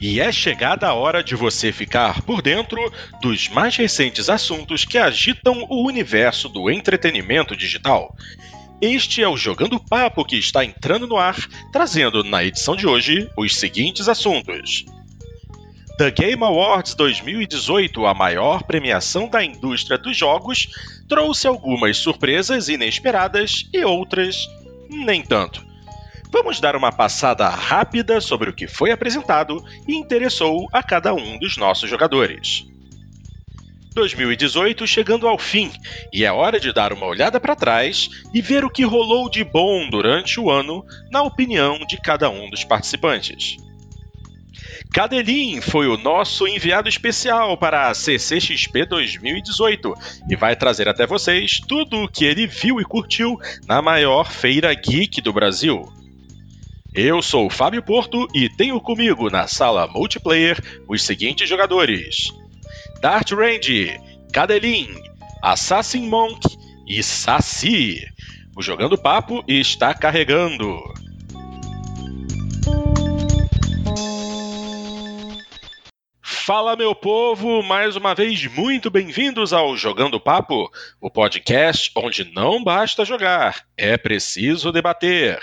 E é chegada a hora de você ficar por dentro dos mais recentes assuntos que agitam o universo do entretenimento digital. Este é o Jogando Papo que está entrando no ar, trazendo na edição de hoje os seguintes assuntos. The Game Awards 2018, a maior premiação da indústria dos jogos, trouxe algumas surpresas inesperadas e outras nem tanto. Vamos dar uma passada rápida sobre o que foi apresentado e interessou a cada um dos nossos jogadores. 2018 chegando ao fim, e é hora de dar uma olhada para trás e ver o que rolou de bom durante o ano, na opinião de cada um dos participantes. Cadelin foi o nosso enviado especial para a CCXP 2018 e vai trazer até vocês tudo o que ele viu e curtiu na maior feira geek do Brasil. Eu sou o Fábio Porto e tenho comigo na sala multiplayer os seguintes jogadores: Dart Range, Cadelin, Assassin Monk e Saci. O Jogando Papo está carregando. Fala, meu povo! Mais uma vez, muito bem-vindos ao Jogando Papo, o podcast onde não basta jogar, é preciso debater.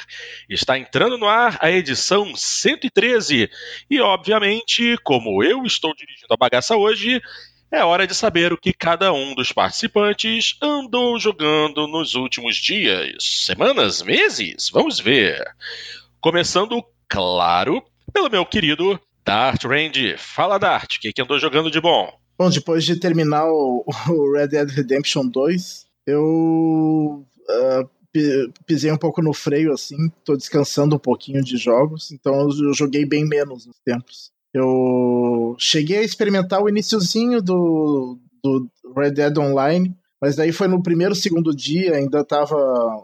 Está entrando no ar a edição 113 e, obviamente, como eu estou dirigindo a bagaça hoje, é hora de saber o que cada um dos participantes andou jogando nos últimos dias, semanas, meses? Vamos ver. Começando, claro, pelo meu querido Dart Range. Fala, Dart, o que, que andou jogando de bom? Bom, depois de terminar o, o Red Dead Redemption 2, eu uh, pisei um pouco no freio, assim, tô descansando um pouquinho de jogos, então eu joguei bem menos nos tempos. Eu cheguei a experimentar o iníciozinho do, do Red Dead Online, mas daí foi no primeiro, segundo dia, ainda tava.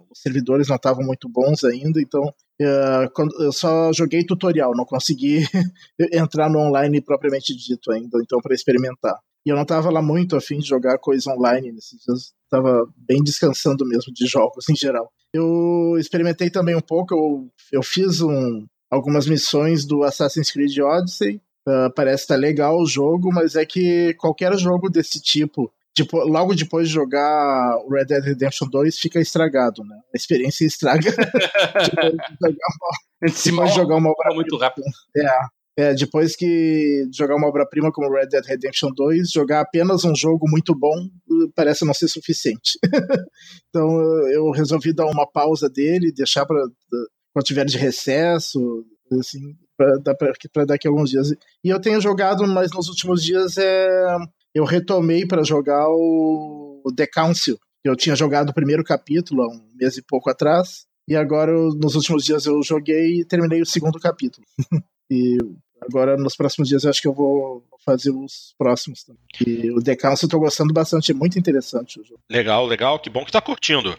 Os servidores não estavam muito bons ainda, então Uh, eu só joguei tutorial, não consegui entrar no online propriamente dito ainda, então para experimentar. E eu não estava lá muito afim de jogar coisa online nesses dias, estava bem descansando mesmo de jogos em geral. Eu experimentei também um pouco, eu, eu fiz um, algumas missões do Assassin's Creed Odyssey, uh, parece estar tá legal o jogo, mas é que qualquer jogo desse tipo tipo, logo depois de jogar o Red Dead Redemption 2, fica estragado, né? A experiência estraga. depois de jogar uma obra muito rápido. É, é, depois que jogar uma obra-prima como Red Dead Redemption 2, jogar apenas um jogo muito bom parece não ser suficiente. então eu resolvi dar uma pausa dele, deixar para quando tiver de recesso, assim, para daqui a alguns dias. E eu tenho jogado, mas nos últimos dias é eu retomei para jogar o The Council. Eu tinha jogado o primeiro capítulo há um mês e pouco atrás, e agora, nos últimos dias, eu joguei e terminei o segundo capítulo. e agora, nos próximos dias, eu acho que eu vou fazer os próximos também. E o The Council eu tô gostando bastante, é muito interessante o jogo. Legal, legal, que bom que tá curtindo.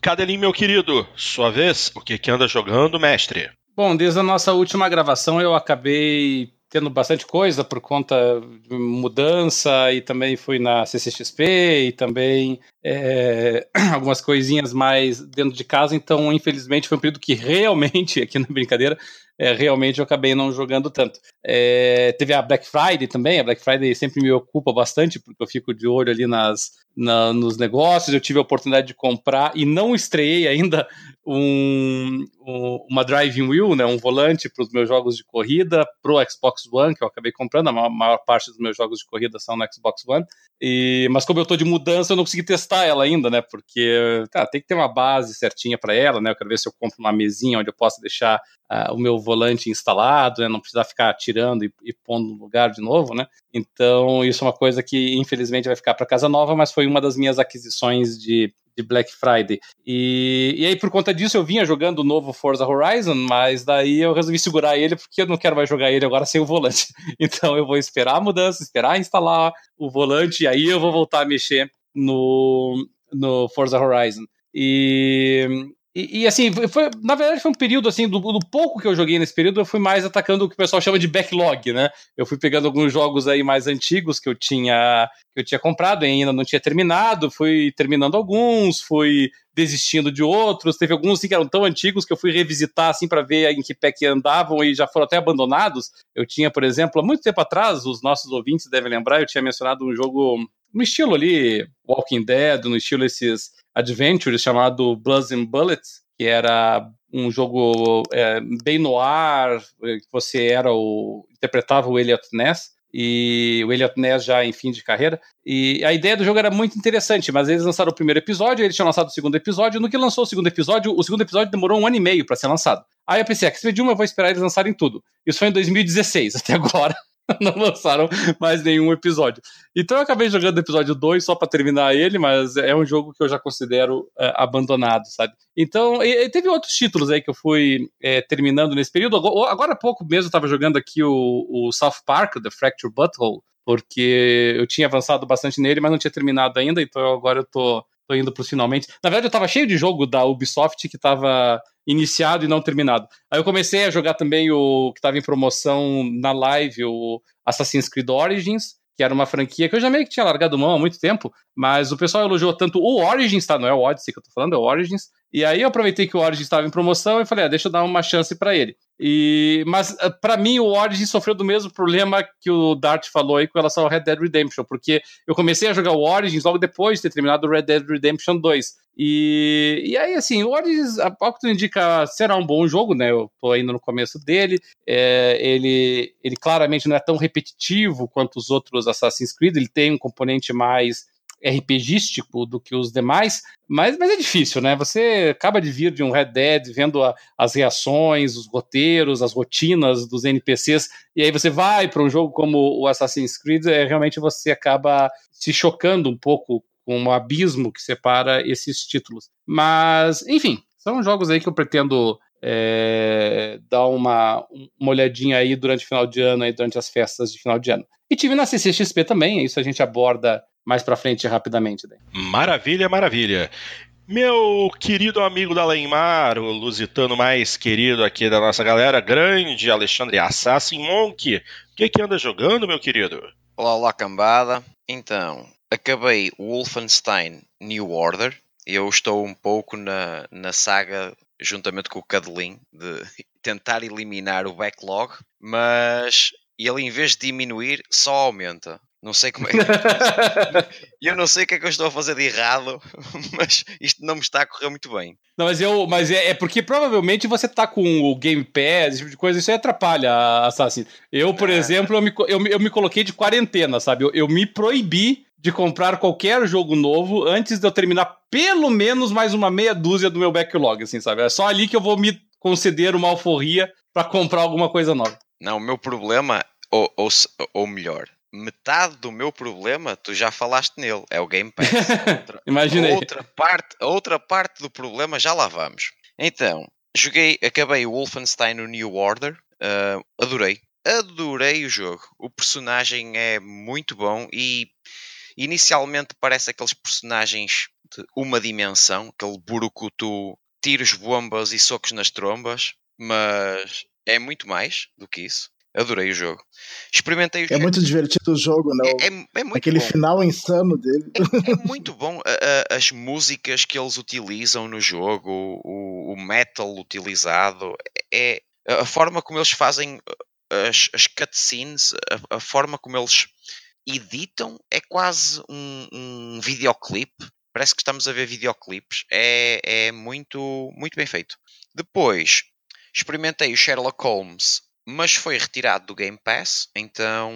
Cadelinho, meu querido, sua vez, o que, que anda jogando, mestre? Bom, desde a nossa última gravação eu acabei tendo bastante coisa por conta de mudança e também fui na CCXP e também é, algumas coisinhas mais dentro de casa, então infelizmente foi um período que realmente, aqui na brincadeira, é, realmente eu acabei não jogando tanto. É, teve a Black Friday também, a Black Friday sempre me ocupa bastante, porque eu fico de olho ali nas, na, nos negócios, eu tive a oportunidade de comprar e não estreiei ainda um, um, uma driving wheel, né, um volante para os meus jogos de corrida, para o Xbox One, que eu acabei comprando, a maior, maior, parte dos meus jogos de corrida são no Xbox One, e, mas como eu estou de mudança, eu não consegui testar ela ainda, né, porque tá, tem que ter uma base certinha para ela, né, eu quero ver se eu compro uma mesinha onde eu possa deixar uh, o meu volante instalado, né, não precisar ficar tirando e, e pondo no lugar de novo, né, então isso é uma coisa que infelizmente vai ficar para casa nova, mas foi uma das minhas aquisições de de Black Friday. E, e aí, por conta disso, eu vinha jogando o novo Forza Horizon, mas daí eu resolvi segurar ele porque eu não quero mais jogar ele agora sem o volante. Então eu vou esperar a mudança, esperar instalar o volante, e aí eu vou voltar a mexer no, no Forza Horizon. E, e, e, assim, foi, na verdade foi um período assim, do, do, pouco que eu joguei nesse período, eu fui mais atacando o que o pessoal chama de backlog, né? Eu fui pegando alguns jogos aí mais antigos que eu tinha que eu tinha comprado e ainda não tinha terminado, fui terminando alguns, fui desistindo de outros. Teve alguns assim, que eram tão antigos que eu fui revisitar assim para ver em que pé que andavam e já foram até abandonados. Eu tinha, por exemplo, há muito tempo atrás, os nossos ouvintes devem lembrar, eu tinha mencionado um jogo no estilo ali Walking Dead, no estilo esses adventures chamado Bloods and Bullets, que era um jogo é, bem no ar, que você era o interpretava o Elliot Ness e o Elliot Ness já em fim de carreira. E a ideia do jogo era muito interessante, mas eles lançaram o primeiro episódio, eles tinham lançado o segundo episódio. No que lançou o segundo episódio, o segundo episódio demorou um ano e meio para ser lançado. Aí eu pensei, X-Medium eu vou esperar eles lançarem tudo. Isso foi em 2016, até agora. não lançaram mais nenhum episódio. Então eu acabei jogando o episódio 2 só para terminar ele, mas é um jogo que eu já considero é, abandonado, sabe? Então, e, e teve outros títulos aí que eu fui é, terminando nesse período. Agora, há pouco mesmo eu estava jogando aqui o, o South Park, The Fracture Butthole, porque eu tinha avançado bastante nele, mas não tinha terminado ainda, então agora eu tô, tô indo pros finalmente. Na verdade, eu tava cheio de jogo da Ubisoft que tava iniciado e não terminado. Aí eu comecei a jogar também o que estava em promoção na live, o Assassin's Creed Origins, que era uma franquia que eu já meio que tinha largado mão há muito tempo, mas o pessoal elogiou tanto o Origins, tá? Não é o Odyssey que eu tô falando, é o Origins. E aí eu aproveitei que o Origins estava em promoção e falei, ah, deixa eu dar uma chance para ele. E, mas ah, para mim o Origins sofreu do mesmo problema que o Dart falou aí com relação ao Red Dead Redemption, porque eu comecei a jogar o Origins logo depois de ter terminado o Red Dead Redemption 2. E, e aí, assim, o Origins, a pouco tu indica, será um bom jogo, né? Eu tô ainda no começo dele. É, ele, ele claramente não é tão repetitivo quanto os outros Assassin's Creed, ele tem um componente mais RPGístico do que os demais, mas, mas é difícil, né? Você acaba de vir de um Red Dead, vendo a, as reações, os roteiros, as rotinas dos NPCs, e aí você vai para um jogo como o Assassin's Creed, é, realmente você acaba se chocando um pouco com um abismo que separa esses títulos. Mas, enfim, são jogos aí que eu pretendo é, dar uma, uma olhadinha aí durante o final de ano, aí durante as festas de final de ano. E tive na CCXP também, isso a gente aborda mais para frente rapidamente. Daí. Maravilha, maravilha. Meu querido amigo da Leimar, o lusitano mais querido aqui da nossa galera, grande Alexandre Assassin Monk, o que, que anda jogando, meu querido? Olá, olá, cambada. Então, acabei o Wolfenstein New Order. Eu estou um pouco na, na saga, juntamente com o Cadelin, de tentar eliminar o backlog, mas ele, em vez de diminuir, só aumenta. Não sei como é que eu não sei o que é que eu estou a fazer de errado, mas isto não me está a correr muito bem. Não, mas eu, mas é, é porque provavelmente você está com o Game Pass, esse tipo de coisa, isso aí atrapalha a Assassin. Eu, por é. exemplo, eu me, eu, eu me coloquei de quarentena, sabe? Eu, eu me proibi de comprar qualquer jogo novo antes de eu terminar pelo menos mais uma meia dúzia do meu backlog, assim, sabe? É só ali que eu vou me conceder uma alforria para comprar alguma coisa nova. Não, o meu problema, ou, ou, ou melhor, metade do meu problema tu já falaste nele, é o Game Pass. Outra, Imaginei. Outra parte, outra parte do problema já lá vamos. Então, joguei, acabei o Wolfenstein no New Order, uh, adorei. Adorei o jogo. O personagem é muito bom e inicialmente parece aqueles personagens de uma dimensão, aquele burucutu, tiros, bombas e socos nas trombas, mas é muito mais do que isso. Adorei o jogo. Experimentei o É muito divertido o jogo, né? É, é, é muito Aquele bom. final insano dele. É, é muito bom a, a, as músicas que eles utilizam no jogo, o, o metal utilizado, é a forma como eles fazem as, as cutscenes, a, a forma como eles editam é quase um, um videoclipe. Parece que estamos a ver videoclipes. É, é muito, muito bem feito. Depois, experimentei o Sherlock Holmes mas foi retirado do Game Pass, então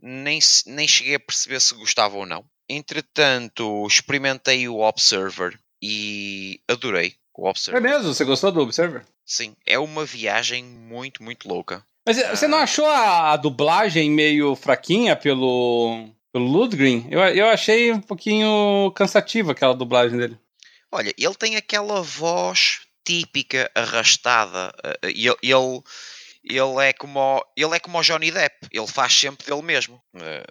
nem, nem cheguei a perceber se gostava ou não. Entretanto, experimentei o Observer e adorei o Observer. É mesmo? Você gostou do Observer? Sim, é uma viagem muito, muito louca. Mas ah. você não achou a, a, dublagem meio fraquinha pelo, pelo Ludgren? Eu, eu achei um pouquinho cansativa aquela dublagem dele. Olha, ele tem aquela voz típica, arrastada. Eh, ele, ele ele é como ele é como o Johnny Depp, ele faz sempre dele mesmo. Eh,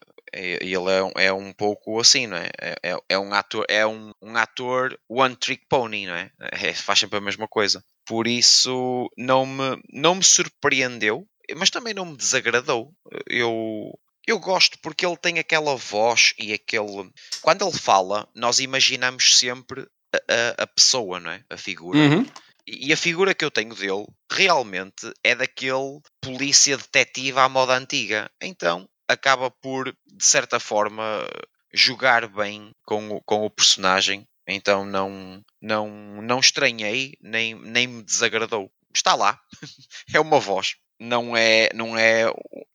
ele é, é um pouco assim, não é? É, é, é um ator, é um, um ator one trick pony, não é? é? Faz sempre a mesma coisa. Por isso não me, não me surpreendeu, mas também não me desagradou. Eu, eu gosto porque ele tem aquela voz e aquele. Quando ele fala, nós imaginamos sempre a, a, a pessoa, não é? A figura. Uhum. E a figura que eu tenho dele realmente é daquele polícia detetive à moda antiga. Então acaba por, de certa forma, jogar bem com o, com o personagem. Então não, não, não estranhei, nem, nem me desagradou. Está lá. é uma voz. Não é, não é,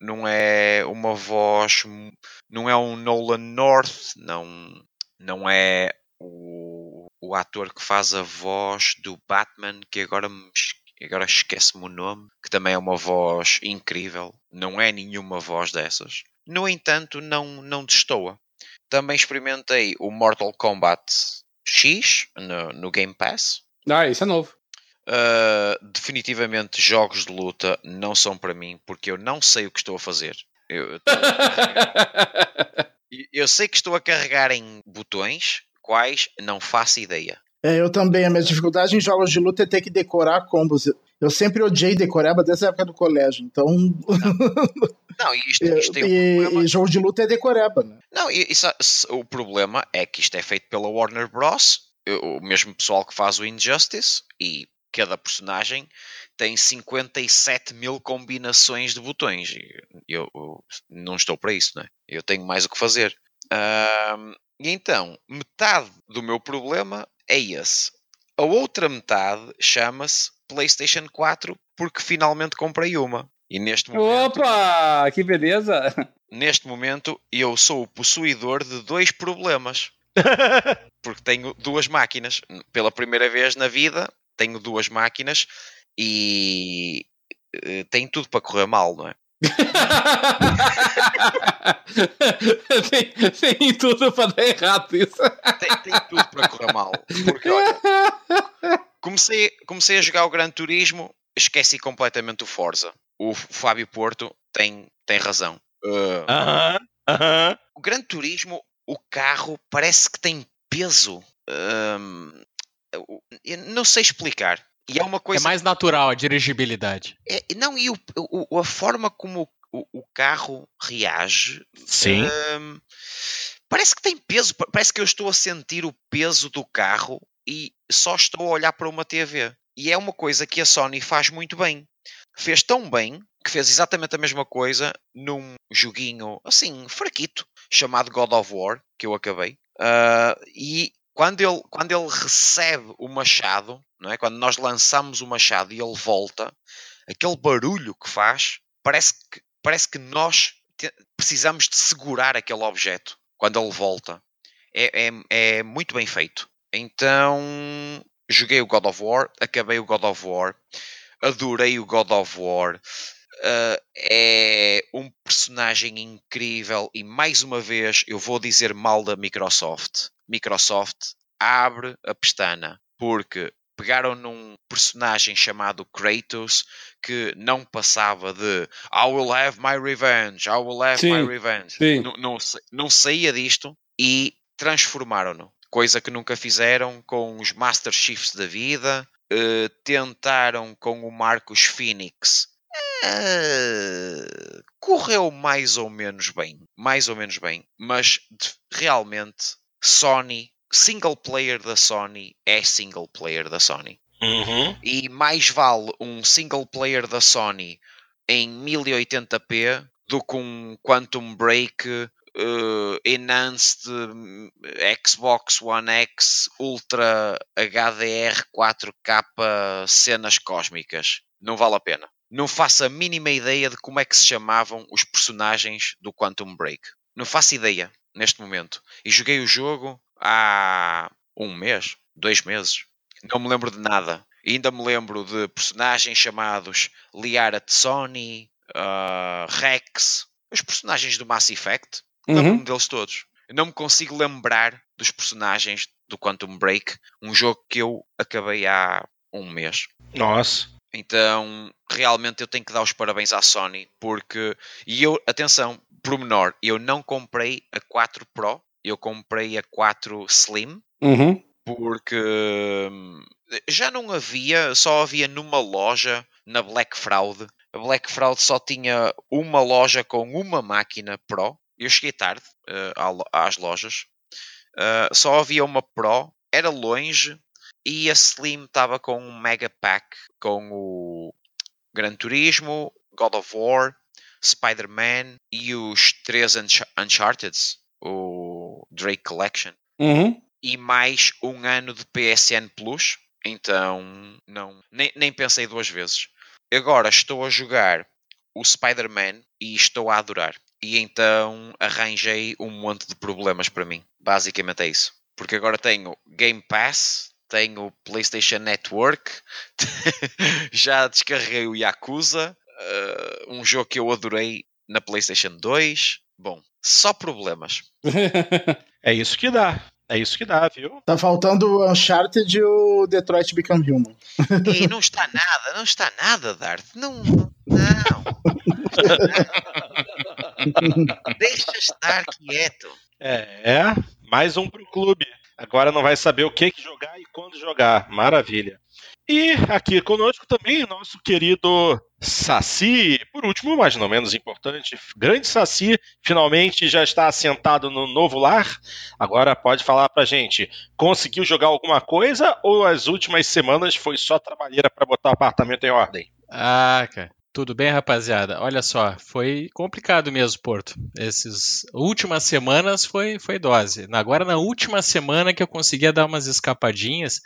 não é uma voz, não é um Nolan North, não, não é o, o ator que faz a voz do Batman, que agora agora esquece-me o nome, que também é uma voz incrível. Não é nenhuma voz dessas. No entanto, não, não destoa. Também experimentei o Mortal Kombat X no, no Game Pass. Ah, isso é novo. Uh, definitivamente, jogos de luta não são para mim porque eu não sei o que estou a fazer. Eu, eu, eu sei que estou a carregar em botões, quais não faço ideia. É, eu também. A minha dificuldade em jogos de luta é ter que decorar combos. Eu sempre odiei decorar, mas desde a época do colégio. Então. Não, não isto, isto tem um e, problema. e jogo de luta é decoreba, né? Não, isso, o problema é que isto é feito pela Warner Bros. O mesmo pessoal que faz o Injustice e cada personagem tem 57 mil combinações de botões. Eu, eu não estou para isso, né? Eu tenho mais o que fazer. Um, e então, metade do meu problema é esse. A outra metade chama-se PlayStation 4 porque finalmente comprei uma. E neste momento. Opa! Que beleza! Neste momento eu sou o possuidor de dois problemas. porque tenho duas máquinas. Pela primeira vez na vida, tenho duas máquinas e uh, tem tudo para correr mal, não é? tem, tem, tudo para dar errado isso. Tem, tem tudo para correr mal. Porque olha, comecei, comecei a jogar o Gran Turismo, esqueci completamente o Forza. O Fábio Porto tem, tem razão. Uh, uh -huh, uh -huh. O Gran Turismo, o carro parece que tem peso. Um, não sei explicar. E é uma coisa. É mais natural a dirigibilidade. É, não, e o, o, a forma como o, o carro reage. Sim. Um, parece que tem peso. Parece que eu estou a sentir o peso do carro e só estou a olhar para uma TV. E é uma coisa que a Sony faz muito bem. Fez tão bem que fez exatamente a mesma coisa num joguinho assim, fraquito, chamado God of War, que eu acabei. Uh, e quando ele, quando ele recebe o machado, não é? quando nós lançamos o machado e ele volta, aquele barulho que faz, parece que, parece que nós te, precisamos de segurar aquele objeto quando ele volta. É, é, é muito bem feito. Então, joguei o God of War, acabei o God of War, adorei o God of War. Uh, é um personagem incrível e mais uma vez eu vou dizer mal da Microsoft. Microsoft abre a pestana porque pegaram num personagem chamado Kratos que não passava de I will have my revenge, I will have sim, my revenge. Não, não, não saía disto e transformaram-no. Coisa que nunca fizeram com os Master Chiefs da vida. Uh, tentaram com o Marcos Phoenix. Uh, correu mais ou menos bem. Mais ou menos bem. Mas de, realmente Sony, single player da Sony é single player da Sony. Uhum. E mais vale um single player da Sony em 1080p do que um Quantum Break uh, Enhanced Xbox One X Ultra HDR 4K cenas cósmicas. Não vale a pena. Não faço a mínima ideia de como é que se chamavam os personagens do Quantum Break. Não faço ideia neste momento. E joguei o jogo há um mês, dois meses. Não me lembro de nada. E ainda me lembro de personagens chamados Liara Tsoni, uh, Rex, os personagens do Mass Effect. Uhum. Lembro-me deles todos. Eu não me consigo lembrar dos personagens do Quantum Break, um jogo que eu acabei há um mês. Nossa. Então, realmente eu tenho que dar os parabéns à Sony, porque. E eu, atenção, pormenor, eu não comprei a 4 Pro, eu comprei a 4 Slim, Uhum. porque hum, já não havia, só havia numa loja na Black Fraud. A Black Fraud só tinha uma loja com uma máquina Pro. Eu cheguei tarde uh, às lojas. Uh, só havia uma Pro era longe e a Slim estava com um mega pack com o Gran Turismo, God of War, Spider-Man e os três Unch Uncharted, o Drake Collection, Uhum. e mais um ano de PSN Plus. Então, não, nem, nem pensei duas vezes. Agora estou a jogar o Spider-Man e estou a adorar. E então arranjei um monte de problemas para mim. Basicamente é isso. Porque agora tenho Game Pass, tenho PlayStation Network, já descarreguei o Yakuza, eh, um jogo que eu adorei na PlayStation 2. Bom, só problemas. É isso que dá. É isso que dá, viu? Tá faltando o Uncharted e o Detroit Become Human. E não está nada, não está nada, Dart. Não, não. não. Deixa estar quieto. É, mais um pro clube. Agora não vai saber o que, jogar e quando jogar. Maravilha. E aqui conosco também nosso querido Saci, por último, mas não menos importante, grande Saci, finalmente já está assentado no novo lar. Agora pode falar pra gente, conseguiu jogar alguma coisa ou as últimas semanas foi só trabalheira para botar o apartamento em ordem? Ah, cara. Tudo bem, rapaziada? Olha só, foi complicado mesmo, Porto. Essas últimas semanas foi, foi dose. Agora, na última semana que eu conseguia dar umas escapadinhas,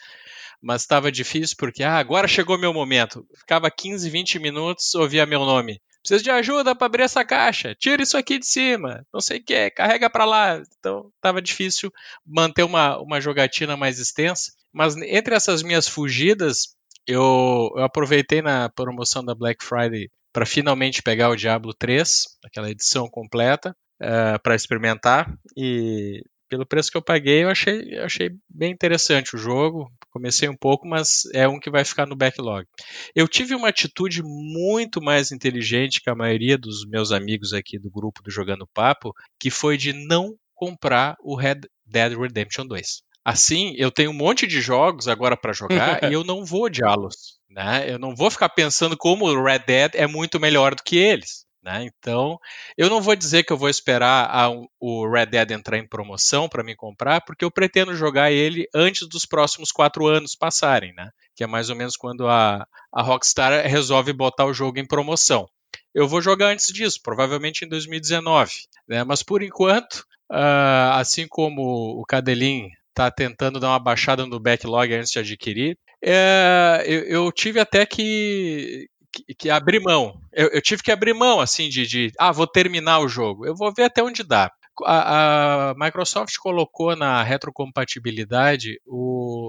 mas estava difícil porque, ah, agora chegou meu momento. Ficava 15, 20 minutos, ouvia meu nome. Preciso de ajuda para abrir essa caixa. Tira isso aqui de cima. Não sei o que, carrega para lá. Então, estava difícil manter uma, uma jogatina mais extensa. Mas entre essas minhas fugidas, eu, eu aproveitei na promoção da Black Friday para finalmente pegar o Diablo 3, aquela edição completa, uh, para experimentar. E pelo preço que eu paguei, eu achei, eu achei bem interessante o jogo. Comecei um pouco, mas é um que vai ficar no backlog. Eu tive uma atitude muito mais inteligente que a maioria dos meus amigos aqui do grupo do Jogando Papo, que foi de não comprar o Red Dead Redemption 2. Assim, eu tenho um monte de jogos agora para jogar e eu não vou odiá-los. Né? Eu não vou ficar pensando como o Red Dead é muito melhor do que eles. Né? Então, eu não vou dizer que eu vou esperar a, o Red Dead entrar em promoção para me comprar, porque eu pretendo jogar ele antes dos próximos quatro anos passarem, né? que é mais ou menos quando a, a Rockstar resolve botar o jogo em promoção. Eu vou jogar antes disso, provavelmente em 2019. Né? Mas por enquanto, uh, assim como o Cadelin está tentando dar uma baixada no backlog antes de adquirir. É, eu, eu, tive até que, que, que abrir mão. Eu, eu, tive que abrir mão, assim, de, de, ah, vou terminar o jogo. Eu vou ver até onde dá. A, a Microsoft colocou na retrocompatibilidade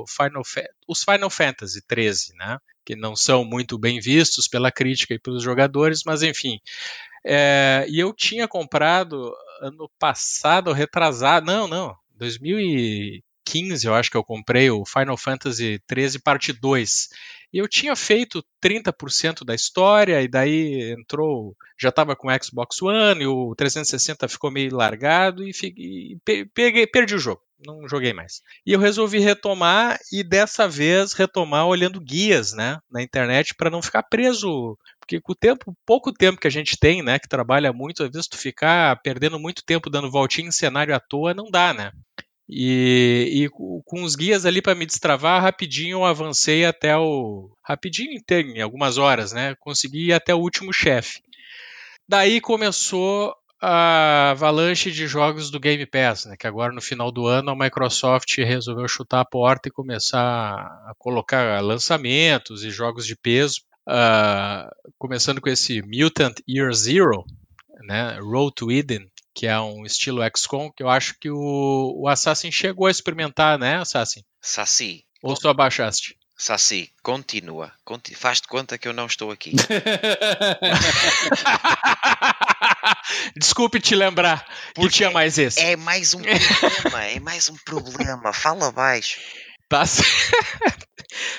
Final os Final Fantasy 13, né? Que não são muito bem vistos pela crítica e pelos jogadores, mas enfim. É, e eu tinha comprado ano passado, retrasado, não, não, 2000 15, eu acho que eu comprei o Final Fantasy 13 parte 2. E eu tinha feito 30% da história, e daí entrou. Já estava com o Xbox One, e o 360 ficou meio largado, e, e peguei, perdi o jogo. Não joguei mais. E eu resolvi retomar, e dessa vez retomar olhando guias né, na internet para não ficar preso porque com o tempo, pouco tempo que a gente tem, né, que trabalha muito, às vezes tu ficar perdendo muito tempo dando voltinha em cenário à toa não dá, né? E, e, com os guias ali para me destravar, rapidinho eu avancei até o. Rapidinho em algumas horas, né? Consegui ir até o último chefe. Daí começou a avalanche de jogos do Game Pass, né? Que agora no final do ano a Microsoft resolveu chutar a porta e começar a colocar lançamentos e jogos de peso. Uh, começando com esse Mutant Year Zero, né? Road to Eden, que é um estilo XCOM, que eu acho que o, o Assassin chegou a experimentar, né, Assassin? Saci. Ou só baixaste? Saci, continua. Conti Faz de conta que eu não estou aqui. Desculpe te lembrar Porque que tinha mais esse. É mais um problema, é mais um problema. Fala baixo. Tá certo.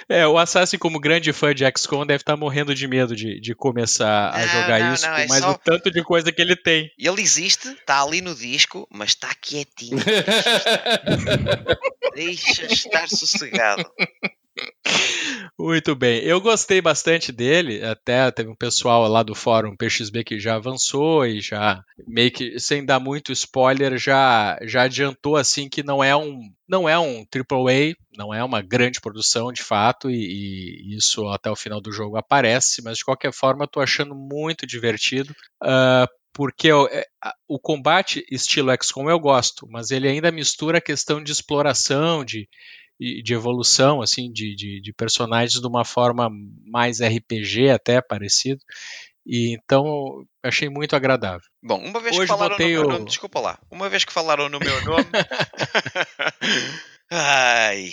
É, o Assassin, como grande fã de XCOM, deve estar tá morrendo de medo de, de começar a jogar não, isso, não, é mas só... o tanto de coisa que ele tem. Ele existe, está ali no disco, mas está quietinho. Deixa estar, Deixa estar sossegado. Muito bem. Eu gostei bastante dele. Até teve um pessoal lá do fórum PXB que já avançou e já meio que sem dar muito spoiler já já adiantou assim que não é um não é um AAA, não é uma grande produção de fato, e, e, isso até o final do jogo aparece, mas de qualquer forma eu achando muito divertido. Uh, porque o, é, o combate estilo XCOM eu gosto, mas ele ainda mistura a questão de exploração, de, de evolução assim de, de, de, personagens de uma forma mais RPG até parecido. E então achei muito agradável. Bom, uma vez Hoje que falaram no meu o... nome, desculpa lá, uma vez que falaram no meu nome, ai,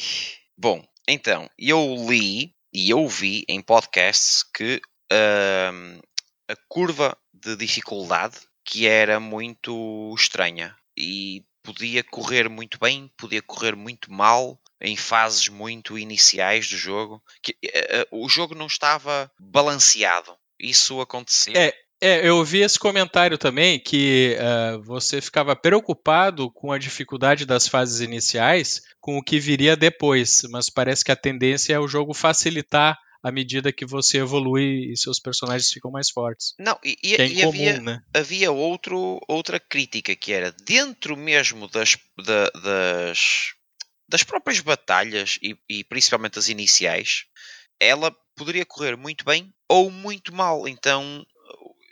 bom, então eu li e eu vi em podcasts que uh, a curva de dificuldade que era muito estranha. E podia correr muito bem, podia correr muito mal em fases muito iniciais do jogo. Que, uh, o jogo não estava balanceado. Isso aconteceu. É, é, eu ouvi esse comentário também que uh, você ficava preocupado com a dificuldade das fases iniciais, com o que viria depois, mas parece que a tendência é o jogo facilitar à medida que você evolui e seus personagens ficam mais fortes. Não, e, e, é incomum, havia, né? havia outro, outra crítica que era dentro mesmo das, da, das, das próprias batalhas e, e principalmente as iniciais, ela poderia correr muito bem ou muito mal. Então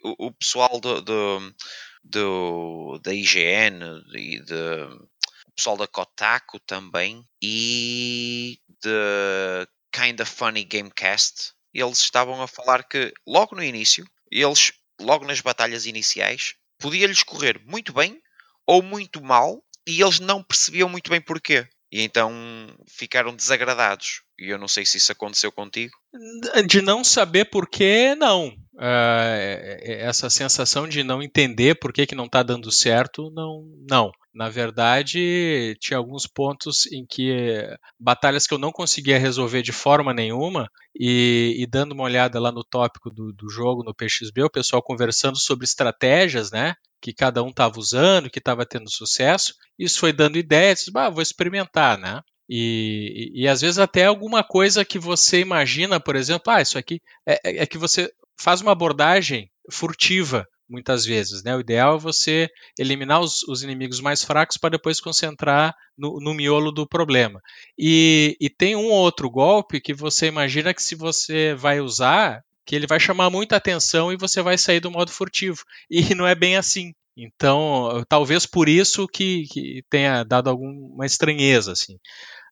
o, o pessoal do, do, do, da IGN e de, o pessoal da Kotaku também e de Kinda Funny Gamecast, eles estavam a falar que logo no início, eles, logo nas batalhas iniciais, podia-lhes correr muito bem ou muito mal e eles não percebiam muito bem porquê. E então ficaram desagradados. E eu não sei se isso aconteceu contigo. De não saber porquê, não. Uh, essa sensação de não entender por que, que não está dando certo, não, não. Na verdade, tinha alguns pontos em que batalhas que eu não conseguia resolver de forma nenhuma, e, e dando uma olhada lá no tópico do, do jogo, no PXB, o pessoal conversando sobre estratégias, né? Que cada um estava usando, que estava tendo sucesso. Isso foi dando ideias, ah, vou experimentar, né? E, e, e, às vezes até alguma coisa que você imagina, por exemplo, ah, isso aqui é, é, é que você faz uma abordagem furtiva muitas vezes. Né? O ideal é você eliminar os, os inimigos mais fracos para depois concentrar no, no miolo do problema. E, e, tem um outro golpe que você imagina que se você vai usar, que ele vai chamar muita atenção e você vai sair do modo furtivo. E não é bem assim. Então, talvez por isso que, que tenha dado alguma estranheza, assim.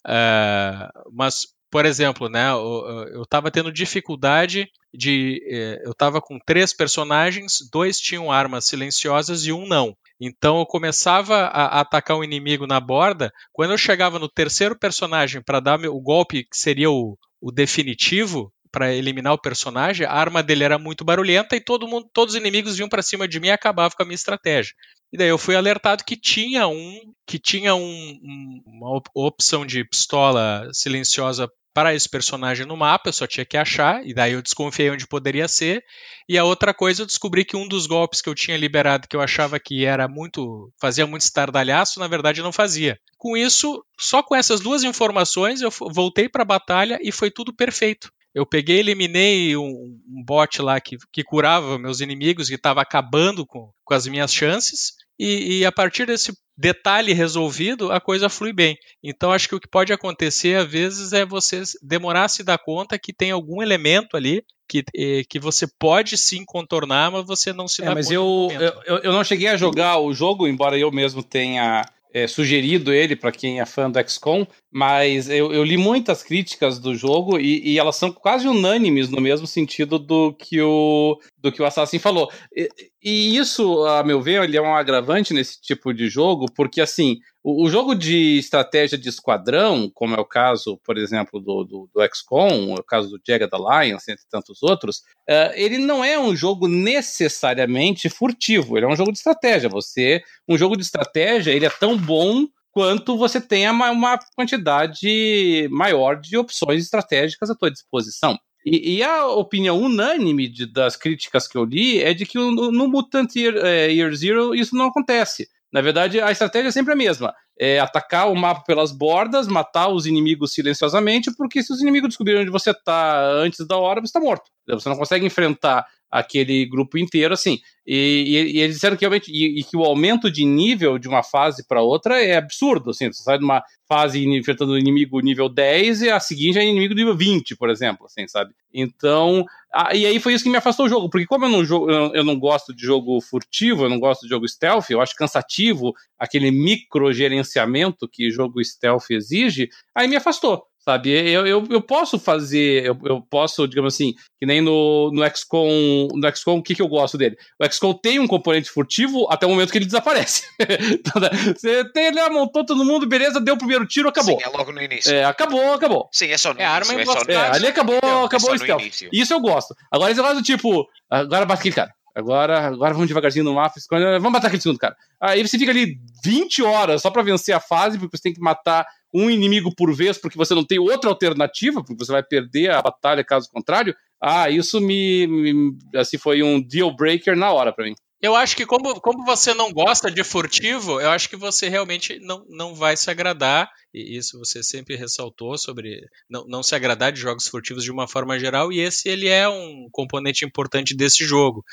Uh, mas por exemplo, né, eu estava tendo dificuldade de. Eh, eu estava com três personagens, dois tinham armas silenciosas e um não. Então eu começava a, atacar o inimigo na borda. Quando eu chegava no terceiro personagem para dar o golpe que seria o, o definitivo, para eliminar o personagem, a arma dele era muito barulhenta e todo mundo, todos os inimigos vinham para cima de mim e acabavam com a minha estratégia. E daí eu fui alertado que tinha um que tinha um, um, uma opção de pistola silenciosa para esse personagem no mapa, eu só tinha que achar, e daí eu desconfiei onde poderia ser. E a outra coisa, eu descobri que um dos golpes que eu tinha liberado, que eu achava que era muito. fazia muito estardalhaço, na verdade não fazia. Com isso, só com essas duas informações, eu voltei para a batalha e foi tudo perfeito. Eu peguei eliminei um, um bot lá que, que curava meus inimigos, que estava acabando com, com as minhas chances. E, e, a partir desse detalhe resolvido, a coisa flui bem. Então, acho que o que pode acontecer, às vezes, é você demorar a se dar conta que tem algum elemento ali que, eh, que você pode sim contornar, mas você não se é, dá mas conta. Mas eu, eu, eu não cheguei a jogar o jogo, embora eu mesmo tenha é, sugerido ele para quem é fã do XCOM, mas eu, eu li muitas críticas do jogo e, e, elas são quase unânimes no mesmo sentido do que o, do que o Assassin falou. E, e isso, a meu ver, ele é um agravante nesse tipo de jogo, porque assim, o, o, jogo de estratégia de esquadrão, como é o caso, por exemplo, do, do, do XCOM, o caso do Jagged Alliance, entre tantos outros, uh, ele não é um jogo necessariamente furtivo, ele é um jogo de estratégia. Você, um jogo de estratégia, ele é tão bom quanto você tenha uma, uma quantidade maior de opções estratégicas à tua disposição. E, e, a opinião unânime de, das críticas que eu li é de que no, no Mutant Year, é, Year, Zero isso não acontece. Na verdade, a estratégia é sempre a mesma. É atacar o mapa pelas bordas, matar os inimigos silenciosamente, porque se os inimigos descobrirem onde você está antes da hora, você está morto. Você não consegue enfrentar aquele grupo inteiro assim. E, e, e eles disseram que realmente e, e, que o aumento de nível de uma fase para outra é absurdo. Assim, você sai de uma fase enfrentando o inimigo nível 10 e a seguinte é inimigo nível 20, por exemplo, assim, sabe? Então, a, e aí foi isso que me afastou do jogo, porque como eu não, eu, eu não gosto de jogo furtivo, eu não gosto de jogo stealth, eu acho cansativo aquele micro gerenciamento que jogo stealth exige, aí me afastou sabe? Eu, eu, eu posso fazer, eu, eu posso, digamos assim, que nem no, no XCOM, no XCOM, o que, que eu gosto dele? O XCOM tem um componente furtivo até o momento que ele desaparece. Então, você tem ele, montou todo mundo, beleza, deu o primeiro tiro, acabou. Sim, é logo no início. É, acabou, acabou. Sim, é só no é, início. Arma é, só no é, ali acabou, Não, acabou é o stealth. Isso eu gosto. Agora esse lado, tipo, agora bate aquele cara. Agora, agora vamos devagarzinho no mapa, vamos matar aquele segundo cara. Aí você fica ali 20 horas só pra vencer a fase, porque você tem que matar um inimigo por vez, porque você não tem outra alternativa, porque você vai perder a batalha caso contrário. Ah, isso me, me assim foi um deal breaker na hora para mim. Eu acho que como, como você não gosta de furtivo, eu acho que você realmente não, não vai se agradar, e isso você sempre ressaltou sobre não, não se agradar de jogos furtivos de uma forma geral, e esse ele é um componente importante desse jogo.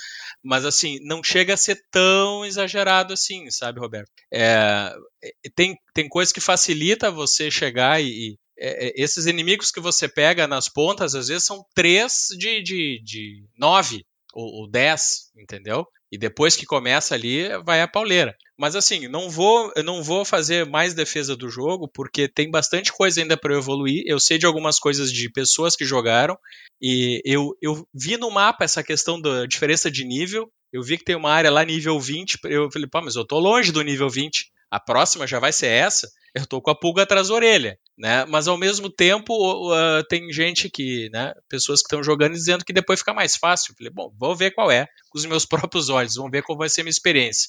Mas assim, não chega a ser tão exagerado assim, sabe, Roberto? É, tem, tem coisa que facilita você chegar e, e é, esses inimigos que você pega nas pontas, às vezes são três de, de, de nove ou, ou dez, entendeu? E depois que começa ali, vai a pauleira. Mas assim, não vou, eu não vou fazer mais defesa do jogo, porque tem bastante coisa ainda para eu evoluir. Eu sei de algumas coisas de pessoas que jogaram, e eu, eu vi no mapa essa questão da diferença de nível. Eu vi que tem uma área lá nível 20. Eu falei, pô, mas eu tô longe do nível 20. A próxima já vai ser essa eu tô com a pulga atrás da orelha, né? Mas ao mesmo tempo uh, tem gente que, né, pessoas que estão jogando dizendo que depois fica mais fácil. Eu falei, bom, vou ver qual é, com os meus próprios olhos, vamos ver qual vai ser a minha experiência.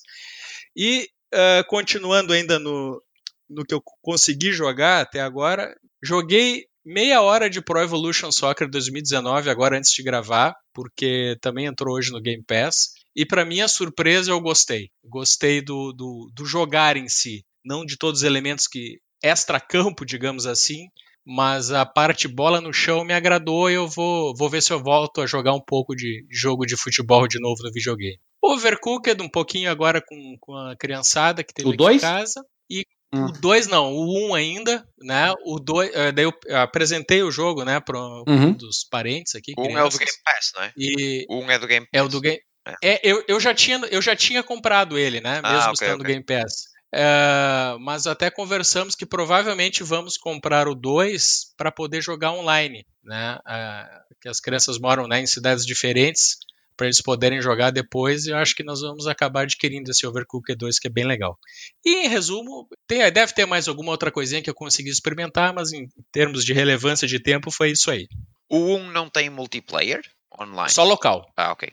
E uh, continuando ainda no, no que eu consegui jogar até agora, joguei meia hora de Pro Evolution Soccer 2019 agora antes de gravar, porque também entrou hoje no Game Pass. E para minha surpresa eu gostei. Gostei do, do, do jogar em si não de todos os elementos que extra-campo, digamos assim, mas a parte bola no chão me agradou e eu vou, vou ver se eu volto a jogar um pouco de jogo de futebol de novo no videogame. Overcooked um pouquinho agora com, com a criançada que teve o aqui dois? em casa. E Hum. o 2 não, o 1 um ainda, né? O 2, daí eu apresentei o jogo, né, para um Uhum. dos parentes aqui. O 1 é o do Game Pass, não é? E O 1 é do Game Pass. é o do Game. É, eu, eu, já tinha, eu já tinha comprado ele, né? Ah, Mesmo ok, estando no ok. Game Pass. É, mas até conversamos que provavelmente vamos comprar o 2 para poder jogar online, né? É, que as crianças moram né, em cidades diferentes para eles poderem jogar depois. E eu acho que nós vamos acabar adquirindo esse Overcooked 2 que é bem legal. E em resumo, tem- deve ter mais alguma outra coisinha que eu consegui experimentar, mas em termos de relevância de tempo foi isso aí. O 1 não tem multiplayer online? Só local. Ah, ok.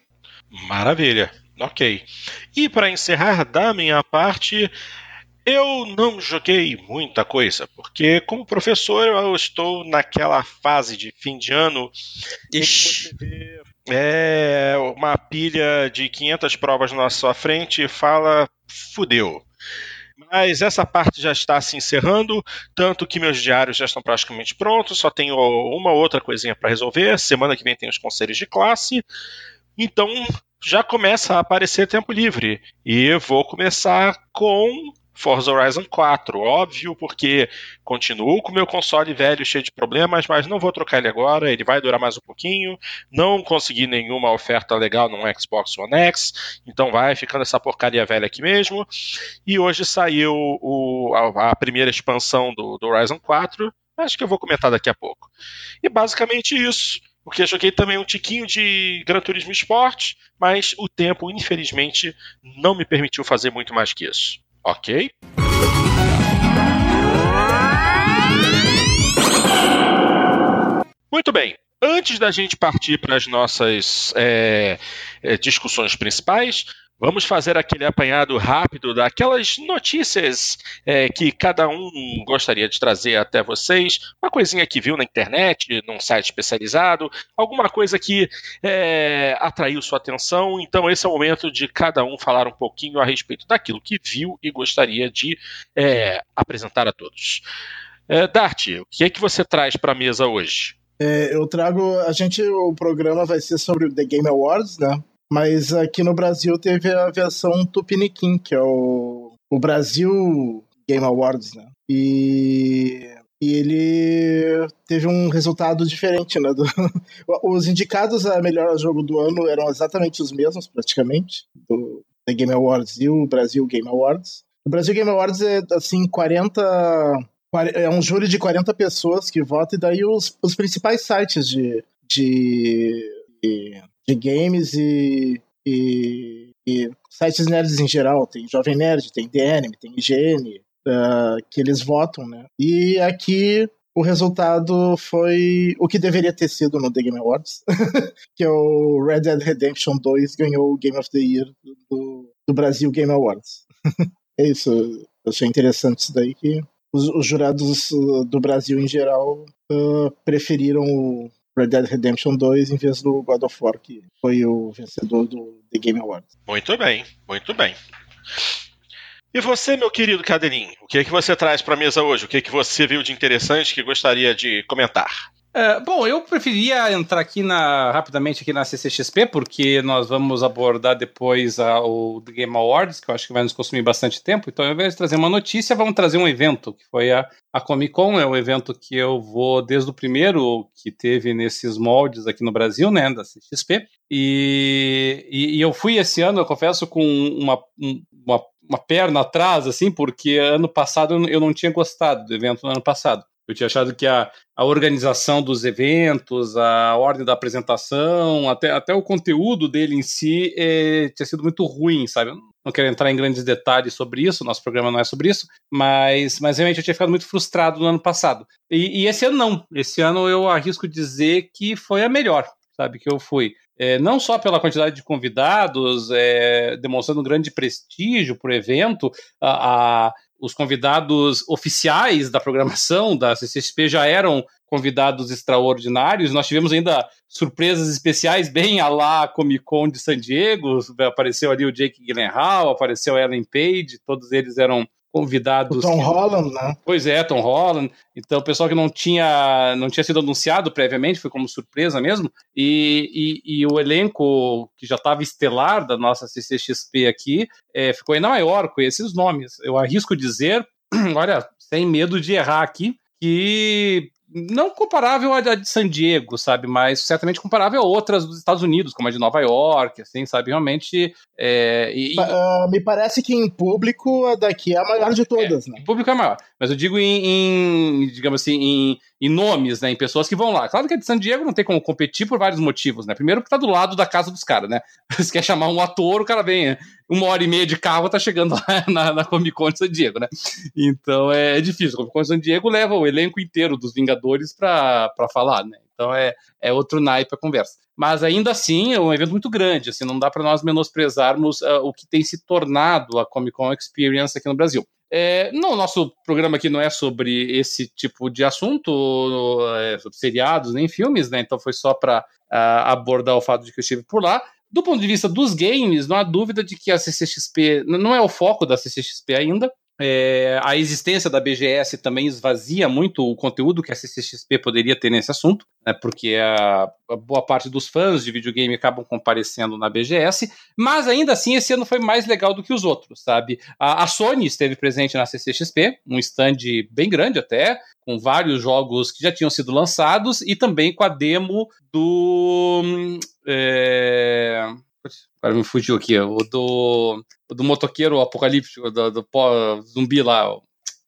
Maravilha. Ok. E para encerrar da minha parte, eu não joguei muita coisa, porque como professor eu estou naquela fase de fim de ano em que você vê é, uma pilha de 500 provas na sua frente e fala, fudeu. Mas essa parte já está se encerrando, tanto que meus diários já estão praticamente prontos, só tenho uma outra coisinha para resolver. Semana que vem tem os conselhos de classe. Então já começa a aparecer tempo livre. E vou começar com Forza Horizon 4, óbvio, porque continuo com meu console velho cheio de problemas, mas não vou trocar ele agora, ele vai durar mais um pouquinho. Não consegui nenhuma oferta legal no Xbox One X, então vai ficando essa porcaria velha aqui mesmo. E hoje saiu o- a, a primeira expansão do, do Horizon 4, acho que eu vou comentar daqui a pouco. E basicamente isso. Porque eu joguei também um tiquinho de Gran Turismo Sport, mas o tempo, infelizmente, não me permitiu fazer muito mais que isso. Ok? Muito bem. Antes da gente partir para as nossas é, é, discussões principais, Vamos fazer aquele apanhado rápido daquelas notícias é, que cada um gostaria de trazer até vocês. Uma coisinha que viu na internet, num site especializado, alguma coisa que é, atraiu sua atenção. Então, esse é o momento de cada um falar um pouquinho a respeito daquilo que viu e gostaria de é, apresentar a todos. É, Dart, o que é que você traz para a mesa hoje? É, eu trago. A gente. O programa vai ser sobre o The Game Awards, né? Mas aqui no Brasil teve a versão Tupiniquim, que é o, o Brasil Game Awards, né? E, e ele teve um resultado diferente, né? Do, os indicados a melhor jogo do ano eram exatamente os mesmos, praticamente, do The Game Awards e o Brasil Game Awards. O Brasil Game Awards é, assim, 40... É um júri de 40 pessoas que votam, e daí os, os principais sites de, de, de de games e, e, e, sites nerds em geral. Tem Jovem Nerd, tem DN, tem IGN, uh, que eles votam, né? E aqui o resultado foi o que deveria ter sido no The Game Awards, que é o Red Dead Redemption 2 ganhou o Game of the Year do, do Brasil Game Awards. é isso, eu achei interessante isso daí, que os, os jurados do Brasil em geral uh, preferiram o Red Dead Redemption 2 em vez do God of War, que foi o vencedor do The Game Awards. Muito bem, muito bem. E você, meu querido Cadelinho, o que é que você traz para a mesa hoje? O que é que você viu de interessante que gostaria de comentar? É, bom, eu preferia entrar aqui na, rapidamente aqui na CCXP, porque nós vamos abordar depois a, o The Game Awards, que eu acho que vai nos consumir bastante tempo. Então, ao invés de trazer uma notícia, vamos trazer um evento, que foi a, a Comic Con. É um evento que eu vou desde o primeiro que teve nesses moldes aqui no Brasil, né, da CCXP. E, e, e eu fui esse ano, eu confesso, com uma, uma, uma perna atrás, assim, porque ano passado eu não tinha gostado do evento no ano passado. Eu tinha achado que a, a organização dos eventos, a ordem da apresentação, até, até o conteúdo dele em si é, tinha sido muito ruim, sabe? Não quero entrar em grandes detalhes sobre isso, nosso programa não é sobre isso, mas, mas realmente eu tinha ficado muito frustrado no ano passado. E, e esse ano não. Esse ano eu arrisco dizer que foi a melhor, sabe? Que eu fui. É, não só pela quantidade de convidados, é, demonstrando um grande prestígio para o evento, a, a os convidados oficiais da programação da CCXP já eram convidados extraordinários. Nós tivemos ainda surpresas especiais, bem a lá Comic Con de San Diego. Apareceu ali o Jake Gyllenhaal, apareceu a Ellen Page, todos eles eram convidados. O Tom que... Holland, né? Pois é, Tom Holland. Então, o pessoal que não tinha, não tinha sido anunciado previamente, foi como surpresa mesmo. E, e, e o elenco que já estava estelar da nossa CCXP aqui é, ficou ainda maior com esses nomes. Eu arrisco dizer, olha, sem medo de errar aqui, que não comparável à de San Diego, sabe? Mas certamente comparável a outras dos Estados Unidos, como a de Nova York, assim, sabe? Realmente. É, e, uh, me parece que em público a daqui é a maior de todas, é, né? Em público é a maior. Mas eu digo em, em, digamos assim, em, em nomes, né? Em pessoas que vão lá. Claro que a de San Diego não tem como competir por vários motivos, né? Primeiro porque tá do lado da casa dos caras, né? Você quer chamar um ator, o cara vem uma hora e meia de carro, tá chegando lá na, na Comic Con de San Diego, né? Então é, é difícil. A Comic Con de San Diego leva o elenco inteiro dos Vingadores pra, pra falar, né? Então é, é outro naipe a conversa. Mas ainda assim é um evento muito grande, assim, não dá para nós menosprezarmos uh, o que tem se tornado a Comic Con Experience aqui no Brasil. É, não, nosso programa aqui não é sobre esse tipo de assunto, é, sobre seriados nem filmes, né? Então foi só para abordar o fato de que eu estive por lá. Do ponto de vista dos games, não há dúvida de que a CCXP não é o foco da CCXP ainda, é, a existência da BGS também esvazia muito o conteúdo que a CCXP poderia ter nesse assunto, né, porque a, a, boa parte dos fãs de videogame acabam comparecendo na BGS, mas ainda assim esse ano foi mais legal do que os outros, sabe? A, a Sony esteve presente na CCXP, um stand bem grande até, com vários jogos que já tinham sido lançados e também com a demo do. É, Agora me fugiu aqui, o do, o do motoqueiro apocalíptico, do, do pó zumbi lá.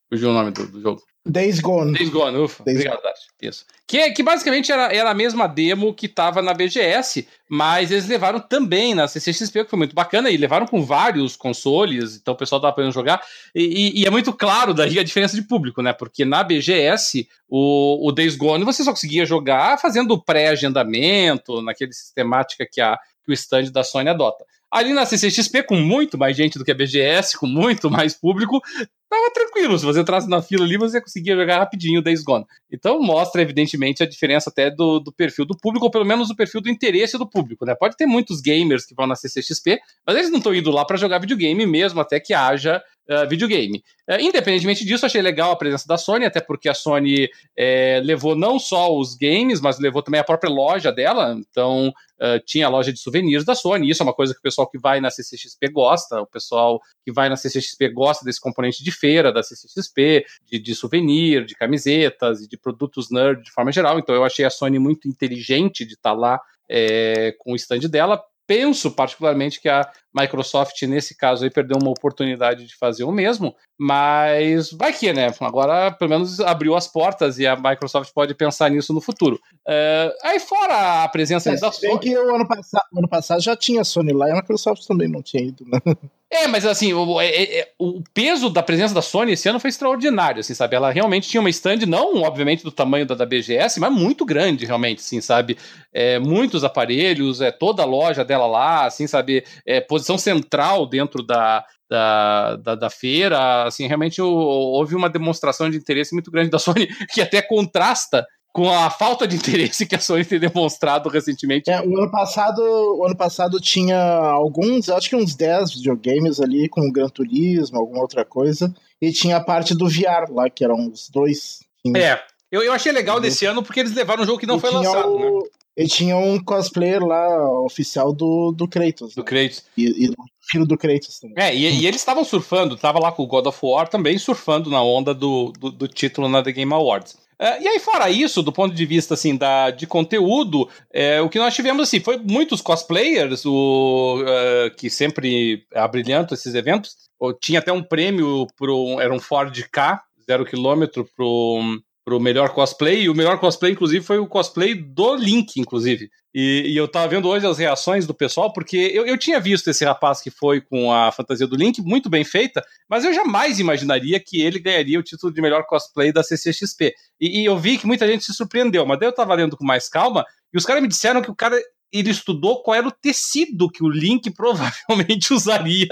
Fugiu o nome do, do jogo. Days Gone. Days Gone, ufa. Days Obrigado, Tati. Isso. Que, que basicamente era, era a mesma demo que estava na BGS, mas eles levaram também na CCXP, que foi muito bacana, e levaram com vários consoles, então o pessoal estava podendo jogar. E, e, e, é muito claro daí a diferença de público, né? Porque na BGS, o, o Days Gone você só conseguia jogar fazendo pré-agendamento, naquele sistemática que a, que o stand da Sony adota. Ali na CCXP, com muito mais gente do que a BGS, com muito mais público, tava tranquilo. Se você entrasse na fila ali, você conseguia jogar rapidinho Days Gone. Então mostra, evidentemente, a diferença até do, do perfil do público, ou pelo menos do perfil do interesse do público, né? Pode ter muitos gamers que vão na CCXP, mas eles não estão indo lá para jogar videogame mesmo, até que haja uh, videogame. Uh, independentemente disso, achei legal a presença da Sony, até porque a Sony é, levou não só os games, mas levou também a própria loja dela. Então, uh, tinha a loja de souvenirs da Sony. Isso é uma coisa que o pessoal que vai na CCXP gosta. O pessoal que vai na CCXP gosta desse componente de feira da CCXP, de, de souvenir, de camisetas e de produtos nerd de forma geral. Então, eu achei a Sony muito inteligente de estar tá lá é, com o stand dela penso particularmente que a Microsoft, nesse caso aí, perdeu uma oportunidade de fazer o mesmo, mas vai que, né? Agora, pelo menos, abriu as portas e a Microsoft pode pensar nisso no futuro. Uh, aí, fora a presença é, da Sony. que o ano, passado, ano passado já tinha Sony lá e a Microsoft também não tinha ido, né? É, mas assim, o, é, é, o, peso da presença da Sony esse ano foi extraordinário, assim, sabe? Ela realmente tinha uma stand, não, obviamente, do tamanho da, da BGS, mas muito grande, realmente, assim, sabe? É, muitos aparelhos, é, toda a loja dela lá, assim, sabe? É, posição central dentro da, da, da, da, feira, assim, realmente houve uma demonstração de interesse muito grande da Sony, que até contrasta com a falta de interesse que a Sony tem demonstrado recentemente. É, o ano passado, o ano passado tinha alguns, acho que uns 10 videogames ali com Gran Turismo, alguma outra coisa, e tinha a parte do VR lá, que eram uns dois. É, eu, eu achei legal desse ano porque eles levaram um jogo que não e foi lançado, o... né? E tinha um cosplayer lá, oficial do, do Kratos. Do né? Kratos. E, e do filho do Kratos também. É, e, e eles estavam surfando, tava lá com o God of War também surfando na onda do, do, do título na The Game Awards. Uh, e aí, fora isso, do ponto de vista assim, da, de conteúdo, é, o que nós tivemos assim, foi muitos cosplayers, o, uh, que sempre abrilhantam esses eventos. Tinha até um prêmio pro. Era um Ford K, zero quilômetro, pro, pro melhor cosplay. E o melhor cosplay, inclusive, foi o cosplay do Link, inclusive. E, e, eu tava vendo hoje as reações do pessoal, porque eu, eu tinha visto esse rapaz que foi com a fantasia do Link, muito bem feita, mas eu jamais imaginaria que ele ganharia o título de melhor cosplay da CCXP. E, e eu vi que muita gente se surpreendeu, mas daí eu tava lendo com mais calma, e os caras me disseram que o cara ele estudou qual era o tecido que o Link provavelmente usaria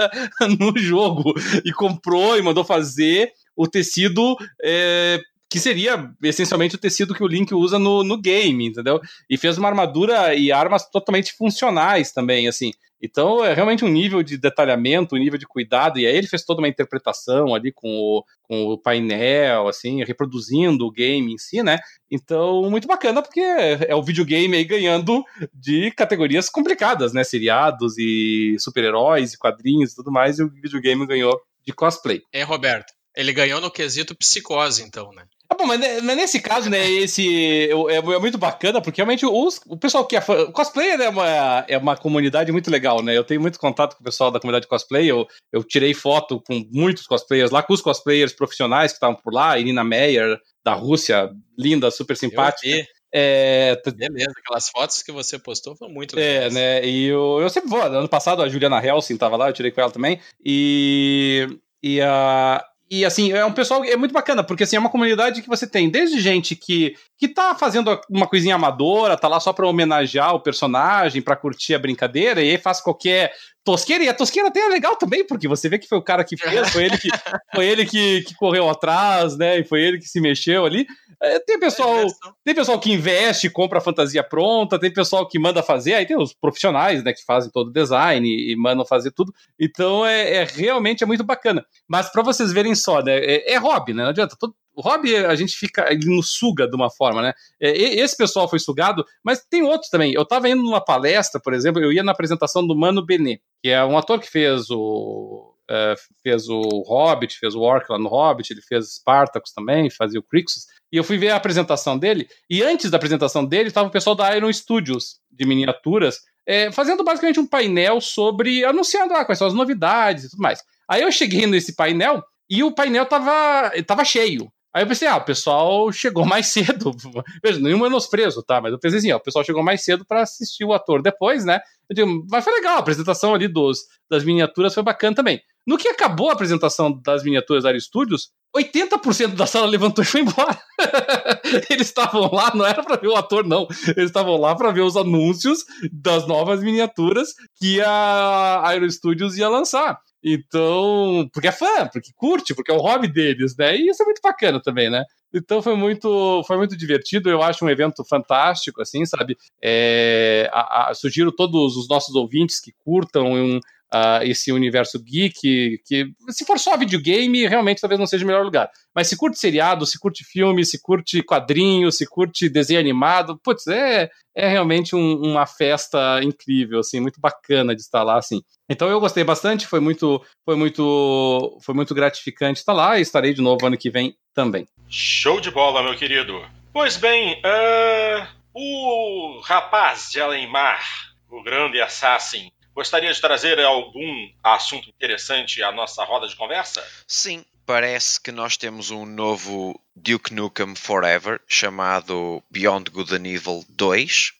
no jogo e comprou e mandou fazer o tecido é, que seria essencialmente o tecido que o Link usa no, no game, entendeu? E fez uma armadura e armas totalmente funcionais também, assim. Então é realmente um nível de detalhamento, um nível de cuidado, e aí ele fez toda uma interpretação ali com o, com o painel, assim, reproduzindo o game em si, né? Então, muito bacana, porque é o videogame aí ganhando de categorias complicadas, né? Seriados e super-heróis e quadrinhos e tudo mais, e o videogame ganhou de cosplay. É, Roberto. Ele ganhou no quesito psicose, então, né? Ah, bom, mas, mas, nesse caso, né, esse é, é, muito bacana, porque realmente os, o pessoal que é fã, o cosplayer é uma, é uma comunidade muito legal, né? Eu tenho muito contato com o pessoal da comunidade cosplay, eu, eu tirei foto com muitos cosplayers lá, com os cosplayers profissionais que estavam por lá, Irina Meyer, da Rússia, linda, super simpática. É, Beleza, aquelas fotos que você postou foram muito é, legais. É, né? E eu, eu sempre vou. Ano passado a Juliana Helsing tava lá, eu tirei com ela também. E, e a, e assim, é um pessoal é muito bacana, porque assim, é uma comunidade que você tem desde gente que que tá fazendo uma coisinha amadora, tá lá só para homenagear o personagem, para curtir a brincadeira, e aí faz qualquer tosqueira, e a tosqueira até é legal também, porque você vê que foi o cara que fez, foi ele que, foi ele que, que correu atrás, né? E foi ele que se mexeu ali. É, tem pessoal, é tem pessoal que investe, compra a fantasia pronta, tem pessoal que manda fazer, aí tem os profissionais, né, que fazem todo o design e, e mandam fazer tudo. Então é, é, realmente é muito bacana. Mas para vocês verem só, né, é, é hobby, né? Não adianta. Todo, o hobby a gente fica ele nos suga de uma forma, né? É, esse pessoal foi sugado, mas tem outros também. Eu tava indo numa palestra, por exemplo, eu ia na apresentação do Mano Benet, que é um ator que fez o Uh, fez o Hobbit, fez o Orc lá no Hobbit, ele fez Spartacus também, fazia o Crixus. E eu fui ver a apresentação dele, e antes da apresentação dele estava o pessoal da Iron Studios, de miniaturas, é, fazendo basicamente um painel sobre, anunciando ah, quais são as novidades e tudo mais. Aí eu cheguei nesse painel, e o painel tava, tava cheio. Aí eu pensei, ah, o pessoal chegou mais cedo. Veja, nenhum menosprezo, tá? Mas eu pensei assim, ó, o pessoal chegou mais cedo para assistir o ator depois, né? Eu digo, mas foi legal, a apresentação ali dos, das miniaturas foi bacana também. No que acabou a apresentação das miniaturas da Aero Studios, 80% da sala levantou e foi embora. Eles estavam lá, não era para ver o ator, não. Eles estavam lá para ver os anúncios das novas miniaturas que a Aero Studios ia lançar. Então, porque é fã, porque curte, porque é o hobby deles, né? E isso é muito bacana também, né? Então foi muito, foi muito divertido. Eu acho um evento fantástico, assim, sabe? É, a, a, sugiro todos os nossos ouvintes que curtam um, uh, esse universo geek, que se for só videogame, realmente talvez não seja o melhor lugar. Mas se curte seriado, se curte filme, se curte quadrinho, se curte desenho animado, putz, é, é realmente um, uma festa incrível, assim, muito bacana de estar lá, assim. Então eu gostei bastante, foi muito, foi muito, foi muito gratificante estar lá e estarei de novo ano que vem também. Show de bola, meu querido. Pois bem, uh, o rapaz de Alemar, o grande assassin, Gostaria de trazer algum assunto interessante à nossa roda de conversa? Sim, parece que nós temos um novo Duke Nukem Forever chamado Beyond Good and Evil 2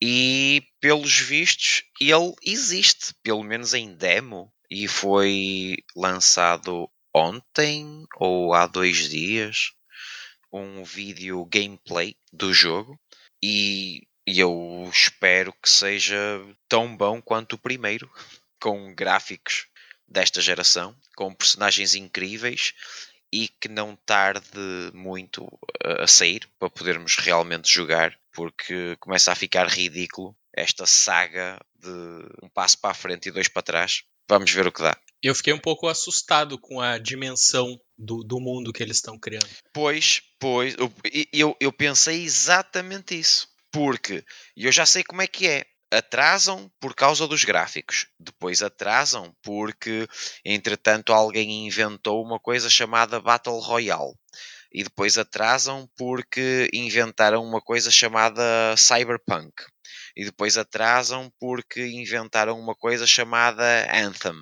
e pelos vistos ele existe, pelo menos em demo, e foi lançado ontem ou há dois dias um vídeo gameplay do jogo e e eu espero que seja tão bom quanto o primeiro, com gráficos desta geração, com personagens incríveis e que não tarde muito a sair para podermos realmente jogar, porque começa a ficar ridículo esta saga de um passo para a frente e dois para trás. Vamos ver o que dá. Eu fiquei um pouco assustado com a dimensão do, do mundo que eles estão criando. Pois, pois, eu, eu, eu pensei exatamente isso porque eu já sei como é que é. Atrasam por causa dos gráficos, depois atrasam porque, entretanto, alguém inventou uma coisa chamada Battle Royale, e depois atrasam porque inventaram uma coisa chamada Cyberpunk, e depois atrasam porque inventaram uma coisa chamada Anthem.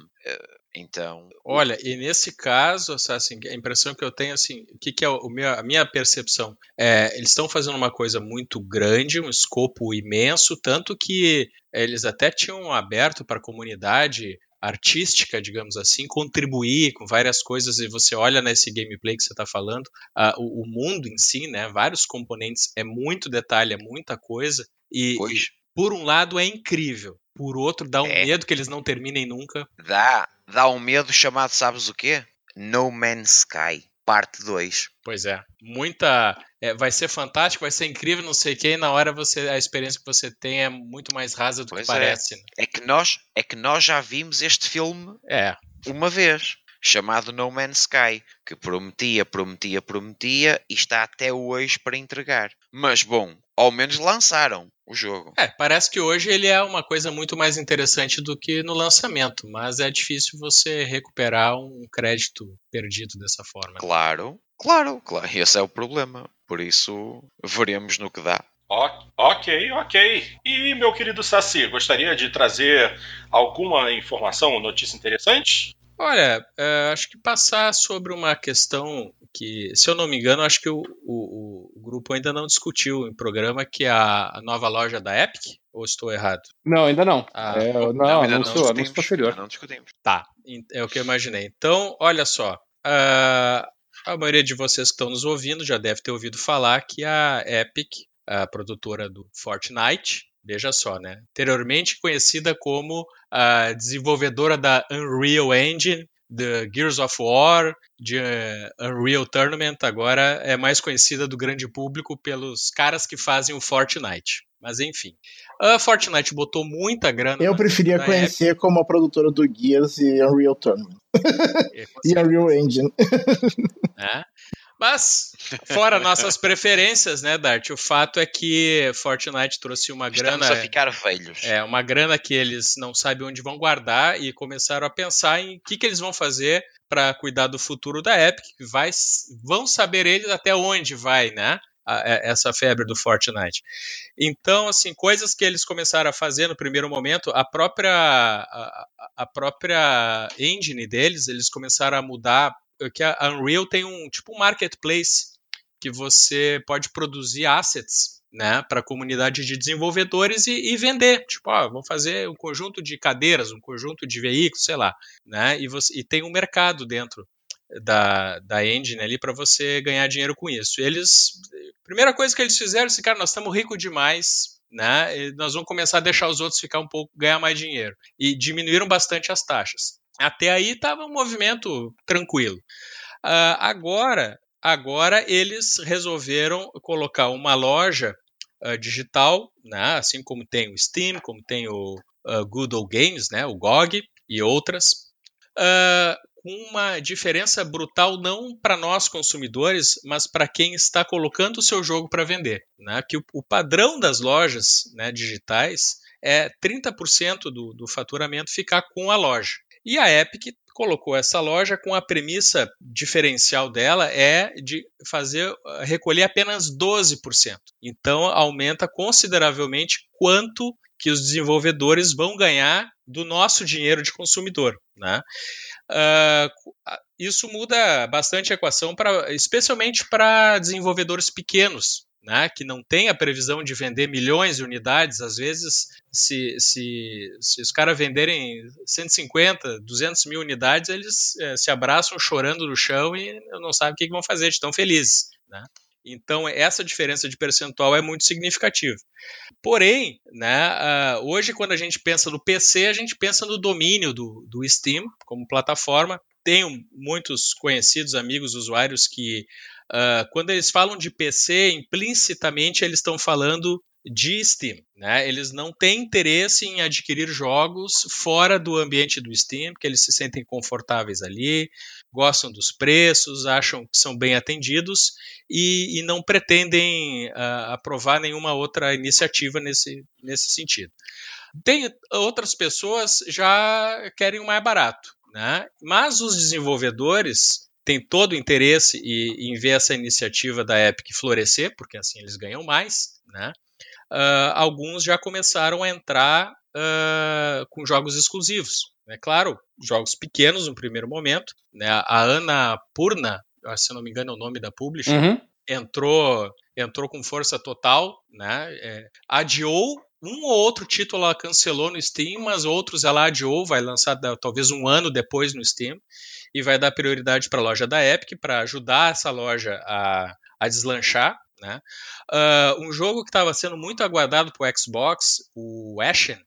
Então. Olha, e nesse caso, assim, a impressão que eu tenho, assim, o que, que é o meu, a minha percepção? É, eles estão fazendo uma coisa muito grande, um escopo imenso, tanto que eles até tinham aberto para a comunidade artística, digamos assim, contribuir com várias coisas e você olha nesse gameplay que você está falando, uh, o, o, mundo em si, né, vários componentes, é muito detalhe, é muita coisa e, e por um lado é incrível, por outro dá um é. medo que eles não terminem nunca. Dá, dá um medo chamado, sabes o quê? No Man's Sky, parte 2. Pois é, muita. É, vai ser fantástico, vai ser incrível, não sei o que, e na hora você, a experiência que você tem é muito mais rasa do pois que é. parece. Né? É. que nós, é que nós já vimos este filme é. uma vez chamado No Man's Sky, que prometia, prometia, prometia e está até hoje para entregar. Mas bom, ao menos lançaram o jogo. É, parece que hoje ele é uma coisa muito mais interessante do que no lançamento, mas é difícil você recuperar um crédito perdido dessa forma. Claro, claro, claro. Esse é o problema. Por isso, veremos no que dá. Ok, ok. E meu querido Saci, gostaria de trazer alguma informação, notícia interessante? Olha, é, acho que passar sobre uma questão que, se eu não me engano, acho que o, o, o grupo ainda não discutiu em programa, que é a, a, nova loja da Epic, ou estou errado? Não, ainda não. Ah, é, não, não, ainda não anúncio posterior. Não discutimos. Tá, é o que eu imaginei. Então, olha só, a, a maioria de vocês que estão nos ouvindo já deve ter ouvido falar que a Epic, a produtora do Fortnite, Veja só, né? Anteriormente conhecida como a desenvolvedora da Unreal Engine, The Gears of War, de uh, Unreal Tournament, agora é mais conhecida do grande público pelos caras que fazem o Fortnite. Mas enfim, a Fortnite botou muita grana. Eu preferia conhecer como a produtora do Gears e Unreal Tournament. e Unreal Engine. É. Mas, fora nossas preferências, né, Dart? O fato é que Fortnite trouxe uma Estamos grana. a ficar velhos. É, uma grana que eles não sabem onde vão guardar e começaram a pensar em o que, que eles vão fazer para cuidar do futuro da Epic. Vai, vão saber eles até onde vai, né? essa febre do Fortnite. Então, assim, coisas que eles começaram a fazer no primeiro momento, a própria, a, a própria engine deles, eles começaram a mudar que a Unreal tem um tipo um marketplace que você pode produzir assets né, para a comunidade de desenvolvedores e, e vender. Tipo, ó, vou fazer um conjunto de cadeiras, um conjunto de veículos, sei lá. Né, e, você, e tem um mercado dentro da, da engine ali para você ganhar dinheiro com isso. Eles, primeira coisa que eles fizeram, esse cara, nós estamos ricos demais, né? nós vamos começar a deixar os outros ficar um pouco ganhar mais dinheiro e diminuíram bastante as taxas. Até aí estava um movimento tranquilo. Uh, agora, agora eles resolveram colocar uma loja uh, digital, né? assim como tem o Steam, como tem o uh, Google Games, né? o GOG e outras, uh, uma diferença brutal não para nós consumidores, mas para quem está colocando o seu jogo para vender. Né? Que o, o, padrão das lojas né, digitais é 30% do, do faturamento ficar com a loja. E a Epic colocou essa loja com a premissa diferencial dela é de fazer recolher apenas 12%. Então aumenta consideravelmente quanto que os desenvolvedores vão ganhar do nosso dinheiro de consumidor. Né? Uh, isso muda bastante a equação, pra, especialmente para desenvolvedores pequenos, né, que não tem a previsão de vender milhões de unidades. Às vezes, se, se, se os caras venderem 150, 200 mil unidades, eles é, se abraçam chorando no chão e não sabem o que, vão fazer, de tão felizes. Né? Então, essa diferença de percentual é muito significativa. Porém, né, hoje, quando a gente pensa no PC, a gente pensa no domínio do, do Steam como plataforma. Tenho muitos conhecidos, amigos, usuários que, uh, quando eles falam de PC, implicitamente eles estão falando de Steam. Né? Eles não têm interesse em adquirir jogos fora do ambiente do Steam, porque eles se sentem confortáveis ali, gostam dos preços, acham que são bem atendidos e, e não pretendem uh, aprovar nenhuma outra iniciativa nesse, nesse sentido. Tem outras pessoas já querem o mais barato, né? mas os desenvolvedores têm todo o interesse em, em ver essa iniciativa da Epic florescer, porque assim eles ganham mais, né? Uh, alguns já começaram a entrar uh, com jogos exclusivos. É claro, jogos pequenos no primeiro momento. Né? A Ana Purna, se não me engano é o nome da publisher, uhum. entrou, entrou com força total, né? É, adiou um ou outro título ela cancelou no Steam, mas outros ela adiou, vai lançar talvez um ano depois no Steam e vai dar prioridade para a loja da Epic para ajudar essa loja a, a deslanchar. Né? Uh, um jogo que estava sendo muito aguardado para o Xbox, o Ashen,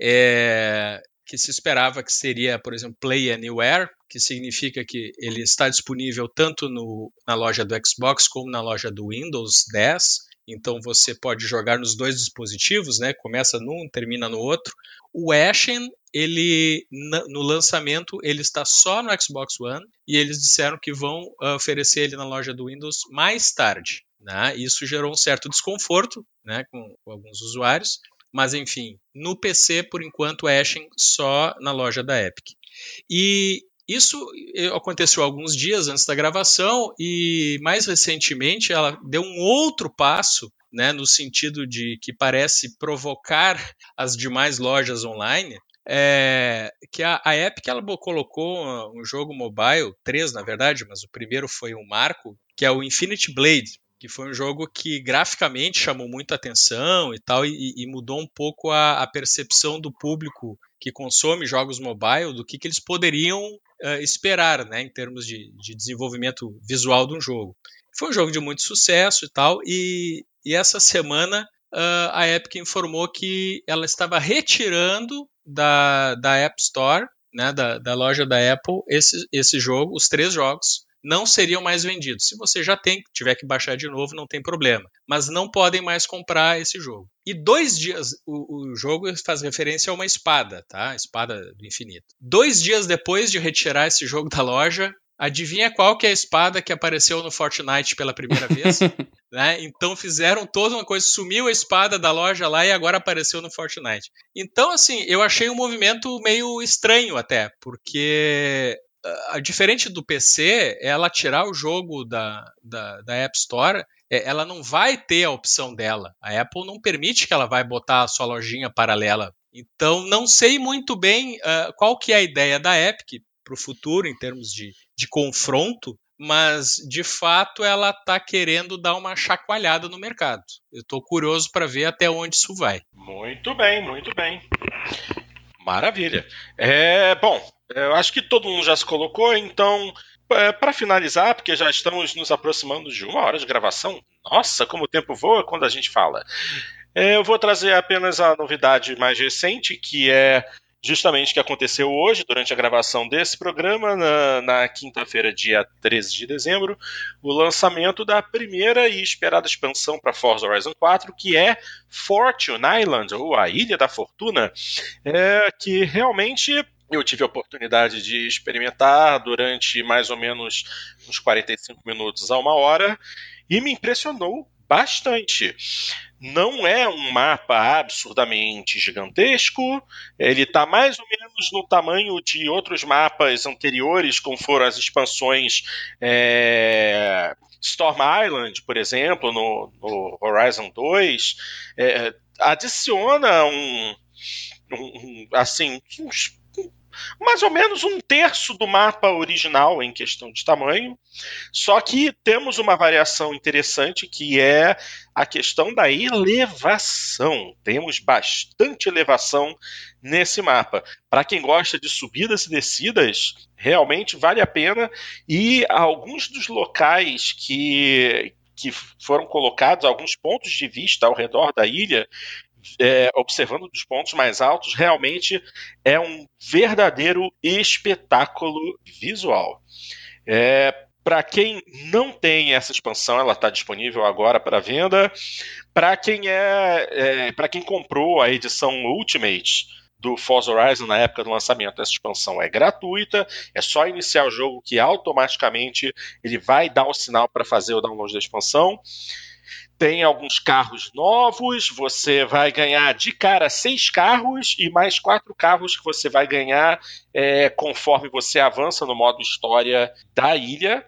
é, que se esperava que seria, por exemplo, Play Anywhere, que significa que ele está disponível tanto no, na loja do Xbox como na loja do Windows 10. Então você pode jogar nos dois dispositivos, né? Começa num, termina no outro. O Ashen, ele no lançamento, ele está só no Xbox One e eles disseram que vão uh, oferecer ele na loja do Windows mais tarde. Né? Isso gerou um certo desconforto né, com, com, alguns usuários, mas enfim, no PC, por enquanto, Ashen só na loja da Epic. E isso eh, aconteceu alguns dias antes da gravação e mais recentemente ela deu um outro passo, né, no sentido de que parece provocar as demais lojas online, é, que a, a, Epic ela colocou um jogo mobile, três na verdade, mas o primeiro foi um marco, que é o Infinity Blade, que foi um jogo que graficamente chamou muita atenção e tal, e, e mudou um pouco a, a, percepção do público que consome jogos mobile do que, que eles poderiam uh, esperar, né, em termos de, de, desenvolvimento visual de um jogo. Foi um jogo de muito sucesso e tal, e, e essa semana uh, a Epic informou que ela estava retirando da, da App Store, né, da, da loja da Apple, esse, esse jogo, os três jogos, não seriam mais vendidos. Se você já tem, tiver que baixar de novo, não tem problema. Mas não podem mais comprar esse jogo. E dois dias, o, o jogo faz referência a uma espada, tá? Espada do infinito. Dois dias depois de retirar esse jogo da loja, Adivinha qual que é a espada que apareceu no Fortnite pela primeira vez? né? Então fizeram toda uma coisa, sumiu a espada da loja lá e agora apareceu no Fortnite. Então, assim, eu achei um movimento meio estranho até, porque diferente do PC, ela tirar o jogo da, da, da, App Store, é, ela não vai ter a opção dela. A Apple não permite que ela vai botar a sua lojinha paralela. Então, não sei muito bem uh, qual que é a ideia da Epic para o futuro, em termos de, de confronto, mas de fato ela está querendo dar uma chacoalhada no mercado. Eu estou curioso para ver até onde isso vai. Muito bem, muito bem. Maravilha. É, bom, eu acho que todo mundo já se colocou, então, é, para finalizar, porque já estamos nos aproximando de uma hora de gravação, nossa, como o tempo voa quando a gente fala. É, eu vou trazer apenas a novidade mais recente, que é justamente que aconteceu hoje, durante a gravação desse programa, na, na quinta-feira, dia 13 de dezembro, o lançamento da primeira e esperada expansão para Forza Horizon 4, que é Fortune Island, ou a Ilha da Fortuna, é, que realmente eu tive a oportunidade de experimentar durante mais ou menos uns 45 minutos a uma hora e me impressionou bastante. Não é um mapa absurdamente gigantesco, ele está mais ou menos no tamanho de outros mapas anteriores, como foram as expansões é, Storm Island, por exemplo, no, no Horizon 2. É, adiciona um, um, assim, uns mais ou menos um terço do mapa original em questão de tamanho. Só que temos uma variação interessante que é a questão da elevação. Temos bastante elevação nesse mapa. Para quem gosta de subidas e descidas, realmente vale a pena. E alguns dos locais que, que foram colocados, alguns pontos de vista ao redor da ilha, é, observando dos pontos mais altos, realmente é um verdadeiro espetáculo visual. É, para quem não tem essa expansão, ela está disponível agora para venda. Para quem é, é para quem comprou a edição Ultimate do Forza Horizon na época do lançamento, essa expansão é gratuita. É só iniciar o jogo que automaticamente ele vai dar o sinal para fazer o download da expansão tem alguns carros novos, você vai ganhar de cara seis carros e mais quatro carros que você vai ganhar é, conforme você avança no modo história da ilha.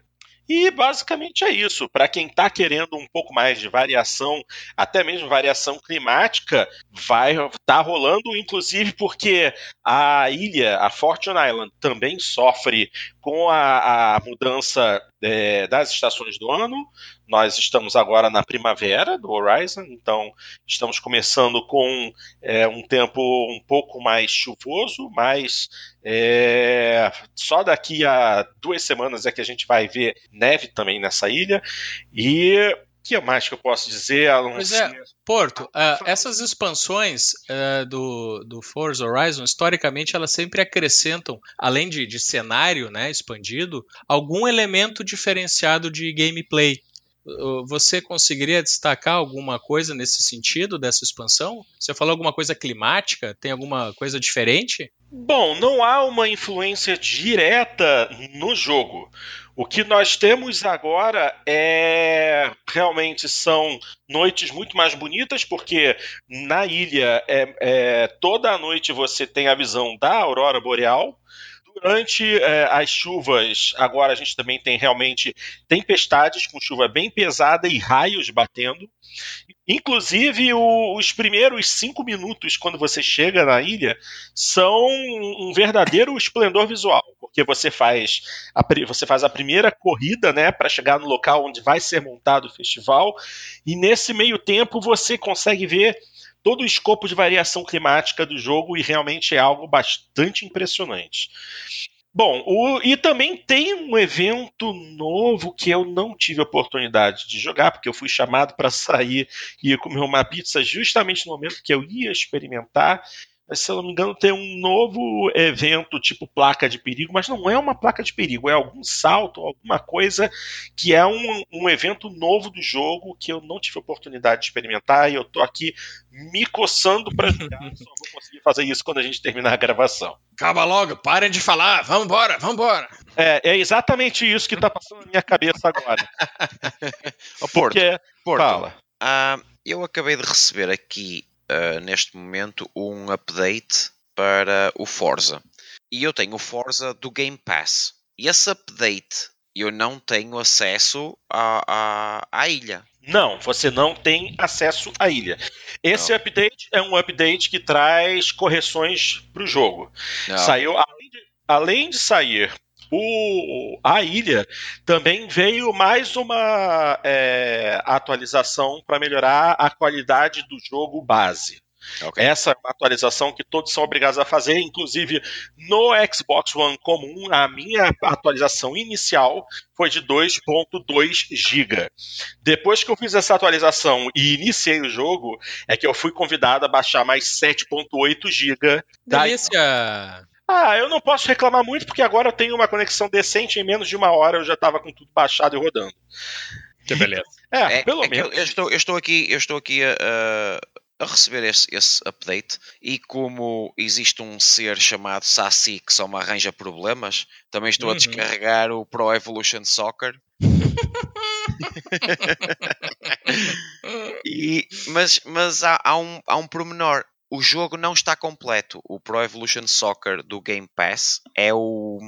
E basicamente é isso. Para quem está querendo um pouco mais de variação, até mesmo variação climática, vai estar tá rolando, inclusive porque a ilha, a Fortune Island, também sofre com a, a mudança é, das estações do ano. Nós estamos agora na primavera do Horizon, então estamos começando com é, um tempo um pouco mais chuvoso, mas é, só daqui a duas semanas é que a gente vai ver neve também nessa ilha. E que mais que eu posso dizer, Alonso? Pois é, Porto, uh, essas expansões uh, do, do Forza Horizon, historicamente, elas sempre acrescentam, além de, de cenário né, expandido, algum elemento diferenciado de gameplay. Você conseguiria destacar alguma coisa nesse sentido dessa expansão? Você falou alguma coisa climática? Tem alguma coisa diferente? Bom, não há uma influência direta no jogo. O que nós temos agora é realmente são noites muito mais bonitas, porque na ilha é, é toda a noite você tem a visão da aurora boreal durante é, as chuvas, agora a gente também tem realmente tempestades com chuva bem pesada e raios batendo. Inclusive, o, os primeiros cinco minutos, quando você chega na ilha, são um verdadeiro esplendor visual, porque você faz a, você faz a primeira corrida né, para chegar no local onde vai ser montado o festival, e nesse meio tempo você consegue ver todo o escopo de variação climática do jogo e realmente é algo bastante impressionante. Bom, o, e também tem um evento novo que eu não tive oportunidade de jogar, porque eu fui chamado para sair e comer uma pizza justamente no momento que eu ia experimentar, se eu não me engano, tem um novo evento tipo placa de perigo, mas não é uma placa de perigo, é algum salto, alguma coisa que é um, um evento novo do jogo que eu não tive oportunidade de experimentar e eu tô aqui me coçando para jogar, só vou conseguir fazer isso quando a gente terminar a gravação. Calma logo, parem de falar, vambora, vambora. É, é exatamente isso que tá passando na minha cabeça agora. Porto, Porque, Porto, fala. Uh, eu acabei de receber aqui uh, neste momento um update para o Forza. E eu tenho o Forza do Game Pass. E esse update eu não tenho acesso à, à, à ilha. Não, você não tem acesso à ilha. Esse não. update é um update que traz correções para o jogo. Não. Saiu, além de, além de sair o, a ilha também veio mais uma é, atualização para melhorar a qualidade do jogo base. Okay. Essa é uma atualização que todos são obrigados a fazer, inclusive no Xbox One comum, a minha atualização inicial foi de 2.2 GB. Depois que eu fiz essa atualização e iniciei o jogo, é que eu fui convidado a baixar mais 7.8 GB. Delícia! Ah, eu não posso reclamar muito porque agora eu tenho uma conexão decente em menos de uma hora eu já estava com tudo baixado e rodando. Que beleza. É, é pelo é menos. Eu, eu, estou, eu estou aqui, eu estou aqui a, a receber esse, esse, update e como existe um ser chamado Sassy que só me arranja problemas, também estou uhum. a descarregar o Pro Evolution Soccer. e, mas mas há, há, um, há um pormenor. O jogo não está completo. O Pro Evolution Soccer do Game Pass é, o,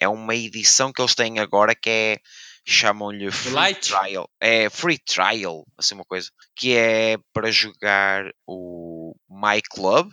é uma edição que eles têm agora que é chamam-lhe Free Light. Trial. É Free Trial, assim uma coisa. Que é para jogar o My Club,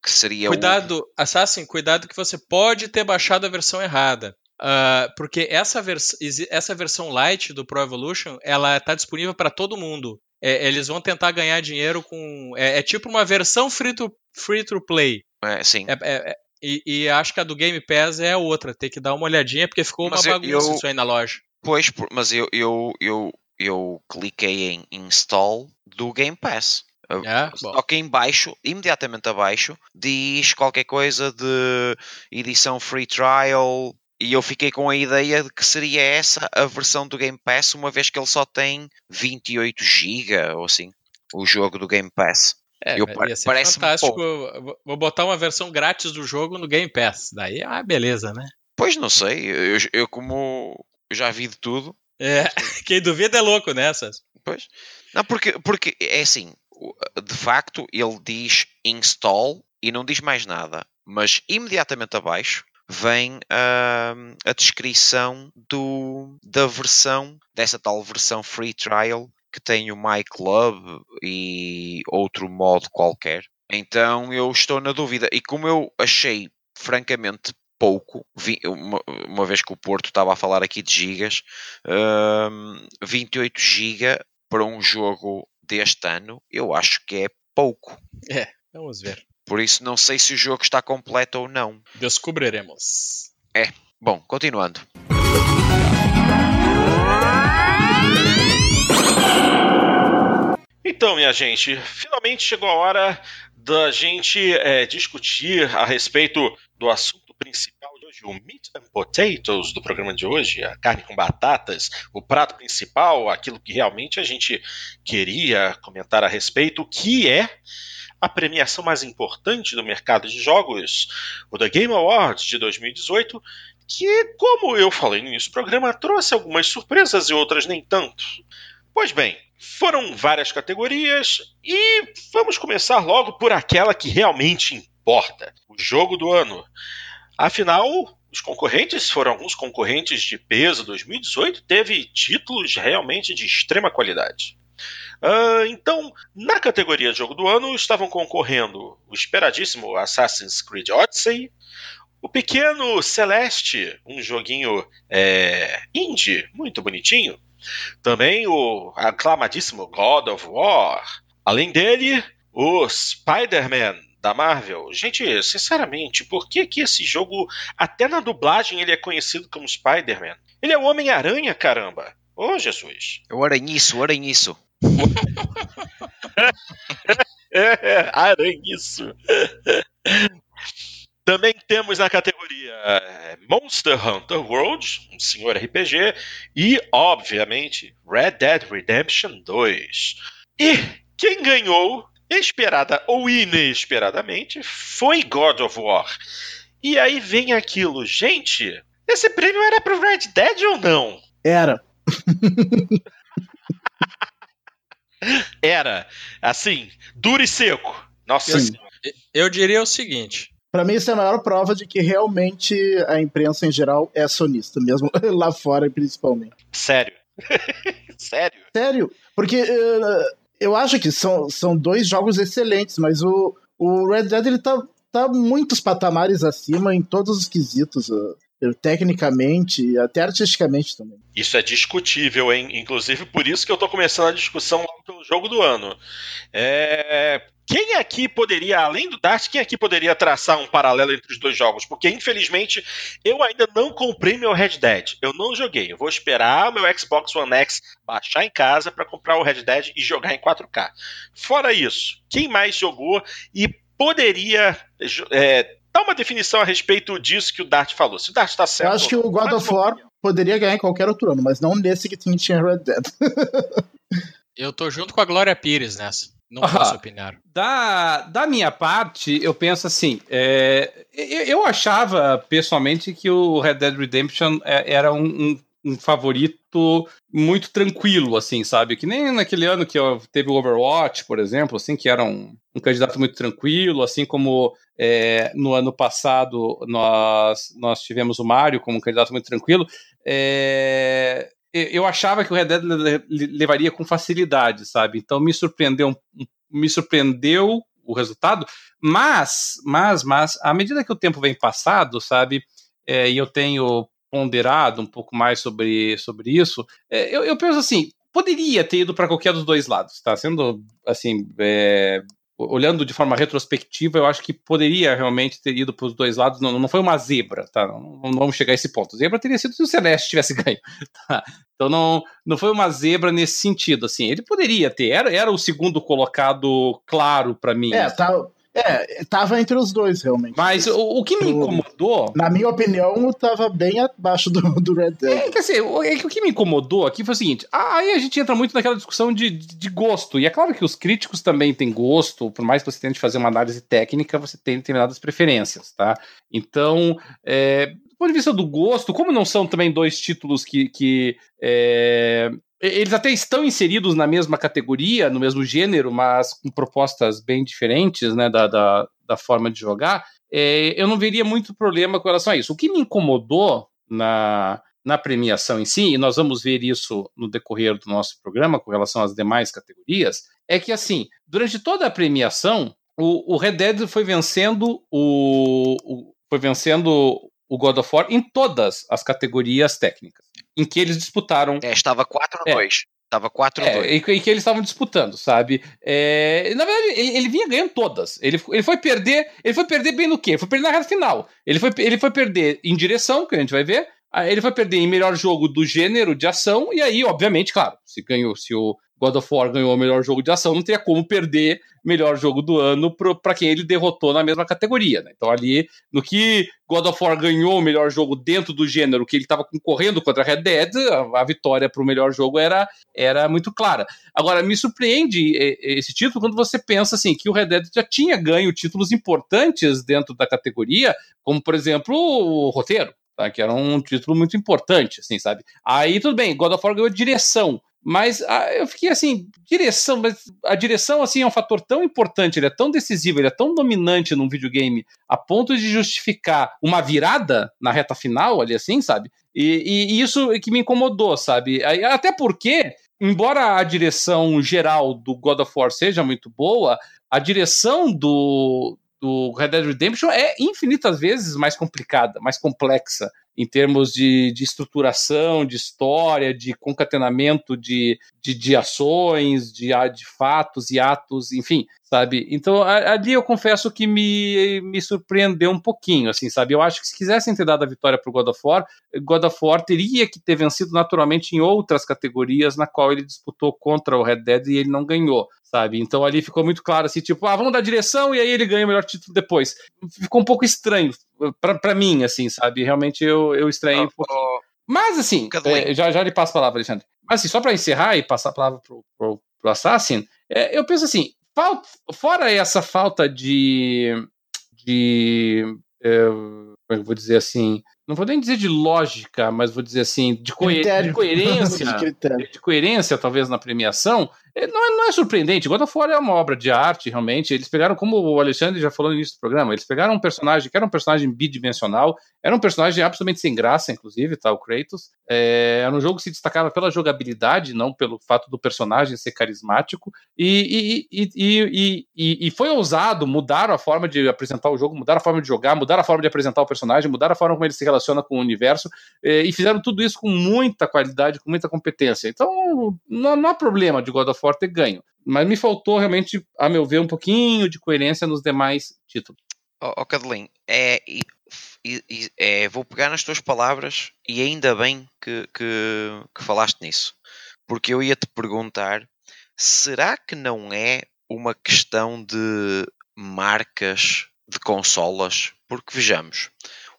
que seria Cuidado, o... Assassin, cuidado que você pode ter baixado a versão errada. Uh, porque essa, vers essa versão light do Pro Evolution, ela está disponível para todo mundo. É, eles vão tentar ganhar dinheiro com. É, é, tipo uma versão free to, free to play. É, sim. É, é, é e, e, acho que a do Game Pass é outra. Tem que dar uma olhadinha, porque ficou Mas uma bagunça eu, isso aí na loja. Pois, mas eu, eu, eu, eu cliquei em install do Game Pass. É, Só que em baixo, imediatamente abaixo, diz qualquer coisa de edição free trial. E eu fiquei com a ideia de que seria essa a versão do Game Pass, uma vez que ele só tem 28 GB ou assim, o jogo do Game Pass. É, eu, ia ser parece fantástico. Vou botar uma versão grátis do jogo no Game Pass. Daí, ah, beleza, né? Pois não sei. Eu, eu como já vi de tudo. É, quem duvida é louco nessas. Pois. Não, porque, porque é assim, de facto, ele diz install e não diz mais nada. Mas imediatamente abaixo vem uh, a descrição do, da versão, dessa tal versão free trial que tem o My Club e outro modo qualquer. Então eu estou na dúvida. E como eu achei francamente pouco, uma, uma, vez que o Porto estava a falar aqui de gigas, um, 28 GB para um jogo deste ano, eu acho que é pouco. É, vamos ver. Por isso não sei se o jogo está completo ou não. Descobriremos. É. Bom, continuando. Então, minha gente, finalmente chegou a hora da gente é, discutir a respeito do assunto principal de hoje, o meat and potatoes do programa de hoje, a carne com batatas, o prato principal, aquilo que realmente a gente queria comentar a respeito, que é a premiação mais importante do mercado de jogos, o The Game Awards de 2018, que, como eu falei no início do programa, trouxe algumas surpresas e outras nem tanto. Pois bem, foram várias categorias e vamos começar logo por aquela que realmente importa: o jogo do ano. Afinal, os concorrentes foram alguns concorrentes de peso 2018, teve títulos realmente de extrema qualidade. Uh, então, na categoria Jogo do Ano estavam concorrendo o esperadíssimo Assassin's Creed Odyssey, o pequeno Celeste, um joguinho é, indie, muito bonitinho, também o aclamadíssimo God of War, além dele, o Spider-Man da Marvel. Gente, sinceramente, por que que esse jogo, até na dublagem, ele é conhecido como Spider-Man? Ele é o Homem-Aranha, caramba! Ô, oh, Jesus! É o aranhiço, o aranhiço. é, aranhiço. Também temos na categoria é, Monster Hunter World, um senhor RPG, e, obviamente, Red Dead Redemption 2. E quem ganhou esperada ou inesperadamente, foi God of War. E aí vem aquilo, gente, esse prêmio era pro Red Dead ou não? Era. era. Assim, duro e seco. Nossa Sim. Eu diria o seguinte. Para mim, isso é a maior prova de que realmente a imprensa em geral é sonista, mesmo lá fora principalmente. Sério. Sério. Sério. Porque uh, eu acho que são, são dois jogos excelentes, mas o, o Red Dead ele tá, tá muitos patamares acima em todos os quesitos. Tecnicamente e até artisticamente também. Isso é discutível, hein? Inclusive por isso que eu tô começando a discussão pelo jogo do ano. É... Quem aqui poderia, além do Dart, quem aqui poderia traçar um paralelo entre os dois jogos? Porque, infelizmente, eu ainda não comprei meu Red Dead. Eu não joguei. Eu vou esperar o meu Xbox One X baixar em casa para comprar o Red Dead e jogar em 4K. Fora isso, quem mais jogou e poderia é, dar uma definição a respeito disso que o Dart falou? Se o Dart está certo. Eu acho que o God of War poderia ganhar em qualquer outro ano, mas não nesse que tinha Red Dead. eu tô junto com a Glória Pires nessa. Não posso opinar. Da, da minha parte, eu penso assim: é, eu, eu, achava pessoalmente que o Red Dead Redemption é, era um, um, um, favorito muito tranquilo, assim, sabe? Que nem naquele ano que teve o Overwatch, por exemplo, assim, que era um, um candidato muito tranquilo, assim como é, no ano passado nós, nós tivemos o Mario como um candidato muito tranquilo. É, eu achava que o Red Dead levaria com facilidade, sabe? Então me surpreendeu, me surpreendeu o resultado, mas, mas, mas, à medida que o tempo vem passado, sabe, é, e eu tenho ponderado um pouco mais sobre, sobre isso, é, eu, eu penso assim, poderia ter ido para qualquer dos dois lados, tá? Sendo assim, é, olhando de forma retrospectiva, eu acho que poderia realmente ter ido para os dois lados. Não, não foi uma zebra, tá? Não, não, vamos chegar a esse ponto. Zebra teria sido se o Celeste tivesse ganho. Tá? Então não, não foi uma zebra nesse sentido. Assim, ele poderia ter. Era, era o segundo colocado claro para mim. É, tá. É, tava entre os dois, realmente. Mas o, o que me incomodou. Na minha opinião, tava bem abaixo do, do Red Dead. É, quer dizer, o, é que o que me incomodou aqui foi o seguinte: aí a gente entra muito naquela discussão de, de gosto. E é claro que os críticos também têm gosto, por mais que você tente fazer uma análise técnica, você tem determinadas preferências, tá? Então, é, do ponto de vista do gosto, como não são também dois títulos que, que é, eles até estão inseridos na mesma categoria, no mesmo gênero, mas com propostas bem diferentes né, da, da, da forma de jogar. É, eu não veria muito problema com relação a isso. O que me incomodou na, na premiação em si, e nós vamos ver isso no decorrer do nosso programa com relação às demais categorias, é que assim, durante toda a premiação, o, o Red Dead foi vencendo o, o, foi vencendo o God of War em todas as categorias técnicas em que eles disputaram. É, estava 4 a 2. É. Tava 4 é, 2. E, que eles estavam disputando, sabe? É, na verdade, ele, ele, vinha ganhando todas. Ele, ele foi perder. Ele foi perder bem no quê? Ele foi perder na reta final. Ele foi, ele foi perder em direção, que a gente vai ver. Ele foi perder em melhor jogo do gênero de ação. E aí, obviamente, claro, se ganhou, se o God of War ganhou o melhor jogo de ação, não teria como perder melhor jogo do ano para quem ele derrotou na mesma categoria. Né? Então, ali, no que God of War ganhou o melhor jogo dentro do gênero que ele estava concorrendo contra Red Dead, a, a vitória para o melhor jogo era, era muito clara. Agora, me surpreende esse título quando você pensa assim que o Red Dead já tinha ganho títulos importantes dentro da categoria, como, por exemplo, o roteiro. Tá, que era um título muito importante, assim, sabe? Aí tudo bem, God of War ganhou direção, mas ah, eu fiquei assim, direção, mas a direção assim é um fator tão importante, ele é tão decisivo, ele é tão dominante num videogame a ponto de justificar uma virada na reta final ali assim, sabe? E, e, e isso é que me incomodou, sabe? Até porque, embora a direção geral do God of War seja muito boa, a direção do, do Red Dead Redemption é infinitas vezes mais complicada, mais complexa em termos de, de estruturação, de história, de concatenamento de, de, de ações, de, de fatos e atos, enfim, sabe? Então, ali eu confesso que me, me surpreendeu um pouquinho, assim, sabe? Eu acho que se quisessem ter dado a vitória para o God of War, God of War teria que ter vencido naturalmente em outras categorias na qual ele disputou contra o Red Dead e ele não ganhou, sabe? Então ali ficou muito claro, assim, tipo, ah, vamos dar direção e aí ele ganha o melhor título depois. Ficou um pouco estranho, para mim, assim, sabe? Realmente eu, eu estranhei um pouquinho. Mas, assim, é, já, já lhe passo a palavra, Alexandre. Mas, assim, só para encerrar e passar a palavra pro, pro, pro Assassin, é, eu penso assim, falta, fora essa falta de. de é, como é eu vou dizer assim, não vou nem dizer de lógica, mas vou dizer assim, de, co de coerência, de, de, coerência talvez na premiação, não é, não é surpreendente. God of War é uma obra de arte, realmente. Eles pegaram, como o Alexandre já falou no início do programa, eles pegaram um personagem que era um personagem bidimensional, era um personagem absolutamente sem graça, inclusive, tá, o Kratos. É, era um jogo que se destacava pela jogabilidade, não pelo fato do personagem ser carismático. E, e, e, e, e foi ousado, mudaram a forma de apresentar o jogo, mudaram a forma de jogar, mudaram a forma de apresentar o personagem, mudaram a forma como ele se relaciona com o universo, eh, e fizeram tudo isso com muita qualidade, com muita competência. Então, não, não há problema de God of War ter ganho. Mas me faltou realmente, a meu ver, um pouquinho de coerência nos demais títulos. Ó oh, Cadelinho, é, é, vou pegar nas tuas palavras e ainda bem que, que, que falaste nisso. Porque eu ia te perguntar: será que não é uma questão de marcas de consolas? Porque vejamos,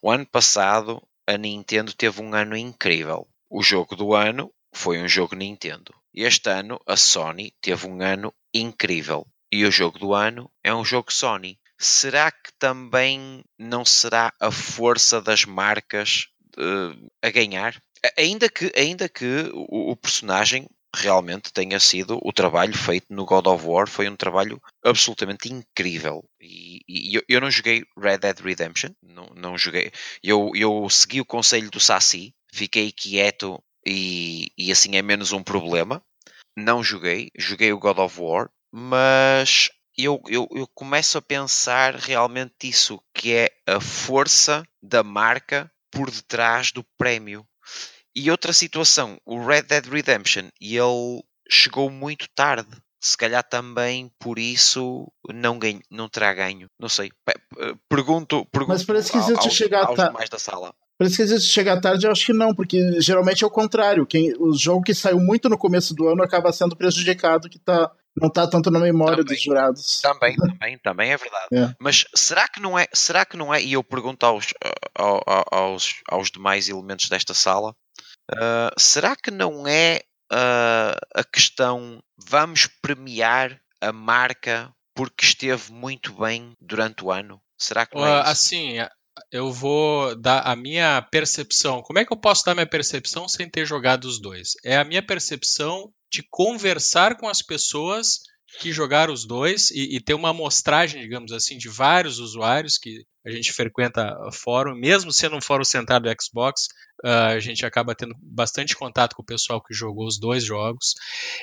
o ano passado a Nintendo teve um ano incrível. O jogo do ano foi um jogo Nintendo. Este ano a Sony teve um ano incrível. E o jogo do ano é um jogo Sony será que também não será a força das marcas uh, a ganhar? Ainda que, ainda que o, o, personagem realmente tenha sido o trabalho feito no God of War, foi um trabalho absolutamente incrível. E, e eu, eu, não joguei Red Dead Redemption, não, não joguei. Eu, eu segui o conselho do Saci, fiquei quieto e, e assim é menos um problema. Não joguei, joguei o God of War, mas eu, eu, eu começo a pensar realmente isso, que é a força da marca por detrás do prémio. E outra situação, o Red Dead Redemption, ele chegou muito tarde. Se calhar também por isso não, ganho, não terá ganho. Não sei. Pergunto, pergunto Mas parece que existe aos, chegar aos mais da sala. Parece que existe chegar tarde, eu acho que não, porque geralmente é o contrário. Quem, o jogo que saiu muito no começo do ano acaba sendo prejudicado, que tá não está tanto na memória também, dos jurados. Também, também, também é verdade. É. Mas será que não é? Será que não é? E eu pergunto aos, aos, aos demais elementos desta sala, uh, será que não é uh, a questão vamos premiar a marca porque esteve muito bem durante o ano? Será que não é isso? Assim, eu vou dar a minha percepção. Como é que eu posso dar minha percepção sem ter jogado os dois? É a minha percepção de conversar com as pessoas que jogaram os dois e, e, ter uma amostragem, digamos assim, de vários usuários que a gente frequenta fórum, mesmo sendo um fórum centrado do Xbox, uh, a gente acaba tendo bastante contato com o pessoal que jogou os dois jogos.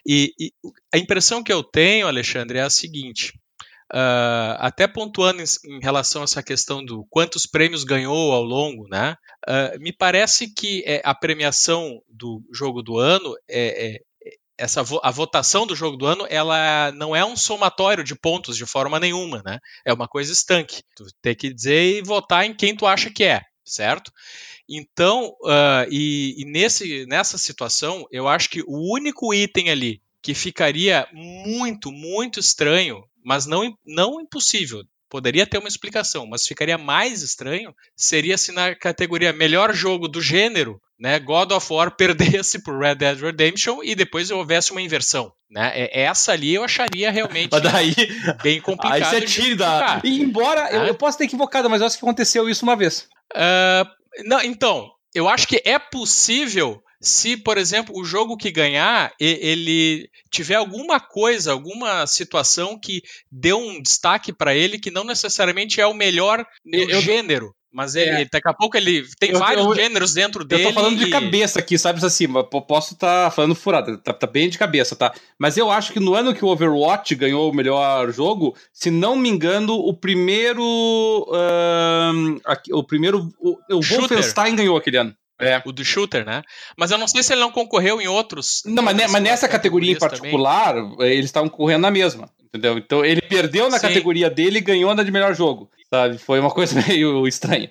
E, e a impressão que eu tenho, Alexandre, é a seguinte: Uh, até pontuando em, em, relação a essa questão do quantos prêmios ganhou ao longo, né? Uh, me parece que é, a premiação do jogo do ano é, é, essa a votação do jogo do ano ela não é um somatório de pontos de forma nenhuma, né? É uma coisa estanque. Tu tem que dizer e votar em quem tu acha que é, certo? Então, uh, e, e nesse, nessa situação, eu acho que o único item ali que ficaria muito, muito estranho mas não, não impossível. Poderia ter uma explicação, mas ficaria mais estranho seria se na categoria melhor jogo do gênero, né, God of War perdesse por Red Dead Redemption e depois houvesse uma inversão. Né? Essa ali eu acharia realmente daí, bem complicado. Aí você tira da... E embora ah. eu, eu possa ter equivocado, mas eu acho que aconteceu isso uma vez. Uh, não, então, eu acho que é possível se, por exemplo, o jogo que ganhar, ele tiver alguma coisa, alguma situação que deu um destaque para ele que não necessariamente é o melhor eu, gênero. Mas ele, é. daqui a pouco ele tem eu, vários eu, gêneros dentro dele. Eu tô falando e... de cabeça aqui, sabe assim? Posso estar tá falando furado, tá, tá, bem de cabeça, tá? Mas eu acho que no ano que o Overwatch ganhou o melhor jogo, se não me engano, o primeiro. Uh, o primeiro. O, o Wolfenstein ganhou aquele ano. É. O do shooter, né? Mas eu não sei se ele não concorreu em outros. Não, mas, mas nessa categoria em particular, também. eles estavam correndo na mesma. Entendeu? Então ele perdeu na Sim. categoria dele e ganhou na de melhor jogo. Sabe? Foi uma coisa meio estranha.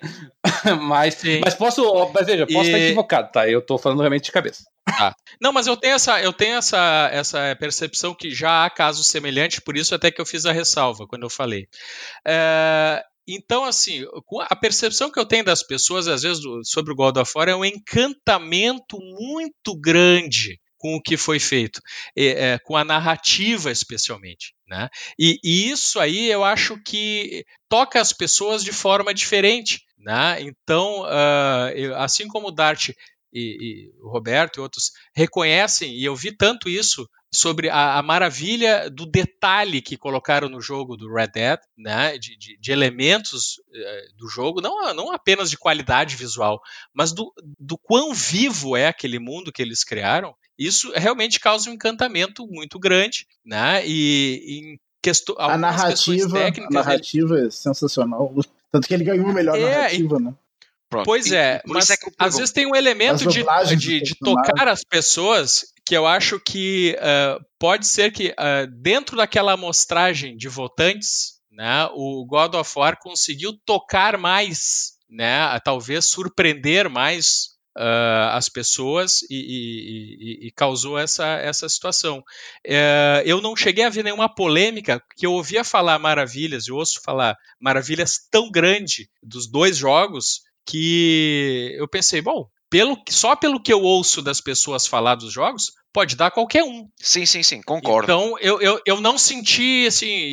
mas, mas posso. Mas veja, posso e... estar equivocado, tá? Eu tô falando realmente de cabeça. Tá. Não, mas eu tenho essa, eu tenho essa, essa percepção que já há casos semelhantes, por isso até que eu fiz a ressalva quando eu falei. É, então, assim, a percepção que eu tenho das pessoas, às vezes, sobre o God of War é um encantamento muito grande com o que foi feito, é, com a narrativa especialmente. Né? E, e, isso aí eu acho que toca as pessoas de forma diferente. Né? Então, uh, assim como o Dart e, e, o Roberto e outros reconhecem, e eu vi tanto isso sobre a, a, maravilha do detalhe que colocaram no jogo do Red Dead, né, de, de, de elementos uh, do jogo, não, não apenas de qualidade visual, mas do, do quão vivo é aquele mundo que eles criaram. Isso realmente causa um encantamento muito grande, né? E, em questão, a narrativa, a narrativa é sensacional. Tanto que ele ganhou a melhor é, narrativa, e, né? Pronto. Pois é, e mas é às vezes tem um elemento de, de, de tocar as pessoas que eu acho que ah, pode ser que ah, dentro daquela amostragem de votantes, né, o God of War conseguiu tocar mais, né, a talvez surpreender mais ah, as pessoas e, e- e- e causou essa, essa situação. Eu não cheguei a ver nenhuma polêmica, que eu ouvia falar maravilhas, eu ouço falar maravilhas tão grande dos dois jogos que eu pensei, bom, pelo, só pelo que eu ouço das pessoas falar dos jogos, pode dar qualquer um. Sim, sim, sim, concordo. Então, eu, eu, eu não senti, assim,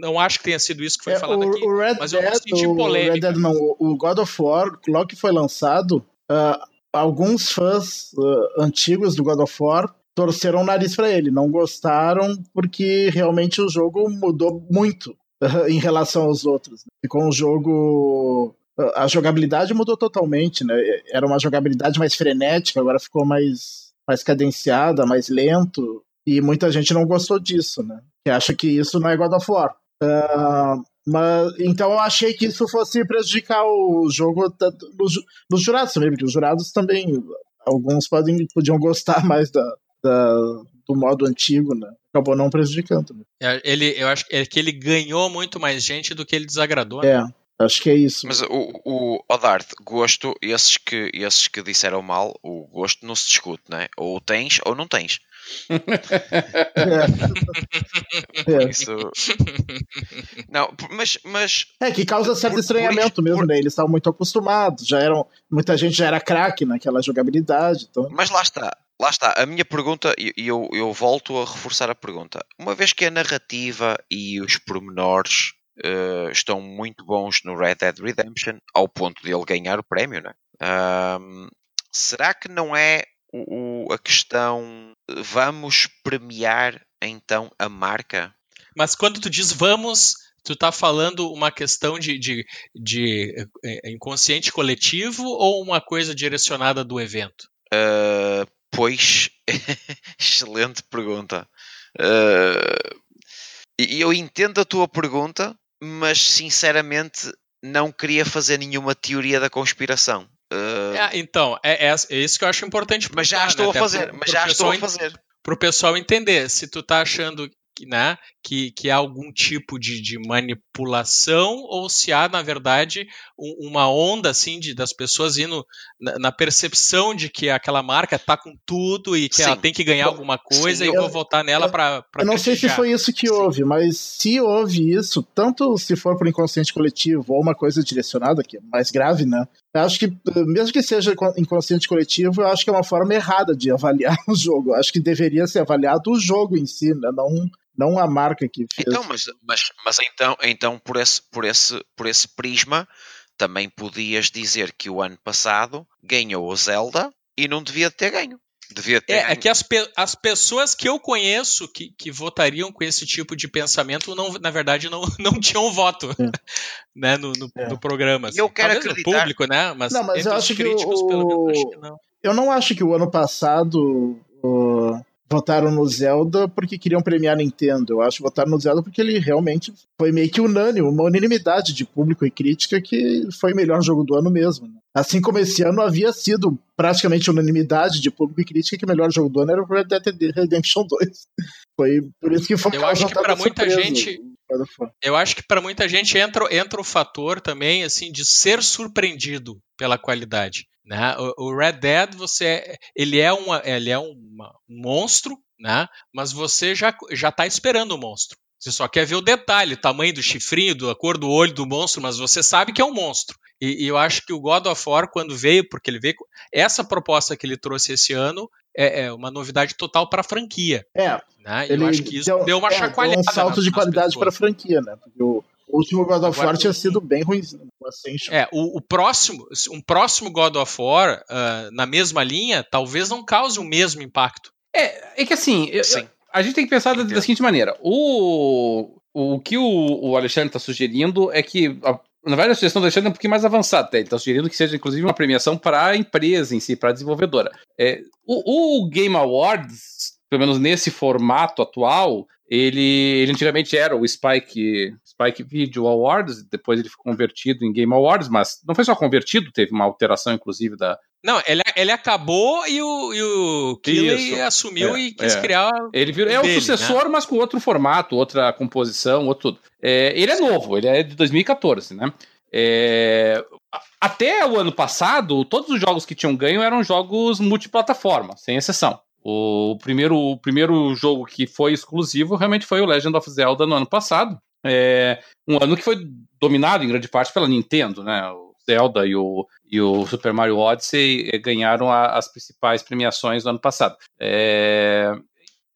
não acho que tenha sido isso que foi É, falado o, aqui. o Red mas eu não Dead, senti o polêmica. Red Dead não, o- o God of War, logo que foi lançado, ah, alguns fãs ah, antigos do God of War torceram o nariz pra ele, não gostaram porque realmente o jogo mudou muito em relação aos outros. né? Ficou um jogo a jogabilidade mudou totalmente, né? Era uma jogabilidade mais frenética, agora ficou mais mais cadenciada, mais lento, e muita gente não gostou disso, né? Que acha que isso não é God of War. Ah, mas, então eu achei que isso fosse prejudicar o jogo ju- nos jurados também, porque os jurados também, alguns podem, podiam gostar mais da, da- do modo antigo, né? Acabou não prejudicando. Né? É, Ele, eu acho é que ele ganhou muito mais gente do que ele desagradou. né? É, acho que é isso. Mas o, o Odart, gosto, esses que, esses que disseram mal, o gosto não se discute, né? Ou tens ou não tens. É, é. Isso. Não, mas, mas É, que causa certo Por- por estranhamento isso- mesmo, por- né? Eles estavam muito acostumados, já eram. Muita gente já era craque naquela jogabilidade. Então, Mas lá está, lá está. A minha pergunta, e e eu, eu volto a reforçar a pergunta. Uma vez que a narrativa e os pormenores eh, estão muito bons no Red Dead Redemption, ao ponto de ele ganhar o prémio, né? Ahm, será que não é o, o- a questão eh, vamos premiar então a marca? Mas quando tu diz vamos, tu tá falando uma questão de, de, de eh, inconsciente coletivo ou uma coisa direcionada do evento? Uh, pois, excelente pergunta. Uh, eu entendo a tua pergunta, mas sinceramente não queria fazer nenhuma teoria da conspiração. Uh, É, então, é, é, é isso que eu acho importante. mas já estou né? a fazer, pro- mas pro já estou a fazer. para o pessoal entender. Se tu tá achando né, que, que há algum tipo de, de manipulação ou se há, na verdade, um- uma onda assim de, das pessoas indo na, na percepção de que aquela marca tá com tudo e que Sim. ela tem que ganhar alguma coisa Sim, e eu vou votar nela para eu não sei se foi isso que Sim. houve, mas se houve isso, tanto se for por inconsciente coletivo ou uma coisa direcionada, que é mais grave, né? Eu acho que, eh, mesmo que seja co- inconsciente coletivo, eu acho que é uma forma errada de avaliar o jogo. Eu acho que deveria ser avaliado o jogo em si, né? não, não a marca que fez. Então, mas, mas, mas então, então por, esse, por, esse, por esse prisma, também podias dizer que o ano passado ganhou o Zelda e não devia ter ganho. Devia ter É, ganho. é que as, pe- as pessoas que eu conheço que, que votariam com esse tipo de pensamento, não, na verdade, não, não tinham voto É. né, no, no, É. no programa. E eu quero Talvez acreditar- no público, né? Mas, Não, mas entre eu os acho que críticos, o- pelo menos, acho que não. Eu não acho que o ano passado uh, votaram no Zelda porque queriam premiar a Nintendo. Eu acho que votaram no Zelda porque ele realmente foi meio que unânime, uma unanimidade de público e crítica que foi o melhor jogo do ano mesmo. né? Assim como esse ano havia sido praticamente unanimidade de público e crítica que o melhor jogo do ano era o Red Dead Redemption 2. Foi por isso que foi Eu acho que tanta muita surpresa, gente- War. Eu acho que para muita gente entra, entra o fator também assim de ser surpreendido pela qualidade. Né? O, o Red Dead você ele é, uma, ele é uma- um monstro, né? mas você já já está esperando o monstro. Você só quer ver o detalhe, o tamanho do chifrinho, do- a cor do olho do monstro, mas você sabe que é um monstro. E, e eu acho que o God of War, quando veio, porque ele veio. Essa proposta que ele trouxe esse ano é, é uma novidade total para a franquia. É, Né? Ele eu acho que isso deu, uma é, chacoalhada. um salto de qualidade para a franquia, né? Porque o último God of Agora, War tinha o- sido bem ruim. O Ascension. É, o, o próximo, um próximo God of War ah, na mesma linha, talvez não cause o mesmo impacto. É, é que assim, eu- a gente tem que pensar da, da seguinte maneira. O, o que o, o Alexandre está sugerindo é que. A, na verdade, a sugestão do Alexandre é um pouquinho mais avançada. Ele está sugerindo que seja, inclusive, uma premiação para a empresa em si, para a desenvolvedora. É, o, o Game Awards pelo menos nesse formato atual, ele, ele antigamente era o Spike, Spike Video Awards, depois ele foi convertido em Game Awards, mas não foi só convertido, teve uma alteração, inclusive, da. Não, ele, ele acabou e o, e o Keighley assumiu é, e quis é. criar. Ele virou, é o dele, sucessor, né? mas com outro formato, outra composição, outro tudo. É, ele é novo, ele é de 2014, né? É, até o ano passado, todos os jogos que tinham ganho eram jogos multiplataforma, sem exceção. O primeiro, o primeiro jogo que foi exclusivo realmente foi o Legend of Zelda no ano passado. É, um ano que foi dominado em grande parte pela Nintendo, né? O Zelda e o, e o Super Mario Odyssey eh, ganharam a- as principais premiações do ano passado. É,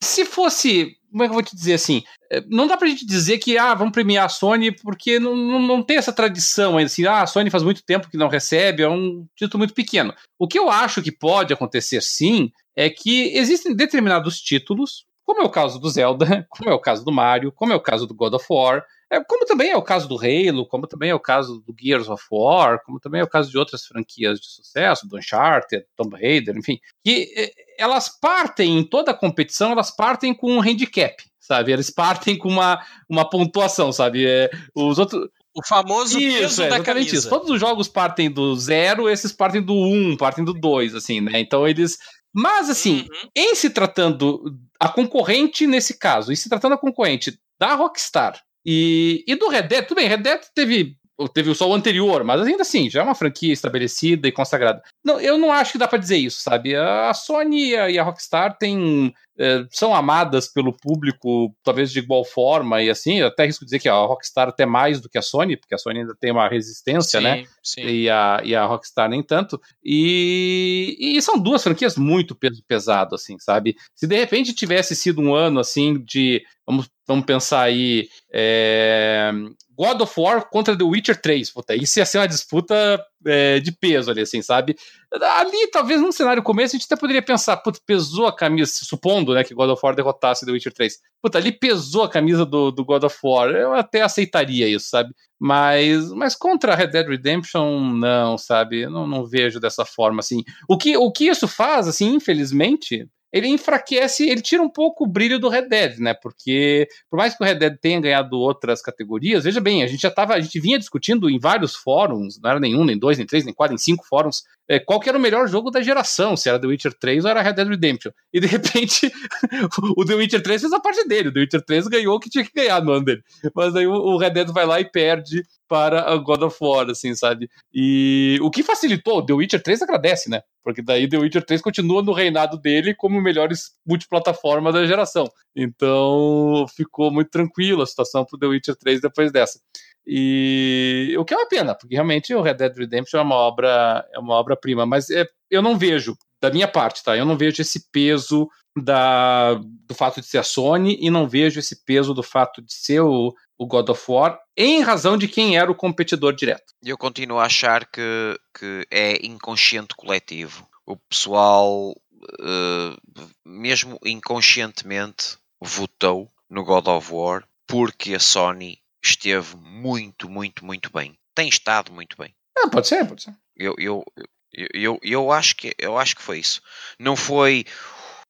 se fosse, como é que eu vou te dizer assim? é, Não dá pra gente dizer que, ah, vamos premiar a Sony, porque não, não, não tem essa tradição ainda, assim, ah, a Sony faz muito tempo que não recebe, é um título muito pequeno. O que eu acho que pode acontecer sim, é que existem determinados títulos, como é o caso do Zelda, como é o caso do Mario, como é o caso do God of War, é, como também é o caso do Halo, como também é o caso do Gears of War, como também é o caso de outras franquias de sucesso, do Uncharted, Tomb Raider, enfim, que eh, elas partem em toda a competição, elas partem com um handicap, sabe? Eles partem com uma, uma pontuação, sabe? É, os outros O famoso peso isso, é, da camisa. isso. Todos os jogos partem do zero, esses partem do um, partem do dois, assim, né? Então eles. Mas, assim, Uhum. em se tratando a concorrente nesse caso, e se tratando a concorrente da Rockstar e, e do Red Dead, tudo bem, Red Dead teve. Teve só o anterior, mas ainda assim, já é uma franquia estabelecida e consagrada. Não, eu não acho que dá pra dizer isso, sabe? A Sony e a, Rockstar têm, eh, são amadas pelo público, talvez de igual forma, e assim, eu até risco dizer que a Rockstar até mais do que a Sony, porque a Sony ainda tem uma resistência, sim, né? Sim. e a, e a Rockstar nem tanto. E, e são duas franquias muito peso pesado, assim, sabe? Se de repente tivesse sido um ano assim de. Vamos, vamos pensar aí. é, God of War contra The Witcher 3. Puta, isso ia ser uma disputa é, de peso ali, assim, sabe? Ali, talvez num cenário começo, a gente até poderia pensar, puta, pesou a camisa, supondo né, que God of War derrotasse The Witcher 3. Puta, ali pesou a camisa do, do God of War. Eu até aceitaria isso, sabe? Mas, mas contra Red Dead Redemption, não, sabe? Não, não vejo dessa forma, assim. O que, o que isso faz, assim, infelizmente, ele enfraquece, ele tira um pouco o brilho do Red Dead, né? Porque, por mais que o Red Dead tenha ganhado outras categorias, veja bem, a gente já tava, a gente vinha discutindo em vários fóruns, não era nenhum, nem dois, nem três, nem quatro, nem cinco fóruns, é, qual que era o melhor jogo da geração, se era The Witcher 3 ou era Red Dead Redemption. E de repente, o The Witcher 3 fez a parte dele, o The Witcher 3 ganhou o que tinha que ganhar no ano dele. Mas aí o, Red Dead vai lá e perde para a God of War, assim, sabe? E o que facilitou, The Witcher 3 agradece, né? Porque daí The Witcher 3 continua no reinado dele como o melhor multiplataforma da geração. Então ficou muito tranquilo a situação pro The Witcher 3 depois dessa. E o que é uma pena, porque realmente o Red Dead Redemption é uma obra é uma obra prima, mas é, eu não vejo da minha parte, tá? Eu não vejo esse peso da, do fato de ser a Sony e não vejo esse peso do fato de ser o, o God of War em razão de quem era o competidor direto. Eu continuo a achar que, que é inconsciente coletivo. O pessoal, eh, mesmo inconscientemente, votou no God of War porque a Sony esteve muito, muito, muito bem. Tem estado muito bem. Ah, pode ser, pode ser. Eu, eu, eu, eu, eu acho que eu acho que foi isso. Não foi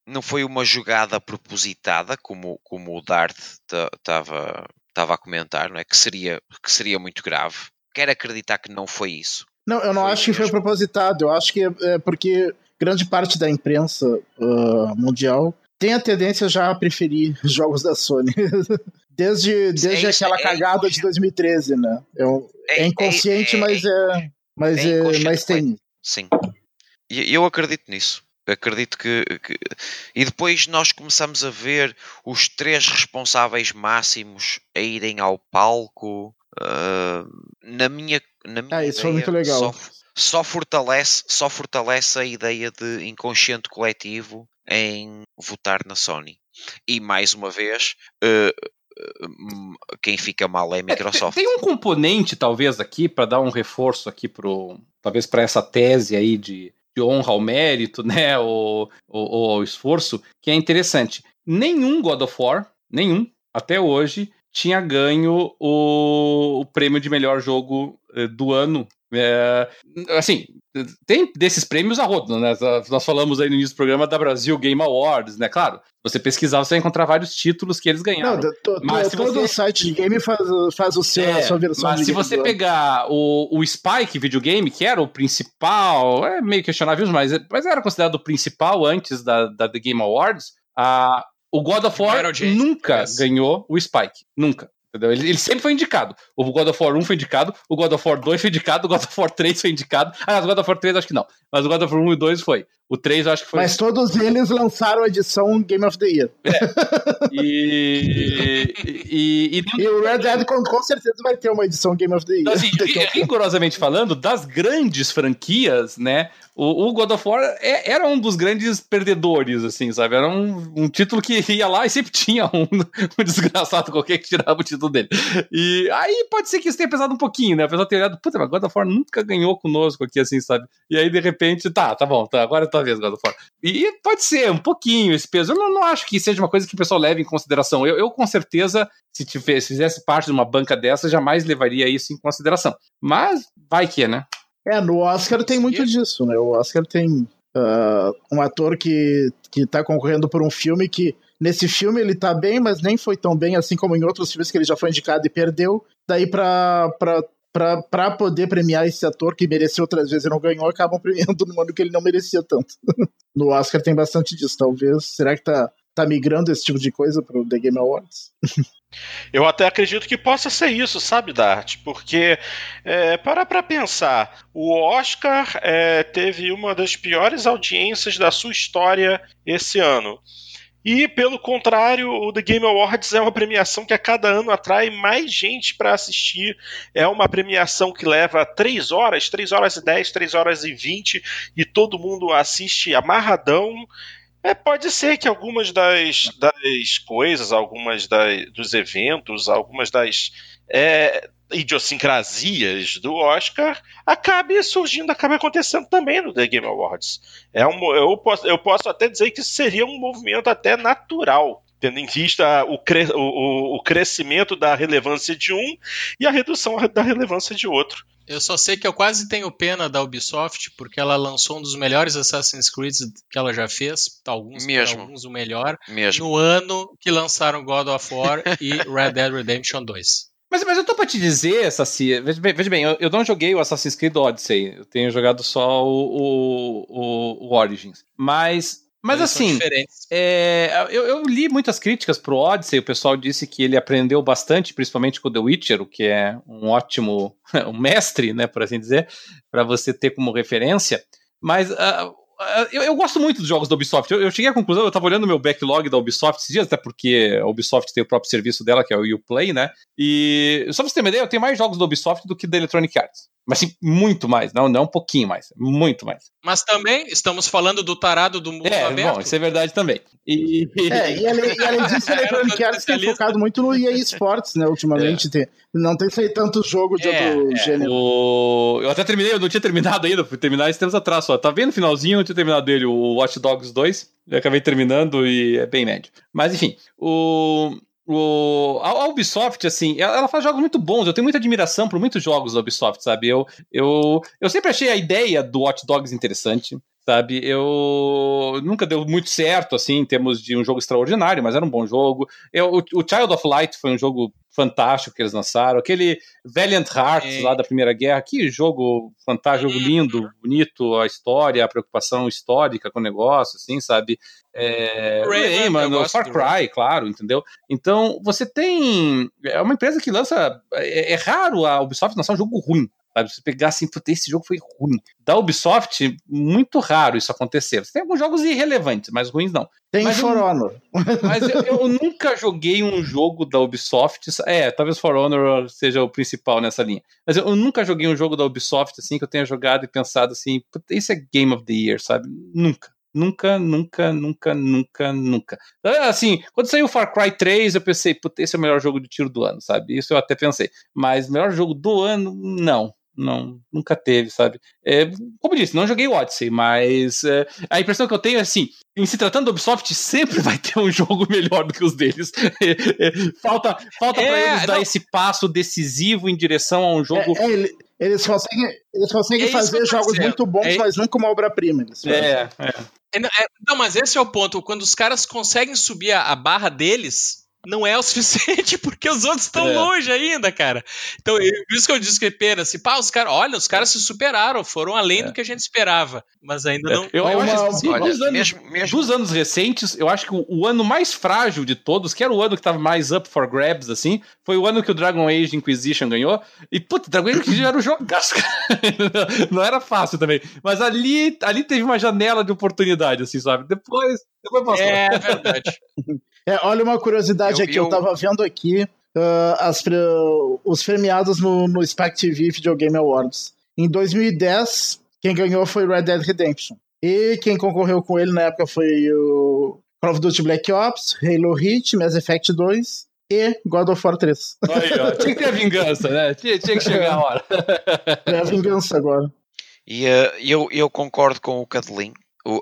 não foi uma jogada propositada como como o Dart estava a comentar, não é? Que seria que seria muito grave. Quero acreditar que não foi isso. Não, eu não Foi acho que foi mesmo. propositado. Eu acho que é, é porque grande parte da imprensa uh, mundial tem a tendência já a preferir jogos da Sony. Desde desde isso, aquela é cagada de inconsciente. 2013, né? É, um- é inconsciente, mas é. Mas, é é, inconsciente mas tem. Sim. E eu acredito nisso. Acredito que, que- E depois nós começamos a ver os três responsáveis máximos a irem ao palco. ah, na minha, na minha Ah, isso foi ideia, muito legal. Só, só fortalece, só fortalece a ideia de inconsciente coletivo em votar na Sony. E mais uma vez, hum, quem fica mal é a Microsoft. Tem um componente, talvez, aqui, para dar um reforço aqui pro. Talvez para essa tese aí de, de honra ao mérito, né? Ou, ou, ou ao esforço, que é interessante. Nenhum God of War, nenhum, até hoje, tinha ganho o, o prêmio de melhor jogo eh, do ano É, assim, tem desses prêmios a rodo, né? Nós falamos aí no início do programa da Brasil Game Awards, né? Claro, você pesquisar, você vai encontrar vários títulos que eles ganharam. Não, tô, mas se todo você... site de game faz, faz o seu, é, a sua versão Mas se você pegar o, o Spike videogame, que era o principal, é meio questionável, mas, mas era considerado o principal antes da, da The Game Awards, a, o God of War nunca ganhou o Spike. Nunca. Entendeu? Ele, ele, sempre foi indicado. O God of War 1 foi indicado, o God of War 2 foi indicado, o God of War 3 foi indicado. Ah, o God of War 3 acho que não. Mas o God of War 1 e 2 foi. O 3 eu acho que foi. Mas todos eles lançaram a edição Game of the Year. É. E, e, e, e, o Red Dead com, com, certeza vai ter uma edição Game of the Year. Assim, rigorosamente falando, das grandes franquias, né? O, o God of War é, era um dos grandes perdedores, assim, sabe? Era um, um título que ia lá e sempre tinha um, um, desgraçado qualquer que tirava o título dele. E aí pode ser que isso tenha pesado um pouquinho, né? A pessoa ter olhado, puta, mas God of War nunca ganhou conosco aqui, assim, sabe? E aí, de repente, tá, tá bom, tá, agora é tua vez, God of War. E pode ser um pouquinho esse peso. Eu não, não acho que seja uma coisa que o pessoal leve em consideração. Eu, eu com certeza, se, tivesse, se fizesse parte de uma banca dessa, jamais levaria isso em consideração. Mas vai que, né? É, no Oscar tem muito disso, né? O Oscar tem uh, um ator que, que tá concorrendo por um filme que nesse filme ele tá bem, mas nem foi tão bem assim como em outros filmes que ele já foi indicado e perdeu. Daí pra, pra, pra poder premiar esse ator que mereceu outras vezes e não ganhou, acabam premiando no ano que ele não merecia tanto. no Oscar tem bastante disso, talvez. Será que tá, tá migrando esse tipo de coisa pro The Game Awards? Eu até acredito que possa ser isso, sabe, Dart? Porque, é, para para pensar, o Oscar é, teve uma das piores audiências da sua história esse ano. E, pelo contrário, o The Game Awards é uma premiação que a cada ano atrai mais gente para assistir. É uma premiação que leva 3 horas, 3 horas e 10, 3 horas e 20, e todo mundo assiste amarradão. É, pode ser que algumas das, das coisas, algumas das, dos eventos, algumas das é, idiosincrasias do Oscar acabe surgindo, acabe acontecendo também no The Game Awards. É um, eu, posso, eu posso até dizer que seria um movimento até natural tendo em vista o, cre o, o, crescimento da relevância de um e a redução da relevância de outro. Eu só sei que eu quase tenho pena da Ubisoft, porque ela lançou um dos melhores Assassin's Creed que ela já fez, alguns, Mesmo. alguns o melhor, Mesmo. no ano que lançaram God of War e Red Dead Redemption 2. Mas, mas eu tô pra te dizer, Saci, veja bem, veja bem eu, eu, não joguei o Assassin's Creed Odyssey, eu tenho jogado só o, o, o, o Origins, mas mas Eles assim, é, eu, eu, li muitas críticas pro Odyssey, o pessoal disse que ele aprendeu bastante, principalmente com The Witcher, o que é um ótimo um mestre, né, por assim dizer, para você ter como referência. Mas uh, eu, eu, gosto muito dos jogos da Ubisoft. Eu, eu cheguei à conclusão, eu estava olhando meu backlog da Ubisoft esses dias, até porque a Ubisoft tem o próprio serviço dela, que é o Uplay, né? E só pra você ter uma ideia, eu tenho mais jogos da Ubisoft do que da Electronic Arts. Mas sim, muito mais, não, não um pouquinho mais, muito mais. Mas também estamos falando do tarado do mundo é, aberto. Bom, isso é verdade também. E, é, e, além, e além disso, a Electronic Arts tem focado muito no EA Sports, né, ultimamente. É. Tem, não tem feito tanto jogo de é, outro é. gênero. O... Eu até terminei, eu não tinha terminado ainda, fui terminar esse tempos atrás só. Tá vendo o finalzinho, eu não tinha terminado dele, o Watch Dogs 2. Eu acabei terminando e é bem médio. Mas enfim, o... O, a, Ubisoft, assim, ela, ela, faz jogos muito bons. Eu tenho muita admiração por muitos jogos da Ubisoft, sabe? Eu, eu, eu sempre achei a ideia do Watch Dogs interessante sabe? Eu nunca deu muito certo assim em termos de um jogo extraordinário, mas era um bom jogo. Eu, o, o Child of Light foi um jogo fantástico que eles lançaram. Aquele Valiant Hearts é. lá da Primeira Guerra, que jogo fantástico, jogo lindo, bonito, a história, a preocupação histórica com o negócio, assim, sabe? É, mano, Far Cry, claro, entendeu? Então, você tem. É uma empresa que lança. É, é raro a Ubisoft lançar um jogo ruim, Sabe? Você pegar assim, puta, esse jogo foi ruim. Da Ubisoft, muito raro isso acontecer. Você tem alguns jogos irrelevantes, mas ruins não. Tem mas For eu, Honor. Mas eu, eu, nunca joguei um jogo da Ubisoft. É, talvez For Honor seja o principal nessa linha. Mas eu, eu nunca joguei um jogo da Ubisoft assim que eu tenha jogado e pensado assim, puta, esse é Game of the Year, sabe? Nunca. Nunca, nunca, nunca, nunca, nunca. Assim, quando saiu o Far Cry 3, eu pensei, puta, esse é o melhor jogo de tiro do ano, sabe? Isso eu até pensei. Mas melhor jogo do ano, não não, nunca teve, sabe? É, como eu disse, não joguei Odyssey, mas é, a impressão que eu tenho é assim: em se tratando da Ubisoft, sempre vai ter um jogo melhor do que os deles. É, é, falta falta é, pra eles não... dar esse passo decisivo em direção a um jogo. É, é, Eles conseguem, eles conseguem É fazer jogos dizendo. muito bons, É- mas nunca uma obra-prima. É, é. É, não, é- não, mas esse é o ponto. Quando os caras conseguem subir a, a barra deles, não é o suficiente, porque os outros estão É. longe ainda, cara. Então, eu- por isso que eu disse que é pena. Assim, pá, os caras, olha, os caras se superaram, foram além do que a gente esperava. Mas ainda não. Eu, eu acho assim, Olha, dos, anos, mesmo, mesmo dos anos recentes, eu acho que o, o ano mais frágil de todos, que era o ano que tava mais up for grabs, assim, foi o ano que o Dragon Age Inquisition ganhou. E, puta, Dragon Age Inquisition era um jogaço, cara. Não era fácil também. Mas ali, ali teve uma janela de oportunidade, assim, sabe? Depois, depois passou. É verdade. É, olha uma curiosidade Eu- aqui, eu, eu- tava vendo aqui ah, as os premiados no, no Spec TV Video Game Awards. Em 2010, quem ganhou foi Red Dead Redemption. E quem concorreu com ele na época foi o Call of Duty Black Ops, Halo Reach, Mass Effect 2 e God of War 3. Aí, ó. Tinha que ter a vingança, né? Tinha, tinha que chegar a hora. É a vingança agora. E eh, eu, eu concordo com o Cadelin,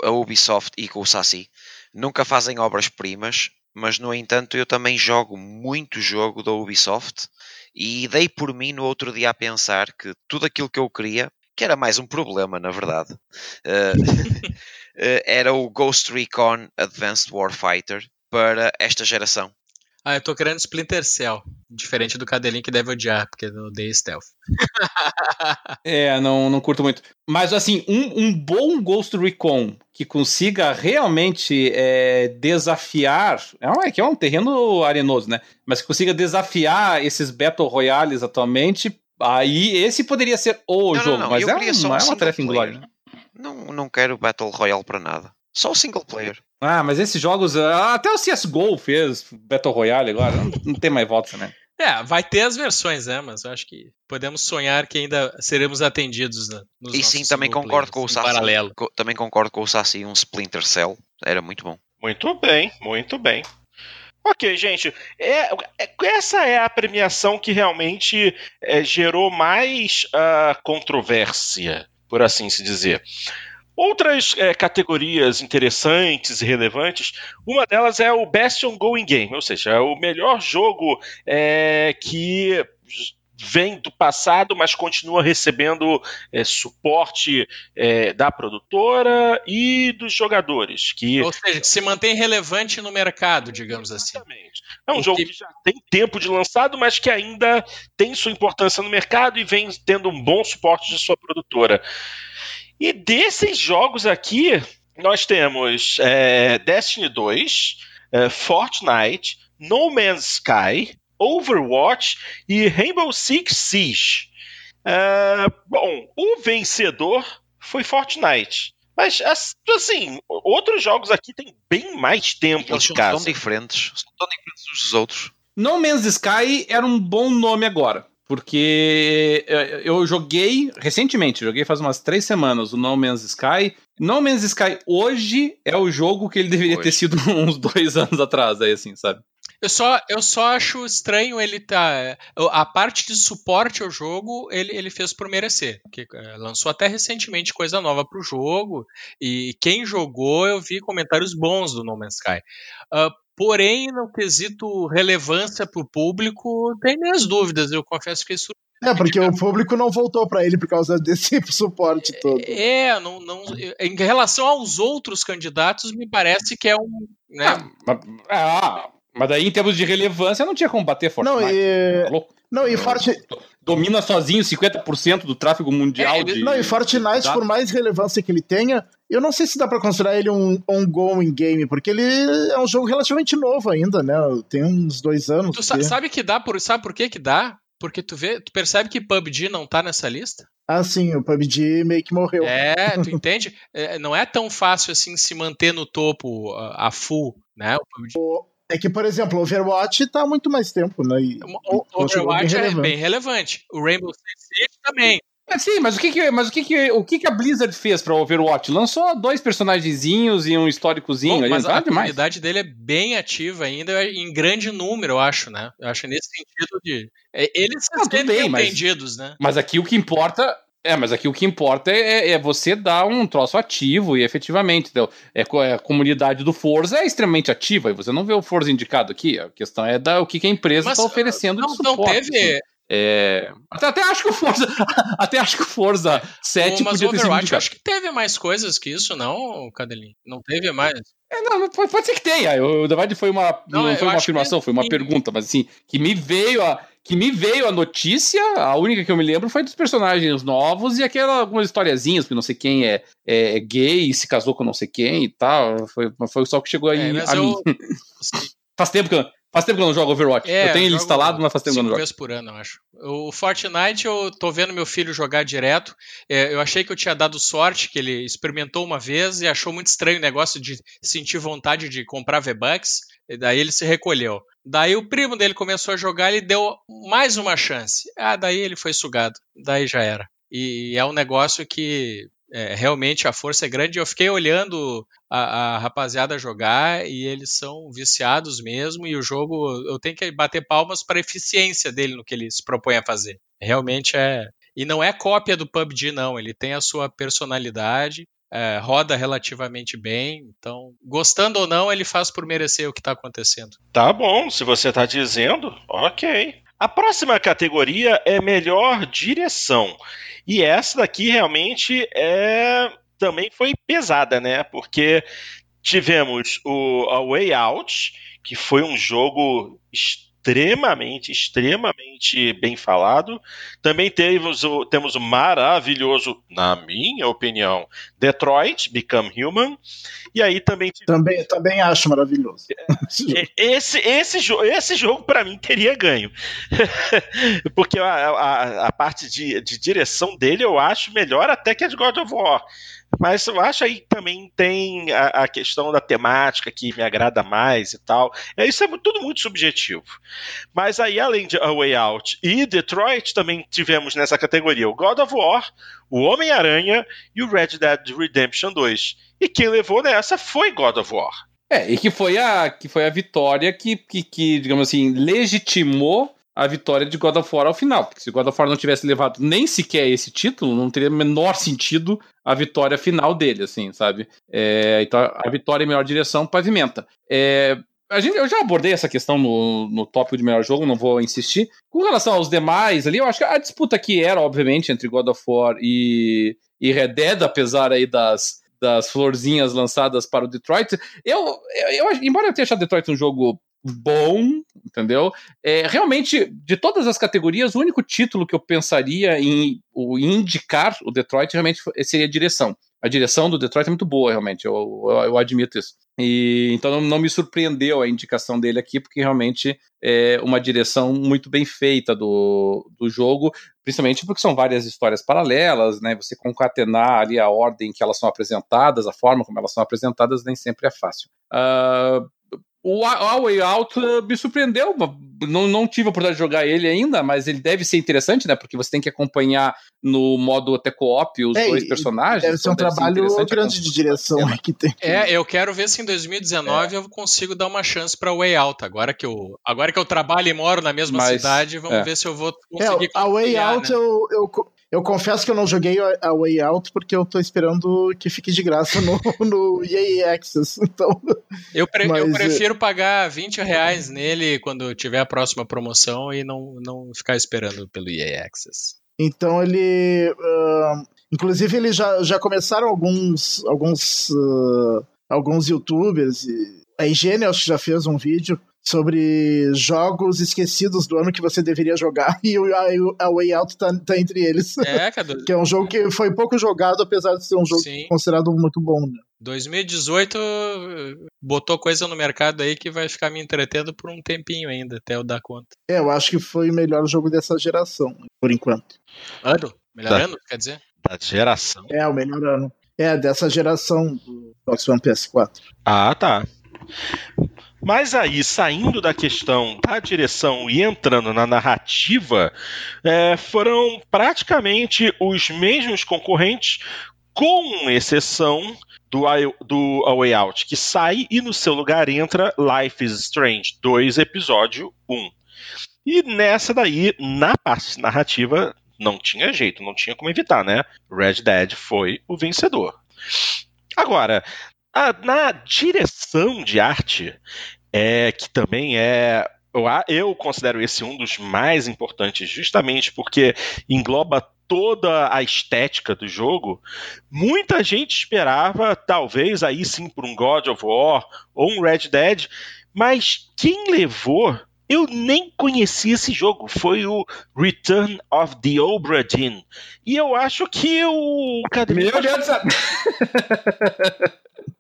a Ubisoft e com o Saci. Nunca fazem obras-primas, mas no entanto eu também jogo muito jogo da Ubisoft e dei por mim no outro dia a pensar que tudo aquilo que eu queria, que era mais um problema na verdade, eh, era o Ghost Recon Advanced Warfighter para esta geração. Ah, eu tô querendo Splinter Cell. Diferente do Cadelinho que deve odiar, porque eu odeio stealth. É, não, não curto muito. Mas, assim, um, um bom Ghost Recon que consiga realmente é, desafiar. É, um- é que é um terreno arenoso, né? Mas que consiga desafiar esses Battle Royales atualmente. Aí esse poderia ser o Não, não, jogo, não, mas eu é, um, só um é uma tarefa inglória. Não, não quero Battle Royale para nada. Só o single player. Ah, mas esses jogos. ah, Até o CSGO fez Battle Royale agora. Não, não tem mais volta também. É, vai ter as versões, né? Mas eu acho que podemos sonhar que ainda seremos atendidos né, nos e sim, também concordo com o Saci. paralelo. Co- Também concordo com o Saci, um Splinter Cell. Era muito bom. Muito bem, muito bem. Ok, gente. É, é- essa é a premiação que realmente é, gerou mais ah, controvérsia, por assim se dizer. Outras é, categorias interessantes e relevantes, uma delas é o Best Ongoing Game, ou seja, é o melhor jogo é, que vem do passado, mas continua recebendo é, suporte é, da produtora e dos jogadores, que Ou seja, que se mantém relevante no mercado, digamos assim. Exatamente. É um O jogo que- que já tem tempo de lançado, mas que ainda tem sua importância no mercado e vem tendo um bom suporte de sua produtora. E desses jogos aqui, nós temos é, Destiny 2, é, Fortnite, No Man's Sky, Overwatch e Rainbow Six Siege. É, bom, o vencedor foi Fortnite. Mas, as- assim, outros jogos aqui têm bem mais tempo Eles de são casa. tão diferentes. São tão diferentes uns dos outros. No Man's Sky era um bom nome agora. Porque eh, eu joguei recentemente, joguei faz umas três semanas o No Man's Sky. No Man's Sky hoje é o jogo que ele deveria Hoje. ter sido uns dois anos atrás, aí assim, sabe? Eu só, eu só acho estranho ele tá. A parte de suporte ao jogo ele, ele fez por merecer. Porque eh, lançou até recentemente coisa nova pro jogo. E quem jogou, eu vi comentários bons do No Man's Sky. Ah, porém, no quesito relevância pro público, tem minhas dúvidas. Eu confesso que isso. É, porque o público não voltou pra ele por causa desse suporte todo. É, não, não, em relação aos outros candidatos, me parece que é um. Né, Mas, ah, mas daí em termos de relevância não tinha como bater Não, Fortnite. e, Tá louco? não, e, Forti- Domina sozinho 50% do tráfego mundial É, ele- de. não, e Fortnite, por mais relevância que ele tenha, eu não sei se dá pra considerar ele um ongoing game, porque ele é um jogo relativamente novo ainda, né? Tem uns dois anos. tu que- sabe que dá por. Sabe por que que dá? Porque tu vê, tu percebe que PUBG não tá nessa lista? Ah, sim, o PUBG meio que morreu. É, tu entende? É, não é tão fácil assim se manter no topo a, a full, né? O PUBG. É que, por exemplo, o Overwatch tá há muito mais tempo, né? E, O Overwatch é relevante. bem relevante. O Rainbow Six Siege também. É, sim, mas o que que, mas o que, que, o que, que a Blizzard fez pra Overwatch? Lançou dois personagenzinhos e um históricozinho Bom, mas não a comunidade dele é bem ativa ainda, em grande número, eu acho, né? Eu acho nesse sentido de. é, Eles se Não, sentem bem, entendidos, né? Mas aqui o que importa. É, mas aqui o que importa é, é você dar um troço ativo e efetivamente. Então, é, é, a comunidade do Forza é extremamente ativa e você não vê o Forza indicado aqui. A questão é da, o que, que a empresa está oferecendo Não, de não suporte. teve. assim. É, até, até, acho que o Forza, até acho que o Forza 7 mas podia ter sido Overwatch acho que teve mais coisas que isso, não, Cadelinho? Não teve mais? É, não, pode, pode ser que tenha. O debate foi uma, não, não foi uma afirmação, foi uma pergunta, mas assim, que me veio a que me veio a notícia, a única que eu me lembro foi dos personagens novos e aquela algumas historiazinhas, que não sei quem é, é, gay e se casou com não sei quem e tal. Foi, foi só que chegou aí é, a eu... mim. Faz tempo que eu, Faz tempo que eu não jogo Overwatch. É, eu tenho ele instalado, mas faz tempo que eu não jogo. vezes por ano, eu acho. O Fortnite, eu tô vendo meu filho jogar direto. É, eu achei que eu tinha dado sorte, que ele experimentou uma vez e achou muito estranho o negócio de sentir vontade de comprar V-Bucks. E daí ele se recolheu. Daí o primo dele começou a jogar, ele deu mais uma chance. Ah, daí ele foi sugado. Daí já era. E é um negócio que é, realmente a força é grande. Eu fiquei olhando a, a, rapaziada jogar e eles são viciados mesmo. E o jogo, eu tenho que bater palmas para a eficiência dele no que ele se propõe a fazer. Realmente é. E não é cópia do PUBG, não. Ele tem a sua personalidade. É, roda relativamente bem, então, gostando ou não, ele faz por merecer o que está acontecendo. Tá bom, se você está dizendo, ok. A próxima categoria é melhor direção. E essa daqui realmente é também foi pesada, né? Porque tivemos o a Way Out, que foi um jogo extremamente, extremamente bem falado. Também temos o, temos o maravilhoso, na minha opinião, Detroit, Become Human. E aí também. Também, também acho maravilhoso. Esse, esse, esse, esse jogo, para mim, teria ganho. Porque a, a, a parte de, de direção dele eu acho melhor até que a de God of War. Mas eu acho aí também tem a, a, questão da temática que me agrada mais e tal. É, isso é tudo muito subjetivo. Mas aí, além de A Way Out e Detroit, também tivemos nessa categoria o God of War, o Homem-Aranha e o Red Dead Redemption 2. E quem levou nessa foi God of War. É, e que foi a, que foi a vitória que, que, que digamos assim, legitimou a vitória de God of War ao final. Porque se God of War não tivesse levado nem sequer esse título, não teria menor sentido a vitória final dele, assim, sabe? É, então a vitória em melhor direção pavimenta. É, a gente, eu já abordei essa questão no, no tópico de melhor jogo, não vou insistir. Com relação aos demais ali, eu acho que a disputa aqui era, obviamente, entre God of War e, e Red Dead, apesar aí das, das florzinhas lançadas para o Detroit. Eu, eu, eu, embora eu tenha achado Detroit um jogo bom, entendeu? É, realmente, de todas as categorias, o único título que eu pensaria em, em indicar o Detroit realmente seria a direção. A direção do Detroit é muito boa, realmente, eu, eu, eu admito isso. E, então não, não, me surpreendeu a indicação dele aqui, porque realmente é uma direção muito bem feita do, do jogo, principalmente porque são várias histórias paralelas, né? Você concatenar ali a ordem que elas são apresentadas, a forma como elas são apresentadas, nem sempre é fácil. Uh, o A Way Out uh, me surpreendeu. Não, não tive a oportunidade de jogar ele ainda, mas ele deve ser interessante, né? Porque você tem que acompanhar no modo até co-op os é, dois personagens. Deve ser um então trabalho ser grande de direção que tem. É, eu quero ver se em 2019 é. eu consigo dar uma chance para Way Out. Agora que eu, agora que eu trabalho e moro na mesma mas, cidade, vamos é. ver se eu vou conseguir. É, a Way Out né? eu, eu eu confesso que eu não joguei a Way Out porque eu tô esperando que fique de graça no, no EA Access. Então, eu, pre mas, eu prefiro pagar 20 reais nele quando tiver a próxima promoção e não, não ficar esperando pelo EA Access. Então ele. Uh, inclusive, eles já, já começaram alguns. alguns. Uh, alguns youtubers e. A Higiene, acho que já fez um vídeo sobre jogos esquecidos do ano que você deveria jogar e a, a Way Out tá, tá, entre eles. É, Cadu. que é um jogo que foi pouco jogado, apesar de ser um jogo Sim. considerado muito bom. Né? 2018 botou coisa no mercado aí que vai ficar me entretendo por um tempinho ainda, até eu dar conta. É, eu acho que foi o melhor jogo dessa geração, por enquanto. Ano? Melhor da, ano, quer dizer? Da geração. É, o melhor ano. É, dessa geração do Xbox One PS4. Ah, tá. Mas aí, saindo da questão da direção e entrando na narrativa, é, foram praticamente os mesmos concorrentes, com exceção do, do A Way Out, que sai e no seu lugar entra Life is Strange 2, episódio 1. E nessa daí, na parte narrativa, não tinha jeito, não tinha como evitar, né? Red Dead foi o vencedor. Agora, a, na direção de arte, é que também é eu considero esse um dos mais importantes, justamente porque engloba toda a estética do jogo. Muita gente esperava, talvez aí sim, por um God of War ou um Red Dead, mas quem levou eu nem conheci esse jogo. Foi o Return of the Obra Dinn. E eu acho que o. Cadê Meu Deus do céu!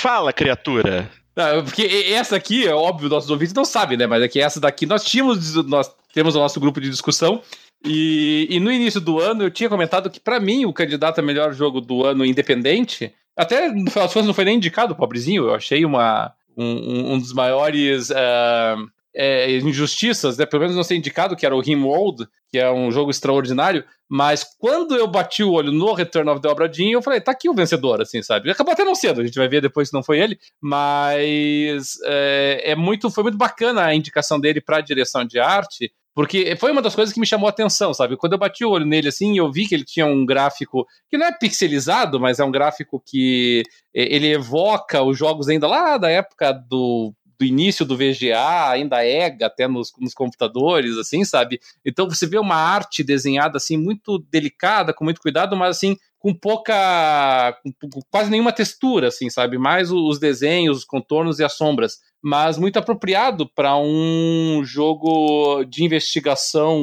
Fala, criatura. Não, porque essa aqui, é óbvio, nossos ouvintes não sabem, né? Mas é que essa daqui nós tínhamos, nós temos o nosso grupo de discussão. E, e no início do ano eu tinha comentado que, para mim, o candidato a melhor jogo do ano independente, até no final das contas não foi nem indicado, pobrezinho, eu achei uma, um, um dos maiores uh, é, injustiças, né? pelo menos não ser indicado, que era o Rimworld, que é um jogo extraordinário, mas quando eu bati o olho no Return of the Obra Dinn, eu falei, tá aqui o vencedor, assim, sabe? Acabou até não cedo, a gente vai ver depois se não foi ele, mas é, é muito, foi muito bacana a indicação dele para direção de arte, porque foi uma das coisas que me chamou a atenção, sabe? Quando eu bati o olho nele assim, eu vi que ele tinha um gráfico que não é pixelizado, mas é um gráfico que ele evoca os jogos ainda lá da época do do início do VGA, ainda EGA, até nos, nos, computadores, assim, sabe? Então você vê uma arte desenhada assim muito delicada, com muito cuidado, mas assim com pouca, com quase nenhuma textura, assim, sabe? Mais os desenhos, os contornos e as sombras, mas muito apropriado para um jogo de investigação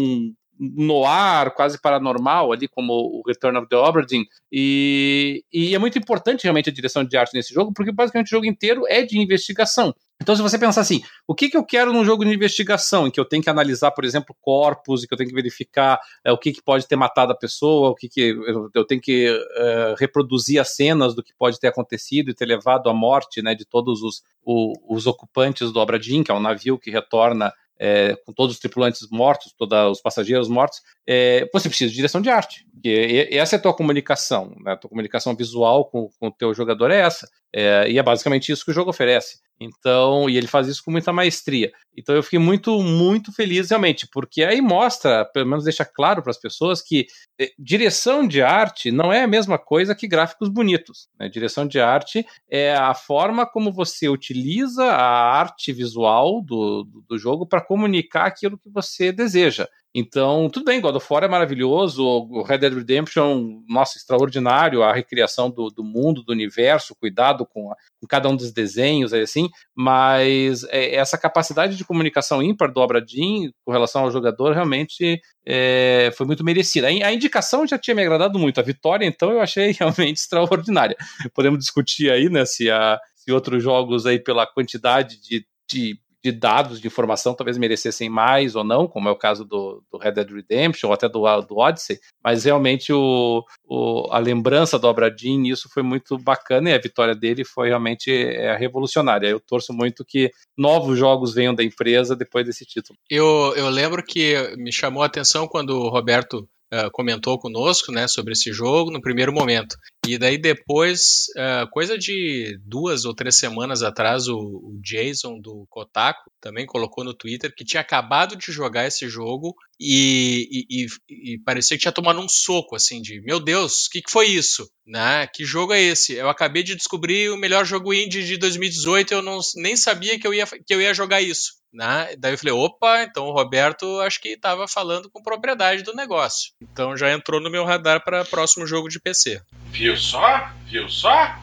no ar, quase paranormal, ali como o Return of the Obra Dinn, e, e é muito importante realmente a direção de arte nesse jogo, porque basicamente o jogo inteiro é de investigação. Então, se você pensar assim, o que, que eu quero num jogo de investigação, em que eu tenho que analisar, por exemplo, corpos, e que eu tenho que verificar é, o que, que pode ter matado a pessoa, o que, que eu, eu tenho que uh, reproduzir as cenas do que pode ter acontecido e ter levado à morte né, de todos os, o, os ocupantes do Obradin, que é um navio que retorna é, com todos os tripulantes mortos, todos os passageiros mortos, é, você precisa de direção de arte. Porque essa é a tua comunicação, né? a tua comunicação visual com, com o teu jogador é essa. É, e é basicamente isso que o jogo oferece. Então, e ele faz isso com muita maestria. Então eu fiquei muito, muito feliz realmente, porque aí mostra, pelo menos deixa claro para as pessoas que eh, direção de arte não é a mesma coisa que gráficos bonitos. Né? Direção de arte é a forma como você utiliza a arte visual do, do, do jogo para comunicar aquilo que você deseja. Então, tudo bem, God of War é maravilhoso, o Red Dead Redemption, nossa, extraordinário, a recriação do, do mundo, do universo, cuidado com, a, com, cada um dos desenhos, assim, mas é, essa capacidade de comunicação ímpar do Obra Dinn com relação ao jogador realmente é, foi muito merecida. A, a indicação já tinha me agradado muito, a vitória, então, eu achei realmente extraordinária. Podemos discutir aí, né, se, a, se outros jogos aí, pela quantidade de, de de dados, de informação, talvez merecessem mais ou não, como é o caso do, do Red Dead Redemption ou até do, do Odyssey, mas realmente o, o, a lembrança do Obradin, isso foi muito bacana e a vitória dele foi realmente é, revolucionária. Eu torço muito que novos jogos venham da empresa depois desse título. Eu, eu lembro que me chamou a atenção quando o Roberto Uh, comentou conosco né, sobre esse jogo no primeiro momento. E daí depois, uh, coisa de duas ou três semanas atrás, o, Jason do Kotaku também colocou no Twitter que tinha acabado de jogar esse jogo e, e, e, e parecia que tinha tomado um soco, assim, de meu Deus, o que, que foi isso? Né? Que jogo é esse? Eu acabei de descobrir o melhor jogo indie de 2018 e eu não, nem sabia que eu, ia, que eu ia jogar isso. Né? Daí eu falei, opa, então o Roberto acho que estava falando com propriedade do negócio. Então já entrou no meu radar para próximo jogo de PC. Viu só? Viu só?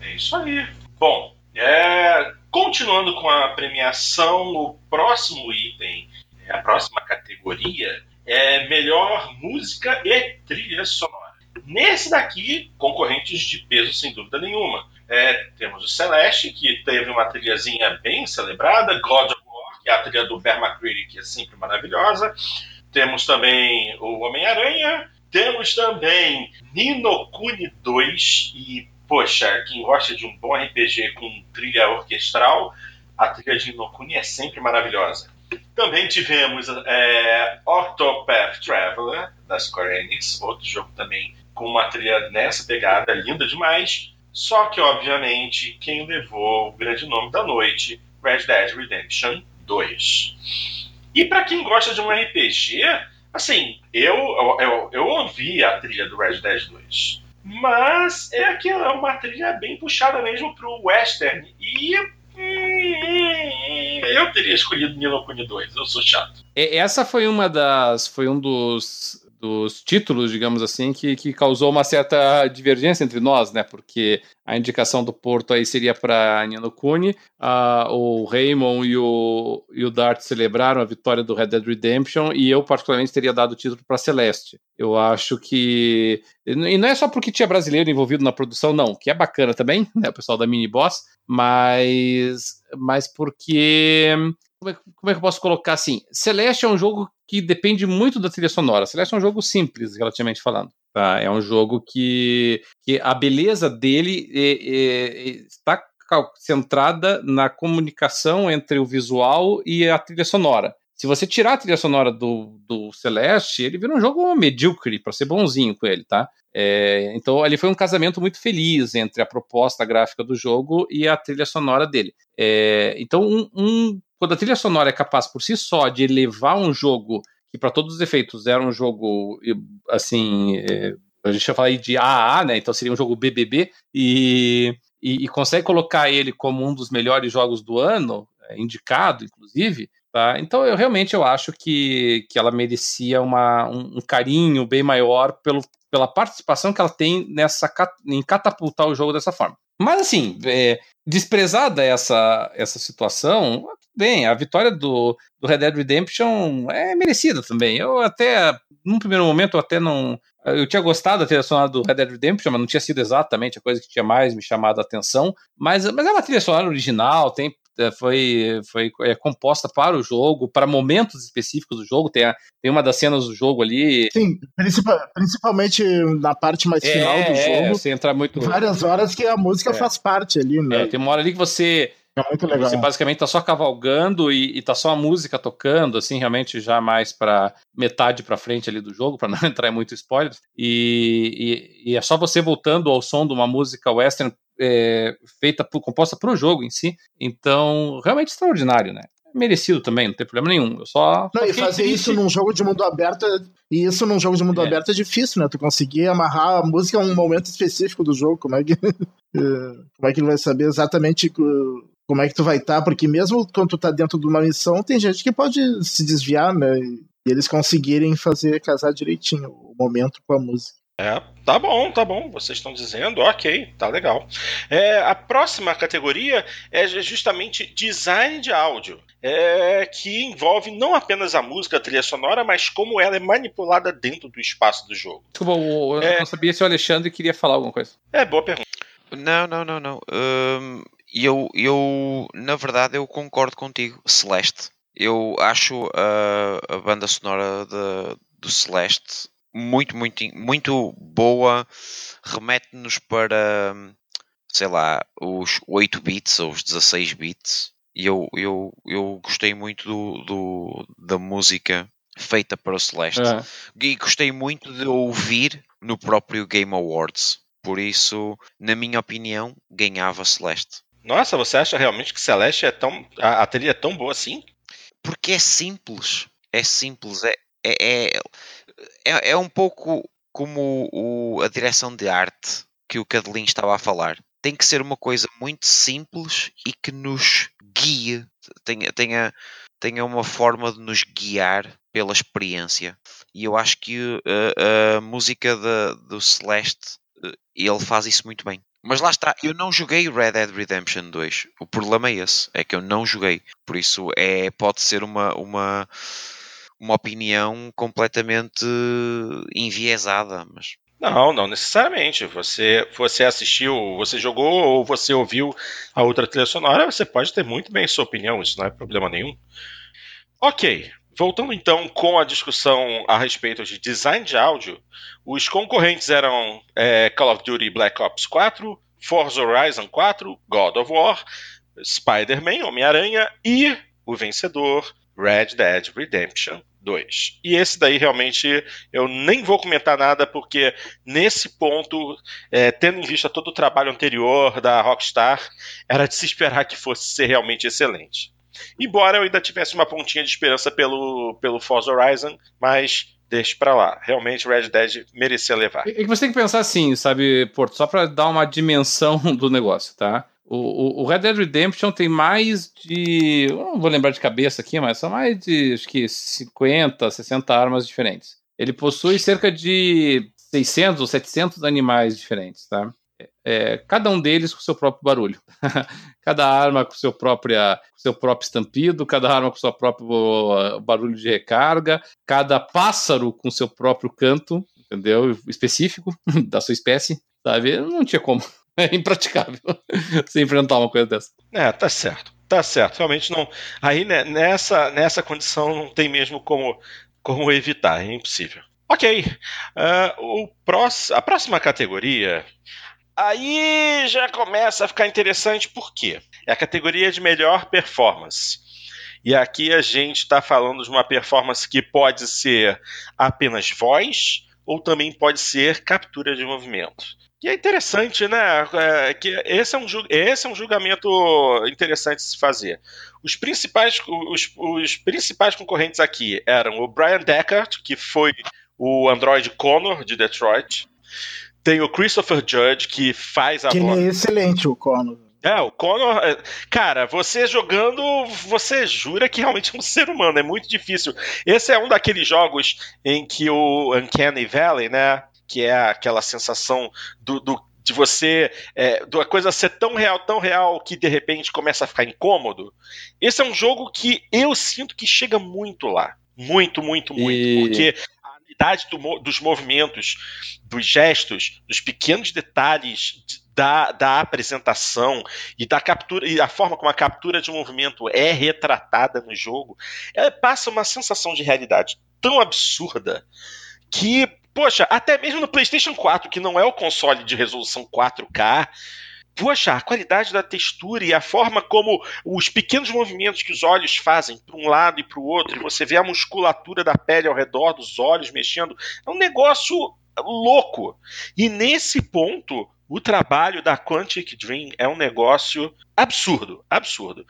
É isso aí. Bom, é, continuando com a premiação, o próximo item, é, a próxima categoria é melhor música e trilha sonora. Nesse daqui, concorrentes de peso sem dúvida nenhuma. É, temos o Celeste, que teve uma trilhazinha bem celebrada, God of que é a trilha do Bear McCreary, que é sempre maravilhosa. Temos também o Homem-Aranha. Temos também Nino Kuni 2. E, poxa, quem gosta de um bom RPG com trilha orquestral, a trilha de Nino Kuni é sempre maravilhosa. Também tivemos é, Octopath Traveler, da Square Enix, outro jogo também com uma trilha nessa pegada, linda demais. Só que, obviamente, quem levou o grande nome da noite, Red Dead Redemption 2. E para quem gosta de um RPG, assim, eu, eu, eu ouvi a trilha do Red Dead 2. Mas é aquela é uma trilha bem puxada mesmo pro western. E hum, eu teria escolhido Nino Kuni 2, eu sou chato. Essa foi uma das. Foi um dos dos títulos, digamos assim, que, que causou uma certa divergência entre nós, né? Porque a indicação do Porto aí seria para Nino Kuni, uh, o Raymond e o, e o Dart celebraram a vitória do Red Dead Redemption e eu, particularmente, teria dado o título para Celeste. Eu acho que. E não é só porque tinha brasileiro envolvido na produção, não, que é bacana também, né? O pessoal da Mini Boss, mas, mas porque como é, como é, que eu posso colocar assim? Celeste é um jogo que depende muito da trilha sonora. Celeste é um jogo simples, relativamente falando. Tá? É um jogo que, que a beleza dele é, é, está centrada na comunicação entre o visual e a trilha sonora. Se você tirar a trilha sonora do, do Celeste, ele vira um jogo medíocre, para ser bonzinho com ele, tá? É, então, ali foi um casamento muito feliz entre a proposta gráfica do jogo e a trilha sonora dele. É, então, um, um quando a trilha sonora é capaz por si só de elevar um jogo que para todos os efeitos era um jogo assim, é, a gente já falei de AAA, né? Então seria um jogo BBB e, e, e, consegue colocar ele como um dos melhores jogos do ano, é, indicado inclusive. Tá? Então eu realmente eu acho que, que ela merecia uma, um, um carinho bem maior pelo, pela participação que ela tem nessa em catapultar o jogo dessa forma. Mas assim, é, desprezada essa, essa situação, bem, a vitória do, do Red Dead Redemption é merecida também. Eu até, num primeiro momento, eu até não. Eu tinha gostado da trilha sonora do Red Dead Redemption, mas não tinha sido exatamente a coisa que tinha mais me chamado a atenção. Mas, mas é uma trilha sonora original, tem é, foi, foi é, composta para o jogo, para momentos específicos do jogo. Tem, a, tem uma das cenas do jogo ali. Sim, principal, principalmente na parte mais é, final do é, jogo. Você entra muito. Várias horas que a música é. faz parte ali, né? É, tem uma hora ali que você é muito legal. Você basicamente tá só cavalgando e, e tá só a música tocando, assim, realmente já mais para metade para frente ali do jogo, para não entrar em muito spoilers. E, e, e, é só você voltando ao som de uma música western é, feita, por, composta pro jogo em si. Então, realmente extraordinário, né? merecido também, não tem problema nenhum. Eu só. Não, e fazer triste. isso num jogo de mundo aberto. E isso num jogo de mundo é. aberto é difícil, né? Tu conseguir amarrar a música a um momento específico do jogo. Como é que. como é que ele vai saber exatamente como é que tu vai estar, tá, porque mesmo quando tu tá dentro de uma missão, tem gente que pode se desviar, né? E eles conseguirem fazer casar direitinho o momento com a música. É, tá bom, tá bom. Vocês estão dizendo, ok, tá legal. É, a próxima categoria é justamente design de áudio, é, que envolve não apenas a música, a trilha sonora, mas como ela é manipulada dentro do espaço do jogo. Desculpa, eu é, não sabia se o Alexandre queria falar alguma coisa. É, boa pergunta. Não, não, não, não. Um, eu, eu, na verdade, eu concordo contigo, Celeste. Eu acho a, a banda sonora de, do Celeste muito, muito, muito boa. Remete-nos para, sei lá, os 8 bits ou os 16 bits. E eu, eu, eu gostei muito do, do da música feita para o Celeste. É. E gostei muito de ouvir no próprio Game Awards. Por isso, na minha opinião, ganhava Celeste. Nossa, você acha realmente que Celeste é tão. A, a trilha é tão boa assim? Porque é simples. É simples. É, é, é, é, é um pouco como o, a direção de arte que o Cadelin estava a falar. Tem que ser uma coisa muito simples e que nos guie, tenha, tenha, tenha uma forma de nos guiar pela experiência. E eu acho que a, a música de, do Celeste eh, ele faz isso muito bem. Mas lá está, eu não joguei Red Dead Redemption 2. O problema é esse, é que eu não joguei. Por isso é, pode ser uma, uma, uma opinião completamente enviesada, mas não, não necessariamente. Você, você assistiu, você jogou ou você ouviu a outra trilha sonora, você pode ter muito bem sua opinião, isso não é problema nenhum. Ok, voltando então com a discussão a respeito de design de áudio, os concorrentes eram é, Call of Duty Black Ops 4, Forza Horizon 4, God of War, Spider-Man, Homem-Aranha e o vencedor, Red Dead Redemption 2. E esse daí realmente eu nem vou comentar nada, porque nesse ponto, é, tendo em vista todo o trabalho anterior da Rockstar, era de se esperar que fosse ser realmente excelente. Embora eu ainda tivesse uma pontinha de esperança pelo, pelo Forza Horizon, mas deixe para lá. Realmente Red Dead merecia levar. É que você tem que pensar assim, sabe, Porto, só para dar uma dimensão do negócio, tá? O, o, Red Dead Redemption tem mais de. Não vou lembrar de cabeça aqui, mas são mais de acho que 50, 60 armas diferentes. Ele possui cerca de 600 ou 700 animais diferentes, tá? É, cada um deles com seu próprio barulho. cada arma com seu, própria, seu próprio estampido, cada arma com seu próprio uh, barulho de recarga, cada pássaro com seu próprio canto, entendeu? Específico da sua espécie, sabe? Não tinha como. É impraticável você enfrentar uma coisa dessa. É, tá certo. Tá certo. Realmente não. Aí né, nessa, nessa condição não tem mesmo como, como evitar. É impossível. Ok. Uh, o próximo, a próxima categoria Aí já começa a ficar interessante, por quê? É a categoria de melhor performance. E aqui a gente está falando de uma performance que pode ser apenas voz ou também pode ser captura de movimento. E é interessante, né? É, que esse, é um, esse é um julgamento interessante de se fazer. Os principais, os, os principais concorrentes aqui eram o Brian Deckard, que foi o Android Connor de Detroit. Tem o Christopher Judge, que faz a que voz. é excelente, o Connor. É, o Connor. É, cara, você jogando, você jura que realmente é um ser humano, é muito difícil. Esse é um daqueles jogos em que o Uncanny Valley, né? Que é aquela sensação do, do de você, é, da coisa ser tão real, tão real, que de repente começa a ficar incômodo. Esse é um jogo que eu sinto que chega muito lá. Muito, muito, muito. E... Porque qualidade do, dos movimentos, dos gestos, dos pequenos detalhes da, da apresentação e da captura e a forma como a captura de movimento é retratada no jogo, ela passa uma sensação de realidade tão absurda que, poxa, até mesmo no PlayStation 4, que não é o console de resolução 4K, poxa, a qualidade da textura e a forma como os pequenos movimentos que os olhos fazem para um lado e para o outro, e você vê a musculatura da pele ao redor dos olhos mexendo, é um negócio louco. E nesse ponto, o trabalho da Quantic Dream é um negócio absurdo, absurdo.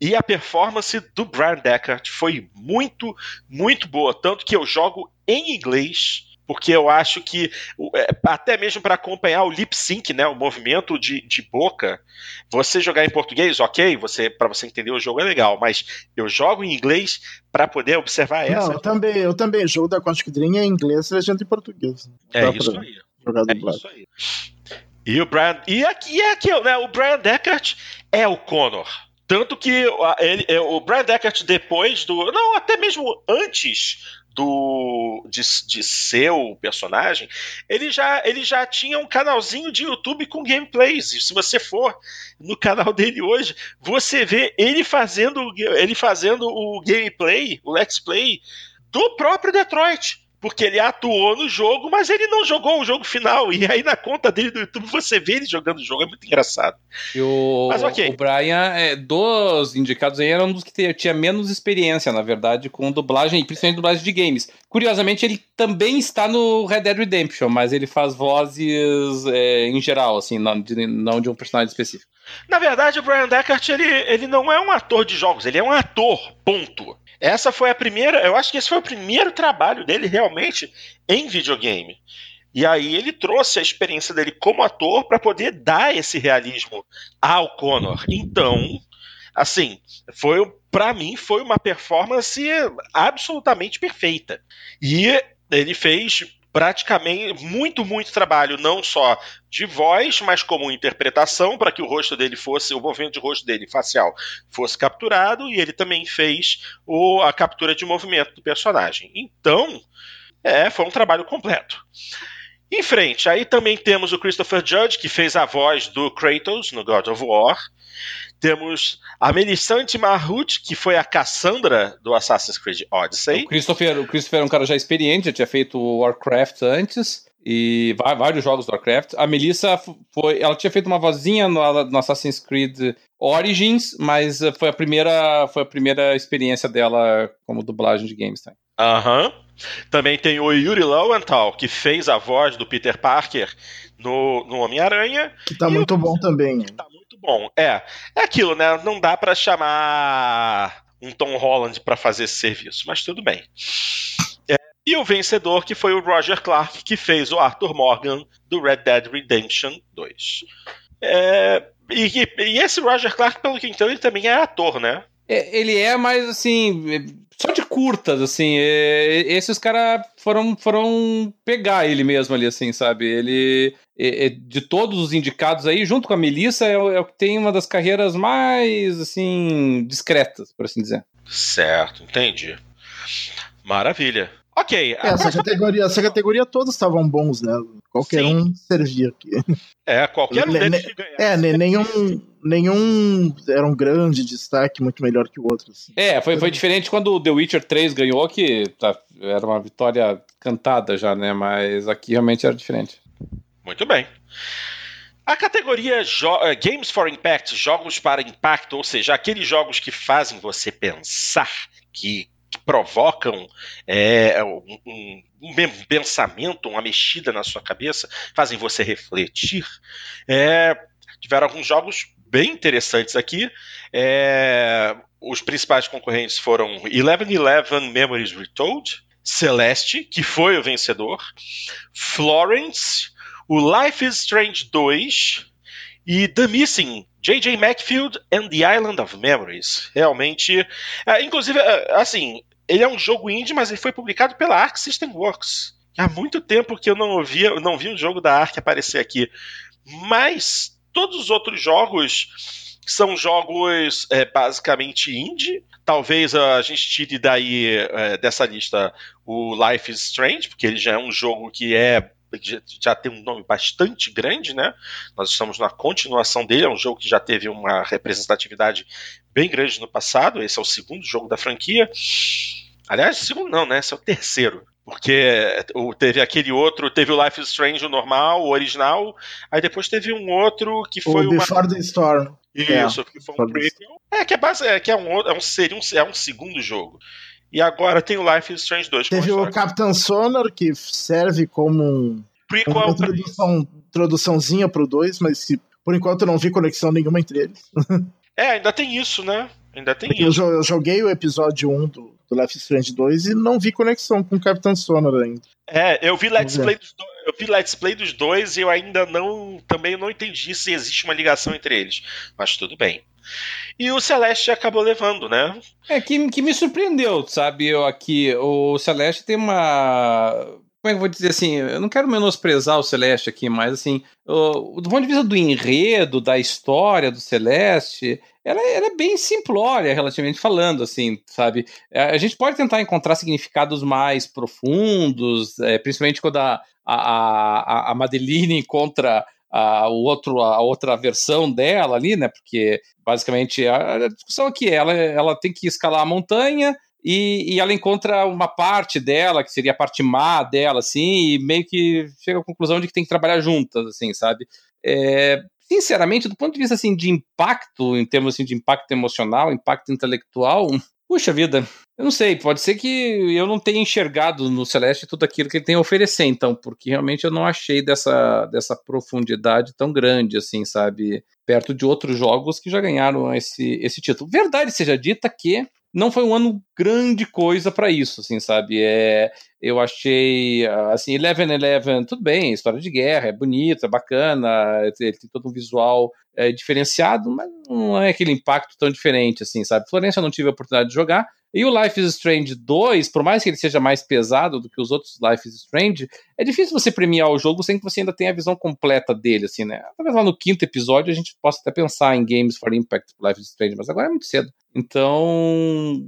E a performance do Brian Deckard foi muito, muito boa. Tanto que eu jogo em inglês porque eu acho que é, até mesmo para acompanhar o lip sync, né, o movimento de, de boca, você jogar em português, ok, você para você entender o jogo é legal, mas eu jogo em inglês para poder observar essa. Não, eu também, eu também jogo da Quantic Dream em inglês, legenda em português. É isso aí. Jogar é isso aí. E o Brian e aqui é aquilo, né? O Brian Deckard é o Connor. Tanto que ele, é, o Brian Deckard depois do, não, até mesmo antes do de, de ser o personagem, ele já, ele já tinha um canalzinho de YouTube com gameplays. Se você for no canal dele hoje, você vê ele fazendo ele fazendo o gameplay, o let's play do próprio Detroit porque ele atuou no jogo, mas ele não jogou o jogo final. E aí na conta dele do YouTube você vê ele jogando o jogo, é muito engraçado. E o, mas, okay. o Brian, é, dos indicados aí, era um dos que tinha menos experiência, na verdade, com dublagem, principalmente dublagem de games. Curiosamente, ele também está no Red Dead Redemption, mas ele faz vozes é, em geral, assim, não de, não de um personagem específico. Na verdade, o Brian Deckard, ele, ele não é um ator de jogos, ele é um ator, ponto. Essa foi a primeira, eu acho que esse foi o primeiro trabalho dele realmente em videogame. E aí ele trouxe a experiência dele como ator para poder dar esse realismo ao Connor. Então, assim, foi para mim foi uma performance absolutamente perfeita. E ele fez praticamente muito, muito trabalho, não só de voz, mas como interpretação, para que o rosto dele fosse, o movimento de rosto dele facial fosse capturado, e ele também fez o, a captura de movimento do personagem. Então, é, foi um trabalho completo. Em frente, aí também temos o Christopher Judge, que fez a voz do Kratos no God of War. Temos a Melisande Mahut, que foi a Cassandra do Assassin's Creed Odyssey. O Christopher, o Christopher é um cara já experiente, já tinha feito Warcraft antes e vários jogos do Warcraft. A Melissa foi, ela tinha feito uma vozinha no, no, Assassin's Creed Origins, mas foi a primeira, foi a primeira experiência dela como dublagem de games, tá? Aham. Uhum. Também tem o Yuri Lowenthal, que fez a voz do Peter Parker no, no Homem-Aranha. Que tá muito o... bom também. Que tá bom. É, é aquilo, né? Não dá para chamar um Tom Holland para fazer esse serviço, mas tudo bem. É, e o vencedor que foi o Roger Clark, que fez o Arthur Morgan do Red Dead Redemption 2. É, e, e, esse Roger Clark, pelo que então, ele também é ator, né? É, ele é, mas assim, só de curtas, assim. É, esses caras foram, foram pegar ele mesmo ali, assim, sabe? Ele, é, é, de todos os indicados aí, junto com a Melissa, é, é o que tem uma das carreiras mais, assim, discretas, por assim dizer. Certo, entendi. Maravilha. Ok. É, essa, categoria, essa categoria todos estavam bons, né? Qualquer Sim. um servia aqui. É, qualquer um deles que É, nenhum, nenhum era um grande destaque muito melhor que o outro. Assim. É, foi, foi diferente quando o The Witcher 3 ganhou, que tá, era uma vitória cantada já, né? Mas aqui realmente era diferente. Muito bem. A categoria uh, Games for Impact, jogos para impacto, ou seja, aqueles jogos que fazem você pensar, que provocam é, um, um, um, pensamento, uma mexida na sua cabeça, fazem você refletir. É, tiveram alguns jogos bem interessantes aqui. É, os principais concorrentes foram Eleven Eleven Memories Retold, Celeste, que foi o vencedor, Florence, o Life is Strange 2 e The Missing, J.J. Macfield and the Island of Memories. Realmente. É, inclusive, é, assim, ele é um jogo indie, mas ele foi publicado pela Arc System Works. Há muito tempo que eu não ouvia, não vi um jogo da Arc aparecer aqui. Mas todos os outros jogos são jogos é, basicamente indie. Talvez a gente tire daí é, dessa lista o Life is Strange, porque ele já é um jogo que é já tem um nome bastante grande, né? Nós estamos na continuação dele, é um jogo que já teve uma representatividade bem grande no passado. Esse é o segundo jogo da franquia. Aliás, segundo não, né? Esse é o terceiro. Porque teve aquele outro, teve o Life is Strange o normal, o original, aí depois teve um outro que foi o Before uma... the Storm. Isso, é, que foi um prequel. É, que é, base, é, que é um, é um, seria um, é um segundo jogo. E agora tem o Life is Strange 2. Teve o Captain Sonar, que serve como um, Prequel uma introdução, introduçãozinha pro 2, mas que por enquanto eu não vi conexão nenhuma entre eles. é, ainda tem isso, né? Ainda tem Porque isso. Eu joguei o episódio 1 do, do Life is Strange 2 e não vi conexão com o Captain Sonar ainda. É, eu vi Let's Play dos dois eu vi Let's Play dos dois e eu ainda não também não entendi se existe uma ligação entre eles. Mas tudo bem. E o Celeste acabou levando, né? É, que, que me surpreendeu, sabe? Eu aqui, o Celeste tem uma. Como é que eu vou dizer assim? Eu não quero menosprezar o Celeste aqui, mas assim, do ponto de vista do enredo, da história do Celeste, ela, ela, é bem simplória, relativamente falando, assim, sabe? É, a gente pode tentar encontrar significados mais profundos, é, principalmente quando a, a, a, a Madeline encontra a, o outro, a outra versão dela ali, né? Porque basicamente a, a discussão aqui é ela, ela tem que escalar a montanha. E, e, ela encontra uma parte dela, que seria a parte má dela, assim, e meio que chega à conclusão de que tem que trabalhar juntas, assim, sabe? É, sinceramente, do ponto de vista assim, de impacto, em termos assim, de impacto emocional, impacto intelectual, Puxa vida, eu não sei, pode ser que eu não tenha enxergado no Celeste tudo aquilo que ele tem a oferecer, então, porque realmente eu não achei dessa, dessa profundidade tão grande, assim, sabe? Perto de outros jogos que já ganharam esse, esse título. Verdade seja dita que não foi um ano grande coisa para isso, assim, sabe? É, eu achei, assim, Eleven Eleven, tudo bem, história de guerra, é bonito, é bacana, ele tem todo um visual é, diferenciado, mas não é aquele impacto tão diferente, assim, sabe? Florença eu não tive a oportunidade de jogar, e o Life is Strange 2, por mais que ele seja mais pesado do que os outros Life is Strange, é difícil você premiar o jogo sem que você ainda tenha a visão completa dele, assim, né? Talvez lá no quinto episódio a gente possa até pensar em Games for Impact Life is Strange, mas agora é muito cedo. Então,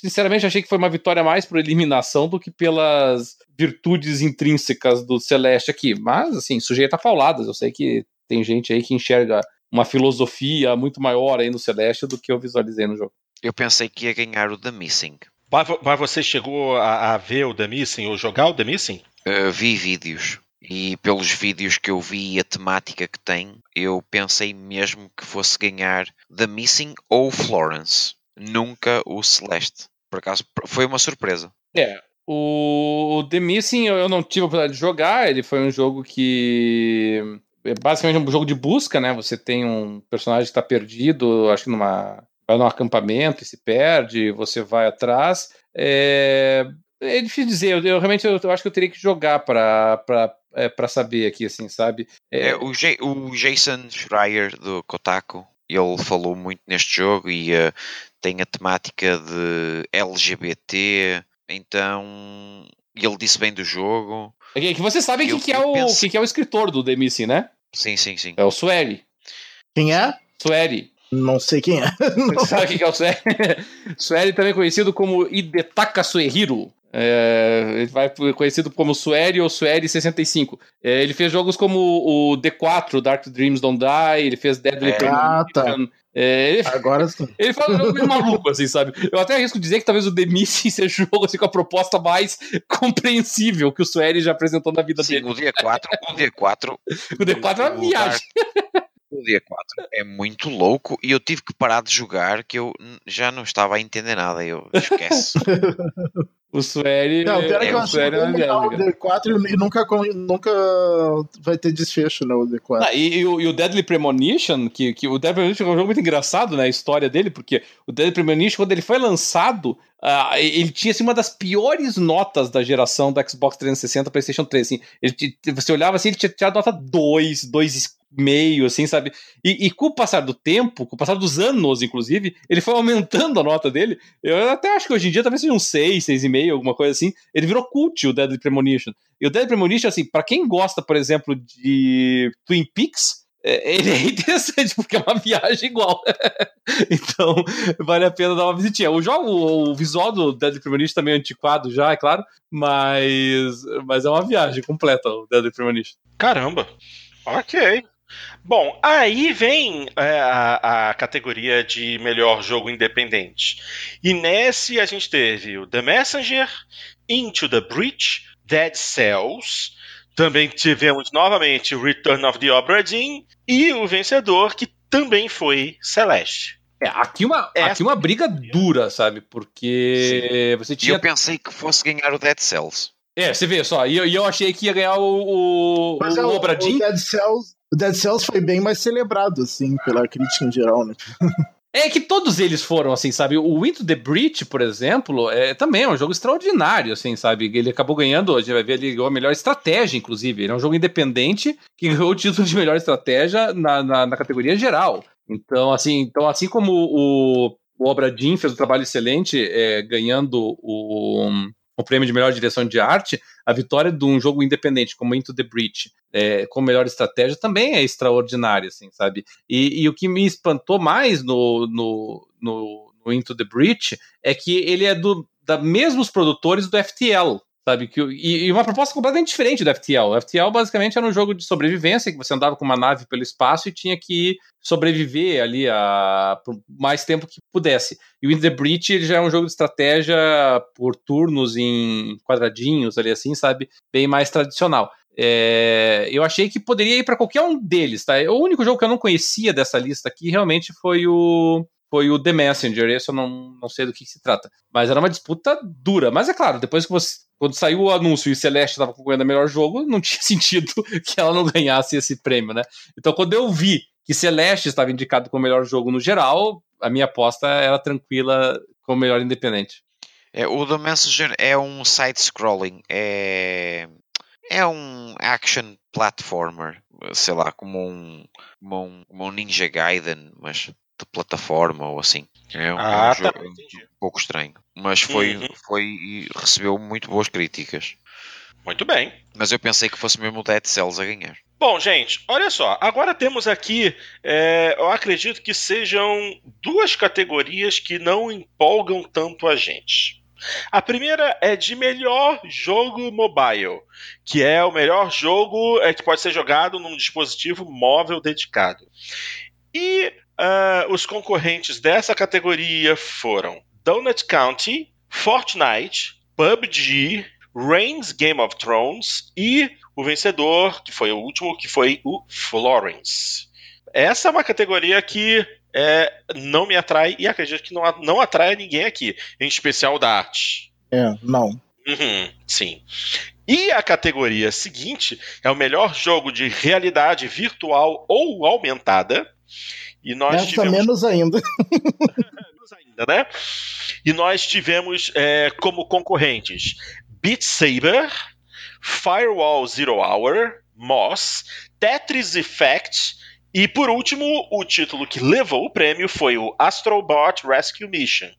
sinceramente, achei que foi uma vitória mais por eliminação do que pelas virtudes intrínsecas do Celeste aqui. Mas, assim, sujeito a pauladas. Eu sei que tem gente aí que enxerga uma filosofia muito maior aí no Celeste do que eu visualizei no jogo. Eu pensei que ia ganhar o The Missing. Mas você chegou a, a ver o The Missing ou jogar o The Missing? Uh, vi vídeos. E pelos vídeos que eu vi e a temática que tem, eu pensei mesmo que fosse ganhar The Missing ou Florence. Nunca o Celeste. Por acaso foi uma surpresa. É, o The Missing eu não tive a oportunidade de jogar. Ele foi um jogo que é basicamente um jogo de busca, né? Você tem um personagem que está perdido, acho que numa vai num acampamento e se perde, você vai atrás. É, é difícil dizer. Eu, eu realmente eu, eu, acho que eu teria que jogar para é, para saber aqui, assim, sabe? É... é o, J, o, Jason Schreier do Kotaku, ele falou muito neste jogo e uh, tem a temática de LGBT, então ele disse bem do jogo. É que você sabe que, que, é o, penso... que, que é o escritor do The Missing, né? Sim, sim, sim. É o Sueri. Quem é? Sueri. Não sei quem é. Você sabe quem é o Sueri? Sueri também conhecido como Hidetaka Suehiro. É, ele vai conhecido como Sueri ou Sueri 65. É, ele fez jogos como o D4, Dark Dreams Don't Die, ele fez Deadly é, ah, tá. É, ele, Agora sim. Ele fala um jogo meio maluco, assim, sabe? Eu até arrisco dizer que talvez o The Missing seja um jogo assim, com a proposta mais compreensível que o Sueri já apresentou na vida sim, dele. O D4, o D4. o D4 é uma viagem. O D4 é muito louco e eu tive que parar de jogar que eu já não estava a entender nada. Eu esqueço. O Sueri. Não, pior é, que eu acho que é o D4 e nunca, nunca vai ter desfecho, né? O D4. Ah, e, e, o, e, o, Deadly Premonition, que, que o Deadly Premonition é um jogo muito engraçado, né? A história dele, porque o Deadly Premonition, quando ele foi lançado, uh, ele tinha assim, uma das piores notas da geração do Xbox 360 PlayStation 3. Assim, ele, você olhava assim, ele tinha tirado nota 2, 2 meio, assim, sabe? E, e, com o passar do tempo, com o passar dos anos, inclusive, ele foi aumentando a nota dele. Eu até acho que hoje em dia talvez seja um 6, 6,5, alguma coisa assim. Ele virou cult, o Deadly Premonition. E o Deadly Premonition, assim, para quem gosta, por exemplo, de Twin Peaks, é, ele é interessante porque é uma viagem igual. então, vale a pena dar uma visitinha. O jogo, o visual do Deadly Premonition também é antiquado já, é claro, mas, mas é uma viagem completa o Deadly Premonition. Caramba! Ok. Bom, aí vem é, a, a, categoria de melhor jogo independente. E nesse a gente teve o The Messenger, Into the Breach, Dead Cells. Também tivemos novamente o Return of the Obra Dinn e o vencedor que também foi Celeste. É, aqui uma, Essa... aqui uma briga dura, sabe? Porque Sim. você tinha. Eu pensei que fosse ganhar o Dead Cells. É, você vê só, e eu, eu achei que ia ganhar o, o, Mas o, é, o Obradin. O Dead, Cells, o Dead Cells foi bem mais celebrado, assim, pela crítica em geral, né? É que todos eles foram, assim, sabe? O Into the Breach, por exemplo, é, também é um jogo extraordinário, assim, sabe? Ele acabou ganhando, a gente vai ver, ele ganhou a melhor estratégia, inclusive. Ele é um jogo independente que ganhou o título de melhor estratégia na, na, na categoria geral. Então, assim, então, assim como o, o Obra Dinn fez um trabalho excelente, é, ganhando o, o prêmio de melhor direção de arte, a vitória de um jogo independente como Into the Breach, é, com melhor estratégia, também é extraordinária, assim, sabe? E, e o que me espantou mais no, no, no, no, Into the Breach é que ele é do da mesmos produtores do FTL, sabe? Que, e, e, uma proposta completamente diferente do FTL. O FTL basicamente era um jogo de sobrevivência, que você andava com uma nave pelo espaço e tinha que sobreviver ali a, por mais tempo que pudesse. E o In the Breach ele já é um jogo de estratégia por turnos em quadradinhos ali assim, sabe? Bem mais tradicional. É, eu achei que poderia ir para qualquer um deles, tá? O único jogo que eu não conhecia dessa lista aqui realmente foi o foi o The Messenger. Esse eu não, não sei do que, que se trata. Mas era uma disputa dura. Mas é claro, depois que você quando saiu o anúncio e Celeste estava concorrendo a melhor jogo, não tinha sentido que ela não ganhasse esse prêmio, né? Então, quando eu vi que Celeste estava indicado como melhor jogo no geral, a minha aposta era tranquila como melhor independente. É, o The Messenger é um side-scrolling, é, é um action platformer, sei lá, como um, como um, como um Ninja Gaiden, mas de plataforma ou assim. É um, ah, tá, jogo um pouco estranho. Mas foi, uhum. foi e recebeu muito boas críticas. Muito bem. Mas eu pensei que fosse mesmo o Dead Cells a ganhar. Bom, gente, olha só. Agora temos aqui, é, eu acredito que sejam duas categorias que não empolgam tanto a gente. A primeira é de melhor jogo mobile, que é o melhor jogo é, que pode ser jogado num dispositivo móvel dedicado. E Uh, os concorrentes dessa categoria foram Donut County, Fortnite, PUBG, Reigns Game of Thrones e o vencedor, que foi o último, que foi o Florence. Essa é uma categoria que é, não me atrai e acredito que não, não atrai ninguém aqui, em especial da arte. É, não. Uhum, sim. E a categoria seguinte é o melhor jogo de realidade virtual ou aumentada. E nós Essa tivemos... menos ainda. anos ainda, né? E nós tivemos é, como concorrentes Beat Saber, Firewall Zero Hour, Moss, Tetris Effect e por último o título que levou o prêmio foi o Astrobot Rescue Mission,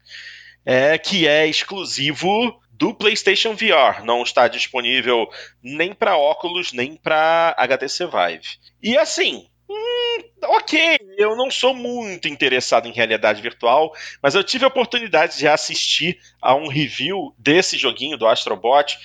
é, que é exclusivo do PlayStation VR, não está disponível nem para óculos nem para HTC Vive. E assim, hum, ok, eu não sou muito interessado em realidade virtual, mas eu tive a oportunidade de assistir a um review desse joguinho do Astrobot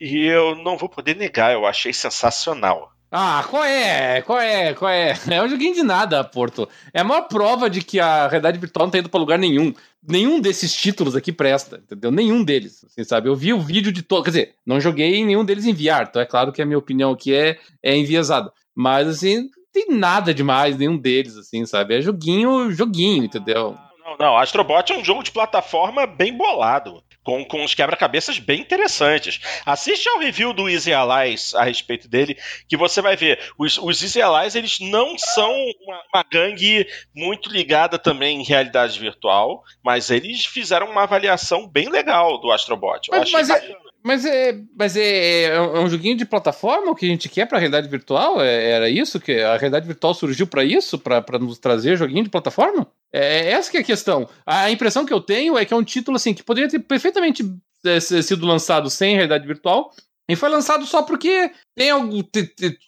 e eu não vou poder negar, eu achei sensacional. Ah, qual é? Qual é? Qual é? É um joguinho de nada, Porto. É a maior prova de que a realidade virtual não tá indo pra lugar nenhum. Nenhum desses títulos aqui presta, entendeu? Nenhum deles, assim, sabe? Eu vi o vídeo de todo. Quer dizer, não joguei nenhum deles em VR, então é claro que a minha opinião aqui é, é enviesada. Mas, assim, tem nada demais, nenhum deles, assim, sabe? É joguinho, joguinho, entendeu? Não, não, Astrobot é um jogo de plataforma bem bolado com, com uns quebra-cabeças bem interessantes. Assiste ao review do Easy Allies a respeito dele, que você vai ver. Os, os Easy Allies, eles não são uma, uma gangue muito ligada também em realidade virtual, mas eles fizeram uma avaliação bem legal do Astrobot. Eu mas, mas é, mas, é, mas é, é, um joguinho de plataforma o que a gente quer para realidade virtual? É, era isso que a realidade virtual surgiu para isso, para nos trazer joguinho de plataforma? É, é essa que é a questão. A impressão que eu tenho é que é um título assim que poderia ter perfeitamente é, sido lançado sem realidade virtual e foi lançado só porque tem algum,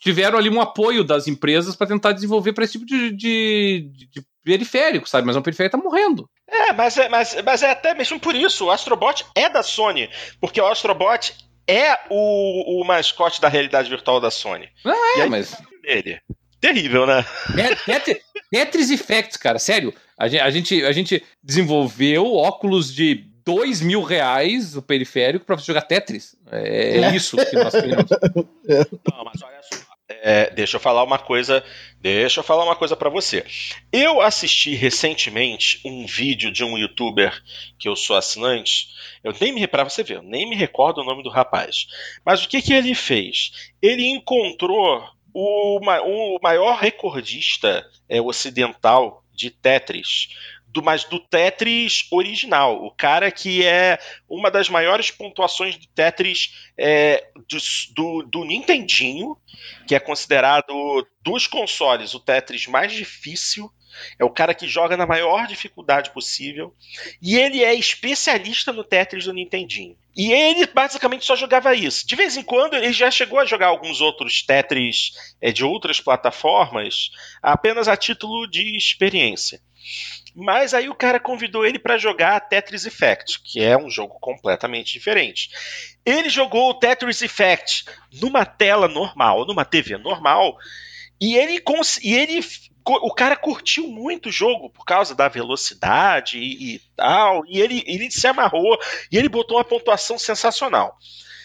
tiveram ali um apoio das empresas para tentar desenvolver para esse tipo de, de, de, periférico, sabe? Mas o periférico tá morrendo. É, mas é, mas, mas é até mesmo por isso. O Astrobot é da Sony. Porque o Astrobot é o, o mascote da realidade virtual da Sony. Não é, aí, mas. Dele. Terrível, né? Tetris Effect, cara, sério. A gente, a gente, a gente desenvolveu óculos de dois mil reais o periférico para jogar Tetris. É, é, isso que nós queremos. Não, mas olha só. É, deixa eu falar uma coisa. Deixa eu falar uma coisa para você. Eu assisti recentemente um vídeo de um youtuber que eu sou assinante. Eu nem me para você ver, nem me recordo o nome do rapaz. Mas o que que ele fez? Ele encontrou o, o maior recordista é, ocidental de Tetris, do, mas do Tetris original. O cara que é uma das maiores pontuações de Tetris é, do, do, do, Nintendinho, que é considerado dos consoles o Tetris mais difícil. É o cara que joga na maior dificuldade possível. E ele é especialista no Tetris do Nintendinho. E ele basicamente só jogava isso. De vez em quando ele já chegou a jogar alguns outros Tetris é, de outras plataformas, apenas a título de experiência. Mas aí o cara convidou ele para jogar Tetris Effect, que é um jogo completamente diferente. Ele jogou o Tetris Effect numa tela normal, numa TV normal, e ele, e ele o cara curtiu muito o jogo por causa da velocidade e, e, tal, e ele, ele se amarrou e ele botou uma pontuação sensacional.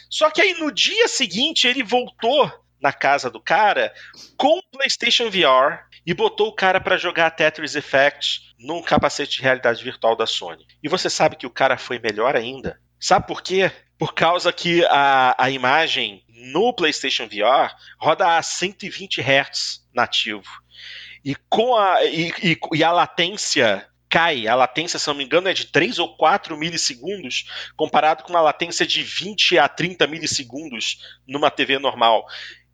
Só que aí no dia seguinte ele voltou na casa do cara com o PlayStation VR e botou o cara para jogar Tetris Effect num capacete de realidade virtual da Sony. E você sabe que o cara foi melhor ainda. Sabe por quê? Por causa que a, a imagem no PlayStation VR roda a 120 Hz nativo. E com a, e, e, e a latência cai. A latência, se não me engano, é de 3 ou 4 milissegundos, comparado com uma latência de 20 a 30 milissegundos numa TV normal.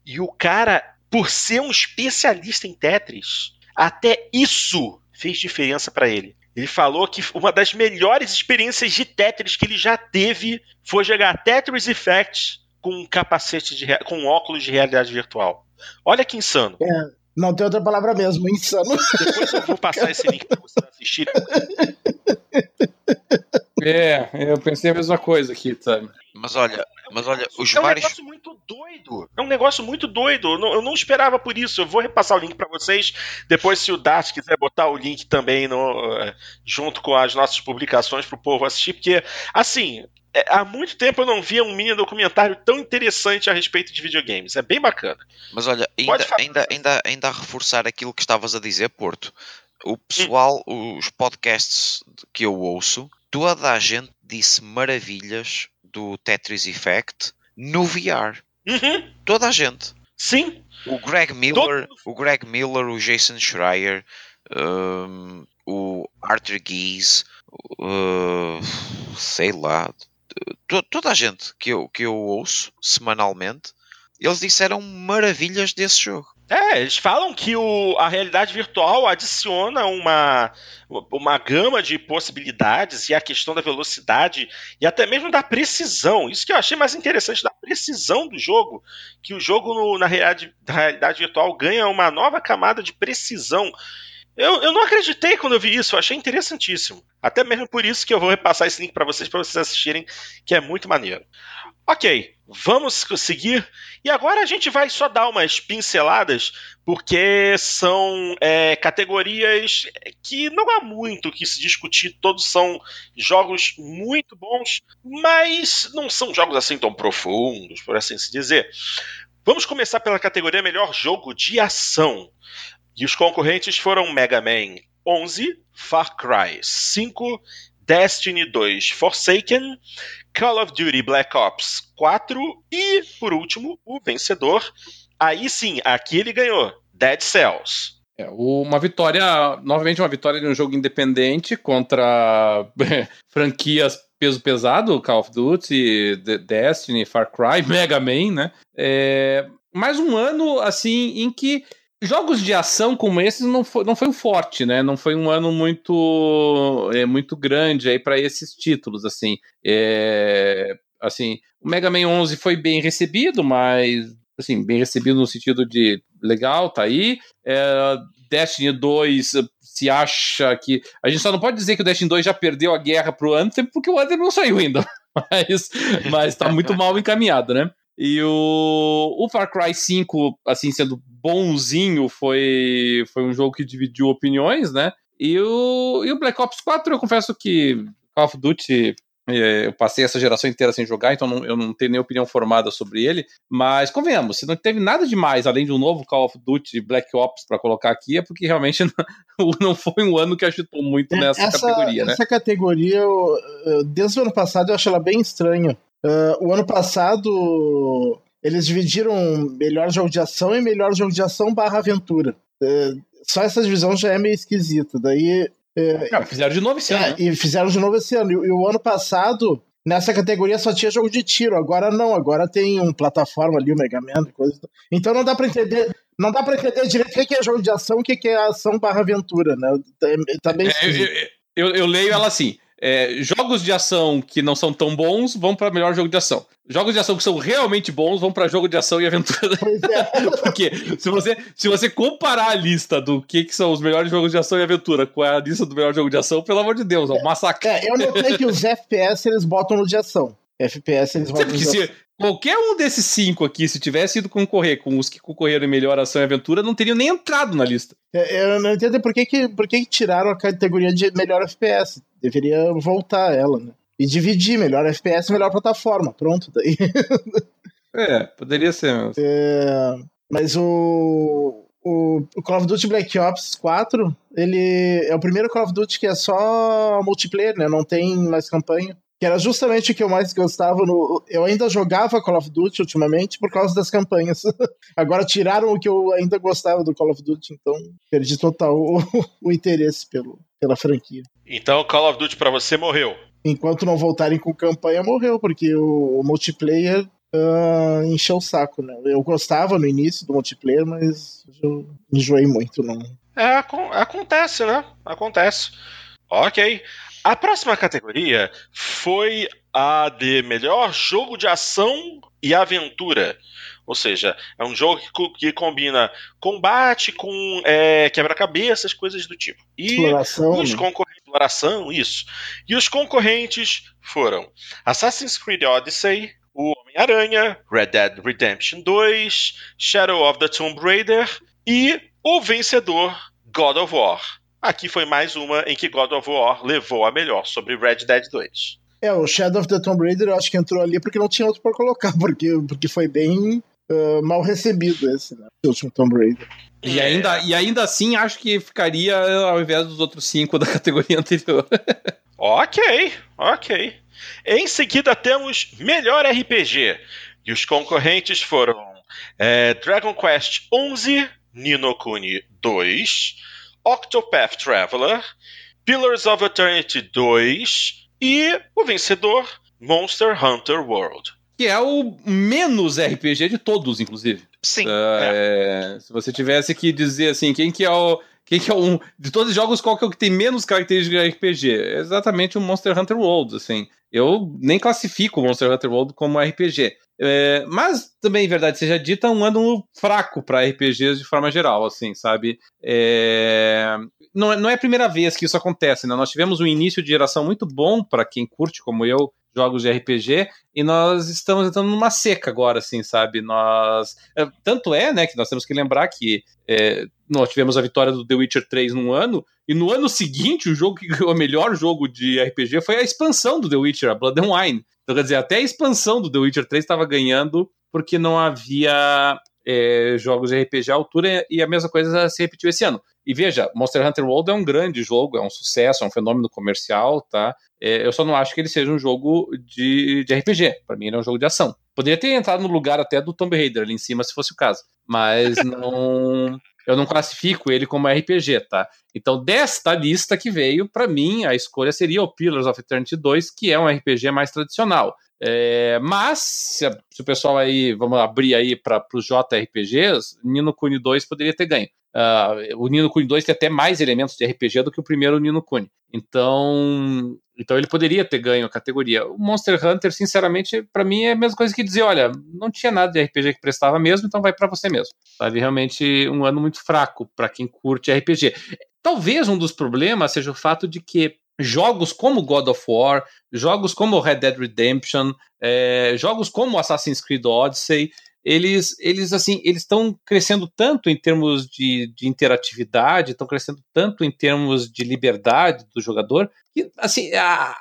E o cara, por ser um especialista em Tetris, até isso fez diferença para ele. Ele falou que uma das melhores experiências de Tetris que ele já teve foi jogar Tetris Effect com um capacete de com um óculos de realidade virtual. Olha que insano. É. Não tem outra palavra mesmo, insano. Depois eu vou passar esse link para vocês assistirem. É, eu pensei a mesma coisa aqui, sabe? Mas olha, mas olha, os é um vários. negócio muito doido. É um negócio muito doido. Eu não, eu não esperava por isso. Eu vou repassar o link para vocês. Depois, se o Dart quiser botar o link também no, eh, junto com as nossas publicações para o povo assistir, porque, assim, é, há muito tempo eu não via um mini documentário tão interessante a respeito de videogames. É bem bacana. Mas olha, ainda, ainda, ainda, ainda a reforçar aquilo que estavas a dizer, Porto. O pessoal, hum. os podcasts que eu ouço, toda a gente disse maravilhas do Tetris Effect no VR. Uhum. Toda a gente. Sim. O Greg Miller, Todo... o Greg Miller, o Jason Schreier, um, o Arthur Geese, Uh, sei lá. Toda a gente que eu, que eu ouço semanalmente, eles disseram maravilhas desse jogo. É, eles falam que o, a realidade virtual adiciona uma, uma gama de possibilidades e a questão da velocidade e até mesmo da precisão. Isso que eu achei mais interessante da precisão do jogo, que o jogo no, na, realidade, na realidade virtual ganha uma nova camada de precisão. Eu, eu não acreditei quando eu vi isso, eu achei interessantíssimo. Até mesmo por isso que eu vou repassar esse link para vocês, para vocês assistirem, que é muito maneiro. Ok, vamos seguir. E agora a gente vai só dar umas pinceladas, porque são é, categorias que não há muito o que se discutir. Todos são jogos muito bons, mas não são jogos assim tão profundos, por assim se dizer. Vamos começar pela categoria Melhor Jogo de Ação. E os concorrentes foram Mega Man 11, Far Cry 5, Destiny 2 Forsaken, Call of Duty Black Ops 4 e, por último, o vencedor. Aí sim, aqui ele ganhou, Dead Cells. É, uma vitória, novamente uma vitória de um jogo independente contra franquias peso pesado, Call of Duty, Destiny, Far Cry, Mega Man, né? É, mais um ano, assim, em que jogos de ação como esses não foi, não foi um forte, né? Não foi um ano muito é, muito grande aí para esses títulos, assim. É, assim, o Mega Man 11 foi bem recebido, mas assim, bem recebido no sentido de legal, tá aí. É, Destiny 2 se acha que. A gente só não pode dizer que o Destiny 2 já perdeu a guerra pro Anthem, porque o Anthem não saiu ainda. Mas, mas tá muito mal encaminhado, né? E o, o Far Cry 5, assim, sendo bonzinho, foi, foi um jogo que dividiu opiniões, né? E o, e o Black Ops 4, eu confesso que Call of Duty é, eu passei essa geração inteira sem jogar, então não, eu não tenho nem opinião formada sobre ele. Mas convenhamos, se não teve nada demais além de um novo Call of Duty Black Ops para colocar aqui, é porque realmente não, não, foi um ano que agitou muito nessa essa, categoria. Essa né? categoria, desde o ano passado, eu acho ela bem estranha. Uh, o ano passado eles dividiram melhor jogo de ação e melhor jogo de ação barra aventura. Uh, só essa divisão já é meio esquisita. Daí. Uh, Não, fizeram de novo esse é, ano. Né? E fizeram de novo esse ano. E, e, o ano passado, nessa categoria, só tinha jogo de tiro. Agora não, agora tem um plataforma ali, o Mega Man coisa. Então não dá pra entender. Não dá pra entender direito o que é jogo de ação e o que é ação barra aventura, né? Tá bem é, eu, eu, eu leio ela assim. É, jogos de ação que não são tão bons vão para melhor jogo de ação. Jogos de ação que são realmente bons vão para jogo de ação e aventura. É. Porque se você, se você comparar a lista do que, que são os melhores jogos de ação e aventura com a lista do melhor jogo de ação, pelo amor de Deus, é um massacre. É, eu notei que os FPS eles botam no de ação. FPS eles botam no de ação. Qualquer um desses cinco aqui, se tivesse ido concorrer com os que concorreram em melhor ação e aventura, não teriam nem entrado na lista. É, eu não entendo por que, que, por que, que tiraram a categoria de melhor FPS. Deveria voltar ela, né? E dividir melhor FPS melhor plataforma. Pronto, daí. é, poderia ser mesmo. É, mas o, o, o, Call of Duty Black Ops 4, ele é o primeiro Call of Duty que é só multiplayer, né? Não tem mais campanha que era justamente o que eu mais gostava. No, eu ainda jogava Call of Duty ultimamente por causa das campanhas. Agora tiraram o que eu ainda gostava do Call of Duty, então perdi total o, o interesse pelo, pela franquia. Então Call of Duty para você morreu? Enquanto não voltarem com campanha, morreu, porque o, o multiplayer uh, encheu o saco, né? Eu gostava no início do multiplayer, mas eu enjoei muito, não. É, acontece, né? Acontece. Ok. A próxima categoria foi a de melhor jogo de ação e aventura. Ou seja, é um jogo que, que combina combate com é, quebra-cabeças, coisas do tipo. E exploração. os né? concorrentes. Exploração, isso. E os concorrentes foram Assassin's Creed Odyssey, o Homem-Aranha, Red Dead Redemption 2, Shadow of the Tomb Raider e o vencedor God of War. Aqui foi mais uma em que God of War levou a melhor sobre Red Dead 2. É, o Shadow of the Tomb Raider eu acho que entrou ali porque não tinha outro para colocar, porque, porque foi bem uh, mal recebido esse, né? O último Tomb Raider. E ainda, e ainda assim acho que ficaria ao invés dos outros cinco da categoria anterior. ok, ok. Em seguida temos melhor RPG. E os concorrentes foram é, Dragon Quest 11, Nino Kuni 2, Octopath Traveler, Pillars of Eternity 2 e o vencedor, Monster Hunter World. Que é o menos RPG de todos, inclusive. Sim. É, Se você tivesse que dizer assim, quem que é o. Quem que é um. De todos os jogos, qual que é o que tem menos características de RPG? É exatamente o Monster Hunter World, assim. Eu nem classifico o Monster Hunter World como RPG. É, mas também, verdade seja dita, um ano fraco para RPGs de forma geral, assim, sabe? É, não, é- não é a primeira vez que isso acontece, né? Nós tivemos um início de geração muito bom para quem curte, como eu, jogos de RPG, e nós estamos entrando numa seca agora, assim, sabe? Nós. é, Tanto é, né, que nós temos que lembrar que é, nós tivemos a vitória do The Witcher 3 num ano, e no ano seguinte, o jogo que o melhor jogo de RPG foi a expansão do The Witcher, a Blood and Wine. Então, quer dizer, até a expansão do The Witcher 3 estava ganhando porque não havia é, jogos de RPG à altura e a mesma coisa se repetiu esse ano. E veja, Monster Hunter World é um grande jogo, é um sucesso, é um fenômeno comercial, tá? É, eu só não acho que ele seja um jogo de, de RPG. Para mim, ele é um jogo de ação. Poderia ter entrado no lugar até do Tomb Raider ali em cima, se fosse o caso. Mas não. Eu não classifico ele como RPG, tá? Então, desta lista que veio, para mim, a escolha seria o Pillars of Eternity 2, que é um RPG mais tradicional. É, mas, se, se o pessoal aí, vamos abrir aí para os JRPGs, Nino Kuni 2 poderia ter ganho. Ah, o Nino Kuni 2 tem até mais elementos de RPG do que o primeiro Nino Kuni. Então, então ele poderia ter ganho a categoria. O Monster Hunter, sinceramente, para mim é a mesma coisa que dizer, olha, não tinha nada de RPG que prestava mesmo, então vai para você mesmo. Sabe, realmente um ano muito fraco para quem curte RPG. Talvez um dos problemas seja o fato de que jogos como God of War, jogos como Red Dead Redemption, eh, jogos como Assassin's Creed Odyssey, eles, eles assim, eles estão crescendo tanto em termos de, de interatividade, estão crescendo tanto em termos de liberdade do jogador, que assim, a,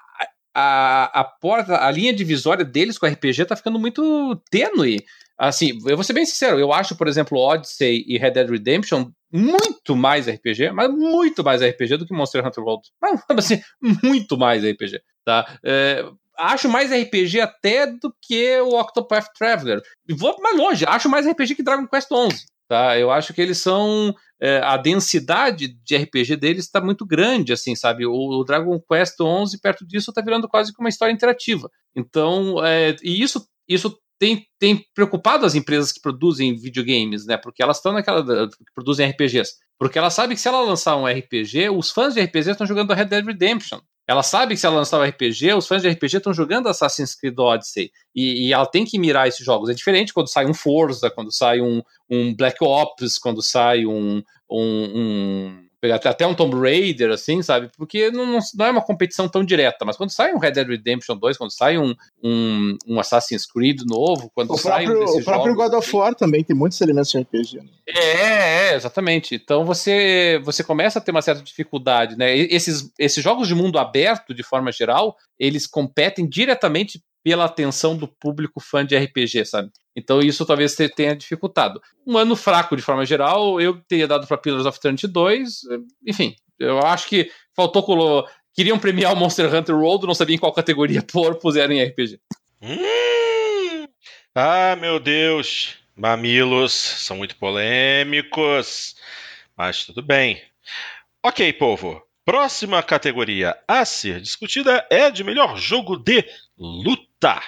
a, a porta, a linha divisória deles com o RPG tá ficando muito tênue. Assim, eu vou ser bem sincero, eu acho, por exemplo, Odyssey e Red Dead Redemption muito mais RPG, mas muito mais RPG do que Monster Hunter World. Mas, assim, muito mais RPG, tá? É, acho mais RPG até do que o Octopath Traveler. E vou mais longe, acho mais RPG que Dragon Quest XI. Tá? Eu acho que eles são. é, a densidade de RPG deles está muito grande, assim, sabe? O, o Dragon Quest XI, perto disso, está virando quase que uma história interativa. Então, é, e isso, isso tem, tem preocupado as empresas que produzem videogames, né? Porque elas estão naquela. que produzem RPGs. Porque ela sabe que se ela lançar um RPG, os fãs de RPG estão jogando Red Dead Redemption. Ela sabe que se ela lançar um RPG, os fãs de RPG estão jogando Assassin's Creed Odyssey. E, e ela tem que mirar esses jogos. É diferente quando sai um Forza, quando sai um, um Black Ops, quando sai um. um, um pegar até- um Tomb Raider, assim, sabe? Porque não, não, é uma competição tão direta. Mas quando sai um Red Dead Redemption 2, quando sai um, um, um Assassin's Creed novo, quando O sai um próprio, desses o próprio jogos, God of assim, War também tem muitos elementos de RPG. Né? é, é, exatamente. Então você, você começa a ter uma certa dificuldade, né? Esses, esses jogos de mundo aberto, de forma geral, eles competem diretamente pela atenção do público fã de RPG, sabe? Então isso talvez te- tenha dificultado. Um ano fraco de forma geral, eu teria dado para Pillars of Eternity 2, enfim, eu acho que faltou colo... Queriam premiar o Monster Hunter World, não sabiam em qual categoria pôr, puseram em RPG. Hum. Ah, meu Deus. Mamilos são muito polêmicos. Mas tudo bem. Ok, povo. Próxima categoria a ser discutida é de melhor jogo de luta.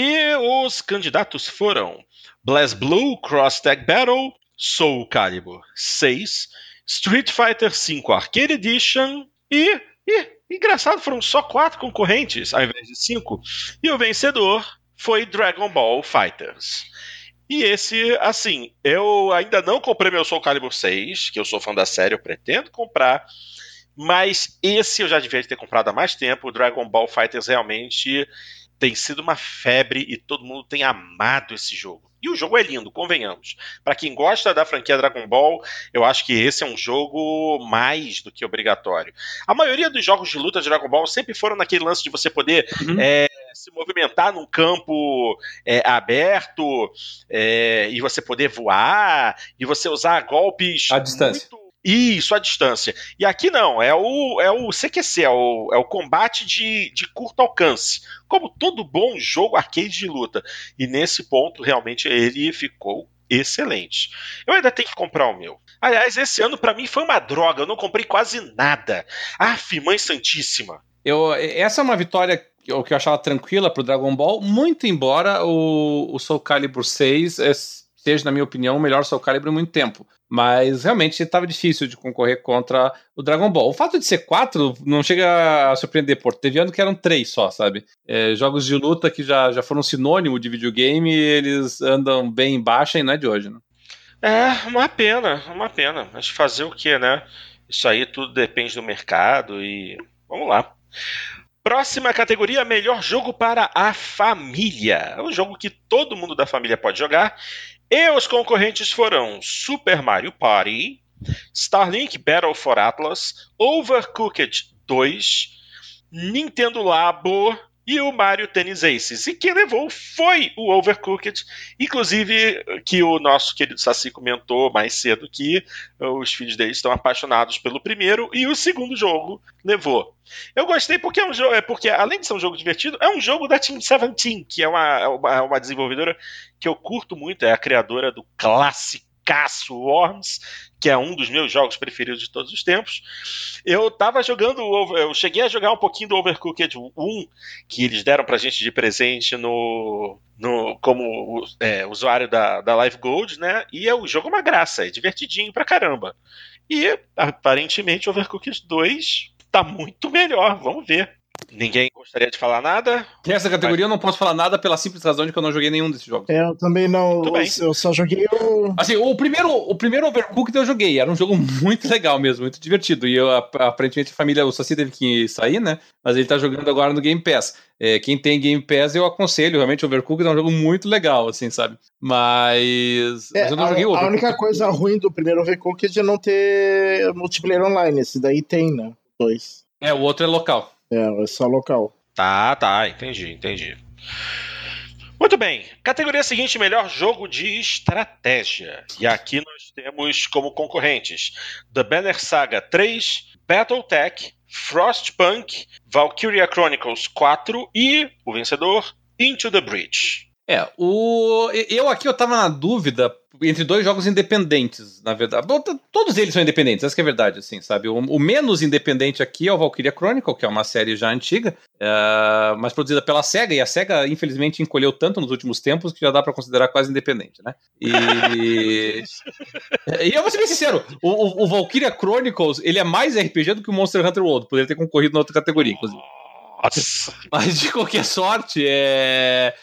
E os candidatos foram BlazBlue Cross Tag Battle, Soul Calibur 6, Street Fighter V Arcade Edition e, e engraçado, foram só quatro concorrentes ao invés de cinco. E o vencedor foi Dragon Ball Fighters. E esse, assim, eu ainda não comprei meu Soul Calibur 6, que eu sou fã da série, eu pretendo comprar. Mas esse eu já devia ter comprado há mais tempo. O Dragon Ball Fighters realmente tem sido uma febre e todo mundo tem amado esse jogo. E o jogo é lindo, convenhamos. Para quem gosta da franquia Dragon Ball, eu acho que esse é um jogo mais do que obrigatório. A maioria dos jogos de luta de Dragon Ball sempre foram naquele lance de você poder Uhum. é, se movimentar num campo é, aberto é, e você poder voar e você usar golpes À distância. muito- Isso, à distância. E aqui não, é o, é o CQC, é o, é o combate de, de curto alcance. Como todo bom jogo arcade de luta. E nesse ponto, realmente, ele ficou excelentes. Eu ainda tenho que comprar o meu. Aliás, esse ano para mim foi uma droga, eu não comprei quase nada. Aff, mãe santíssima. Eu, essa é uma vitória que eu achava tranquila pro Dragon Ball, muito embora o, o Soul Calibur 6 é, seja, na minha opinião, o melhor Soul Calibur em muito tempo. Mas realmente estava difícil de concorrer contra o Dragon Ball. O fato de ser quatro não chega a surpreender, por teve ano que eram três só, sabe? É, jogos de luta que já, já foram sinônimo de videogame, eles andam bem em baixa e não é de hoje, né? É, uma pena, uma pena. Mas fazer o que, né? Isso aí tudo depende do mercado e. Vamos lá. Próxima categoria: melhor jogo para a família. É um jogo que todo mundo da família pode jogar e os concorrentes foram Super Mario Party, Starlink Battle for Atlas, Overcooked 2, Nintendo Labo e o Mario Tennis Aces. E quem levou foi o Overcooked, inclusive que o nosso querido Saci comentou mais cedo que os filhos dele estão apaixonados pelo primeiro e o segundo jogo levou. Eu gostei porque é um jogo, é porque além de ser um jogo divertido, é um jogo da Team 17, que é uma, uma, uma desenvolvedora que eu curto muito, é a criadora do clássico Casso Worms, que é um dos meus jogos preferidos de todos os tempos. Eu tava jogando, eu cheguei a jogar um pouquinho do Overcooked 1, que eles deram pra gente de presente no, no como é, usuário da, da Live Gold, né? E é, o jogo é uma graça, é divertidinho pra caramba. E aparentemente Overcooked 2 tá muito melhor, vamos ver. Ninguém gostaria de falar nada? Nessa categoria eu não posso falar nada pela simples razão de que eu não joguei nenhum desses jogos. É, eu também não. Eu só joguei o. Assim, o primeiro, o primeiro Overcooked eu joguei. Era um jogo muito legal mesmo, muito divertido. E eu, aparentemente, a família, o Saci teve que sair, né? Mas ele tá jogando agora no Game Pass. É, quem tem Game Pass, eu aconselho. Realmente, Overcooked é um jogo muito legal, assim, sabe? Mas. É, mas eu não a, joguei o A única coisa ruim do primeiro Overcooked é não ter multiplayer online. Esse daí tem, né? Dois. É, o outro é local. É, é só local. Tá, tá, entendi, entendi. Muito bem. Categoria seguinte: melhor jogo de estratégia. E aqui nós temos como concorrentes The Banner Saga 3, Battletech, Frostpunk, Valkyria Chronicles 4 e o vencedor Into the Breach. É, o eu aqui eu tava na dúvida entre dois jogos independentes, na verdade. Todos eles são independentes, essa é a verdade, assim, sabe? O, o, menos independente aqui é o Valkyria Chronicle, que é uma série já antiga, uh, mas produzida pela SEGA, e a SEGA, infelizmente, encolheu tanto nos últimos tempos que já dá para considerar quase independente, né? E... e eu vou ser bem sincero, o, o, Valkyria Chronicles, ele é mais RPG do que o Monster Hunter World, poderia ter concorrido na outra categoria, inclusive. Nossa. Mas de qualquer sorte, é...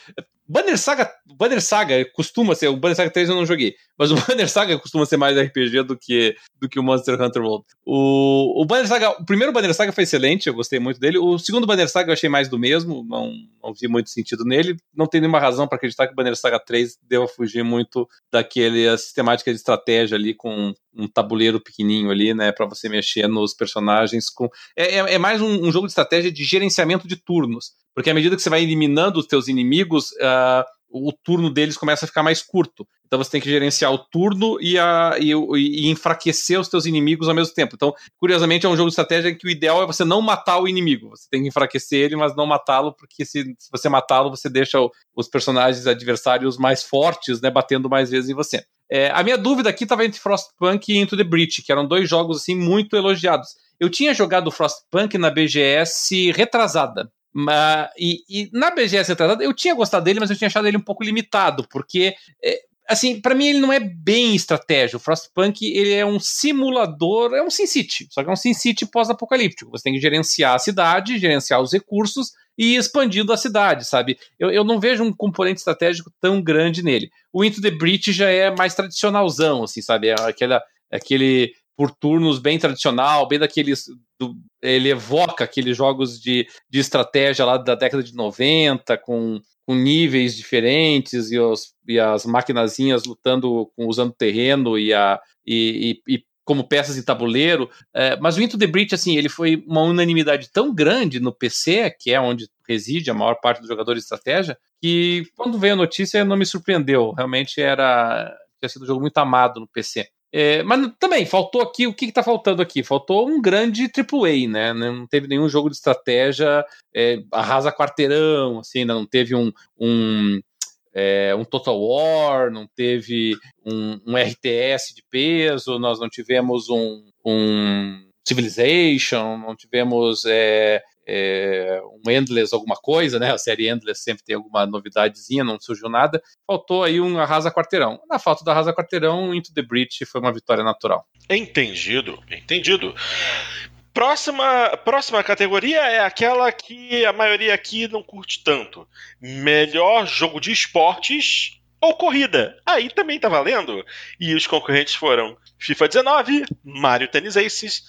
Banner Saga, Banner Saga costuma ser, o Banner Saga 3 eu não joguei, mas o Banner Saga costuma ser mais RPG do que, do que o Monster Hunter World. O, o Banner Saga, o primeiro Banner Saga foi excelente, eu gostei muito dele. O segundo Banner Saga eu achei mais do mesmo, não, não vi muito sentido nele. Não tem nenhuma razão para acreditar que o Banner Saga 3 deva fugir muito daquele sistemática de estratégia ali com um tabuleiro pequenininho ali, né, para você mexer nos personagens com é, é, é mais um, um jogo de estratégia de gerenciamento de turnos. Porque à medida que você vai eliminando os teus inimigos, uh, o turno deles começa a ficar mais curto. Então você tem que gerenciar o turno e, a, e, e, enfraquecer os teus inimigos ao mesmo tempo. Então, curiosamente, é um jogo de estratégia em que o ideal é você não matar o inimigo. Você tem que enfraquecer ele, mas não matá-lo, porque se, se você matá-lo, você deixa o, os personagens adversários mais fortes, né, batendo mais vezes em você. É, a minha dúvida aqui estava entre Frostpunk e Into the Breach, que eram dois jogos assim muito elogiados. Eu tinha jogado Frostpunk na BGS retrasada. E, e, na BGS retrasada eu tinha gostado dele, mas eu tinha achado ele um pouco limitado, porque é, assim, para mim ele não é bem estratégia. O Frostpunk ele é um simulador, é um SimCity, só que é um SimCity pós-apocalíptico. Você tem que gerenciar a cidade, gerenciar os recursos e ir expandindo a cidade, sabe? Eu, eu não vejo um componente estratégico tão grande nele. O Into the Breach já é mais tradicionalzão, assim, sabe? É aquela, aquele por turnos bem tradicional, bem daqueles. Do, ele evoca aqueles jogos de, de estratégia lá da década de 90, com, com níveis diferentes e, os, e as maquinazinhas lutando, usando terreno e, a, e, e, e como peças de tabuleiro. É, mas o Into the Breach, assim, ele foi uma unanimidade tão grande no PC, que é onde reside a maior parte dos jogadores de estratégia, que quando veio a notícia não me surpreendeu. Realmente era tinha sido um jogo muito amado no PC. É, mas também faltou aqui, o que está faltando aqui? Faltou um grande AAA, né? Não teve nenhum jogo de estratégia é, arrasa quarteirão, assim, ainda não teve um, um é, um Total War, não teve um, um, RTS de peso, nós não tivemos um, um Civilization, não tivemos é, é, um Endless alguma coisa, né? A série Endless sempre tem alguma novidadezinha, não surgiu nada. Faltou aí um Arrasa Quarteirão. Na falta do Arrasa Quarteirão, Into the Breach foi uma vitória natural. Entendido, entendido. Próxima, próxima categoria é aquela que a maioria aqui não curte tanto. Melhor jogo de esportes ou corrida. Aí também tá valendo. E os concorrentes foram FIFA 19, Mario Tennis Aces,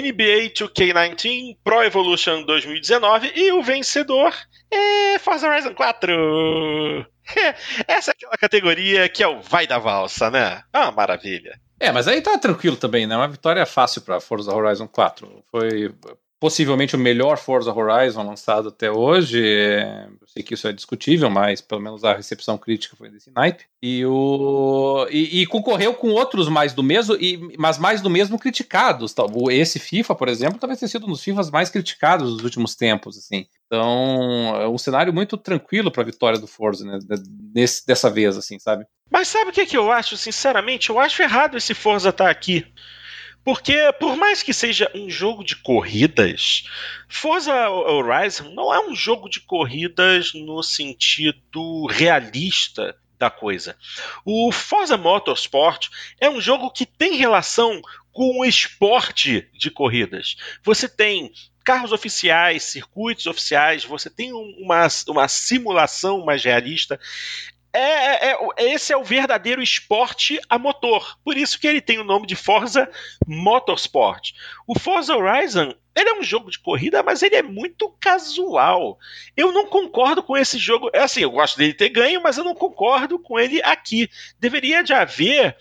NBA 2K19, Pro Evolution 2019 e o vencedor é Forza Horizon 4. Essa é aquela categoria que é o vai da valsa, né? Ah, maravilha. É, mas aí tá tranquilo também, né? Uma vitória fácil para Forza Horizon 4. Foi possivelmente o melhor Forza Horizon lançado até hoje. É, eu sei que isso é discutível, mas pelo menos a recepção crítica foi desse naipe. E, o, e, e concorreu com outros mais do mesmo, e, mas mais do mesmo criticados. Esse FIFA, por exemplo, talvez tenha sido um dos FIFAs mais criticados dos últimos tempos. Assim. Então, é um cenário muito tranquilo para a vitória do Forza né, desse, dessa vez, assim, sabe? Mas sabe o que, que eu acho, sinceramente? Eu acho errado esse Forza estar tá aqui. Porque, por mais que seja um jogo de corridas, Forza Horizon não é um jogo de corridas no sentido realista da coisa. O Forza Motorsport é um jogo que tem relação com o esporte de corridas. Você tem carros oficiais, circuitos oficiais, você tem uma, uma simulação mais realista. É, é, é, esse é o verdadeiro esporte a motor. Por isso que ele tem o nome de Forza Motorsport. O Forza Horizon ele é um jogo de corrida, mas ele é muito casual. Eu não concordo com esse jogo. É assim, eu gosto dele ter ganho, mas eu não concordo com ele aqui. Deveria de haver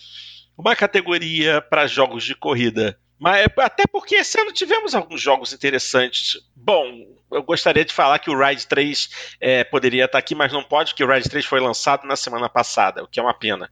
uma categoria para jogos de corrida. Mas até porque esse ano tivemos alguns jogos interessantes. Bom, eu gostaria de falar que o Ride 3 é, poderia estar aqui, mas não pode, porque o Ride 3 foi lançado na semana passada, o que é uma pena.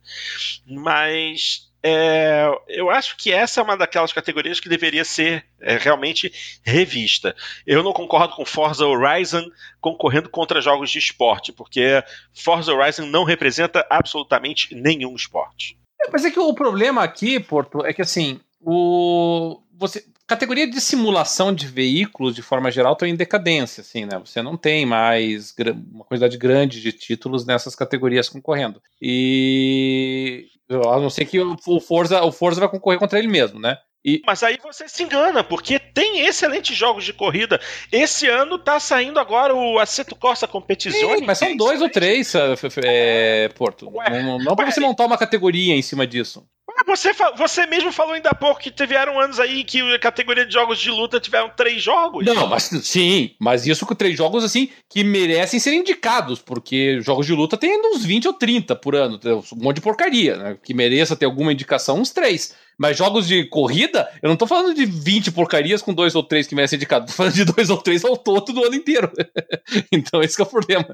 Mas é, eu acho que essa é uma daquelas categorias que deveria ser é, realmente revista. Eu não concordo com Forza Horizon concorrendo contra jogos de esporte, porque Forza Horizon não representa absolutamente nenhum esporte. É, mas é que o problema aqui, Porto, é que assim, o você categoria de simulação de veículos, de forma geral, está em decadência, assim, né? Você não tem mais uma quantidade grande de títulos nessas categorias concorrendo. E a não ser que o Forza, o Forza vai concorrer contra ele mesmo, né? E... Mas aí você se engana, porque tem excelentes jogos de corrida. Esse ano tá saindo agora o Assetto Corsa Competizione. mas são dois ou três, é, Porto. Ué, não, não para você montar uma categoria em cima disso. Você, você mesmo falou ainda há pouco que tiveram anos aí que a categoria de jogos de luta tiveram três jogos. Não, mas sim, mas isso com três jogos assim que merecem ser indicados, porque jogos de luta tem uns 20 ou 30 por ano, um monte de porcaria, né? Que mereça ter alguma indicação, uns três. Mas jogos de corrida, eu não tô falando de 20 porcarias com dois ou três que merecem indicado, tô falando de dois ou três ao todo do ano inteiro. então esse é o problema.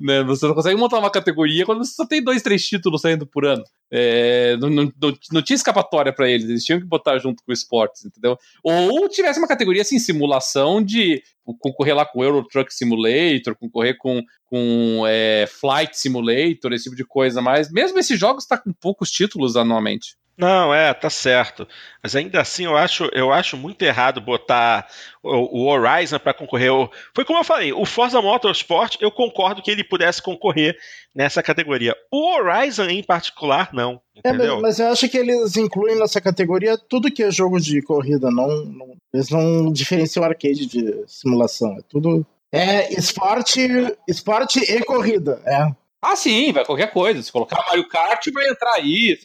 Né? Você não consegue montar uma categoria quando você só tem dois, três títulos saindo por ano. É, não, não, não, não, tinha escapatória para eles, eles tinham que botar junto com o esportes, entendeu? Ou tivesse uma categoria assim, simulação de concorrer lá com Euro Truck Simulator, concorrer com, com é, Flight Simulator, esse tipo de coisa, mas mesmo esses jogos tá com poucos títulos anualmente. Não, é, tá certo. Mas ainda assim eu acho, eu acho muito errado botar o, o Horizon para concorrer. Foi como eu falei, o Forza Motorsport, eu concordo que ele pudesse concorrer nessa categoria. O Horizon em particular, não. Entendeu? É, mas, mas, eu acho que eles incluem nessa categoria tudo que é jogo de corrida, não, não eles não diferenciam arcade de simulação. É tudo. É esporte, esporte e corrida. É. Ah, sim, vai qualquer coisa. Se colocar Mario Kart, vai entrar aí.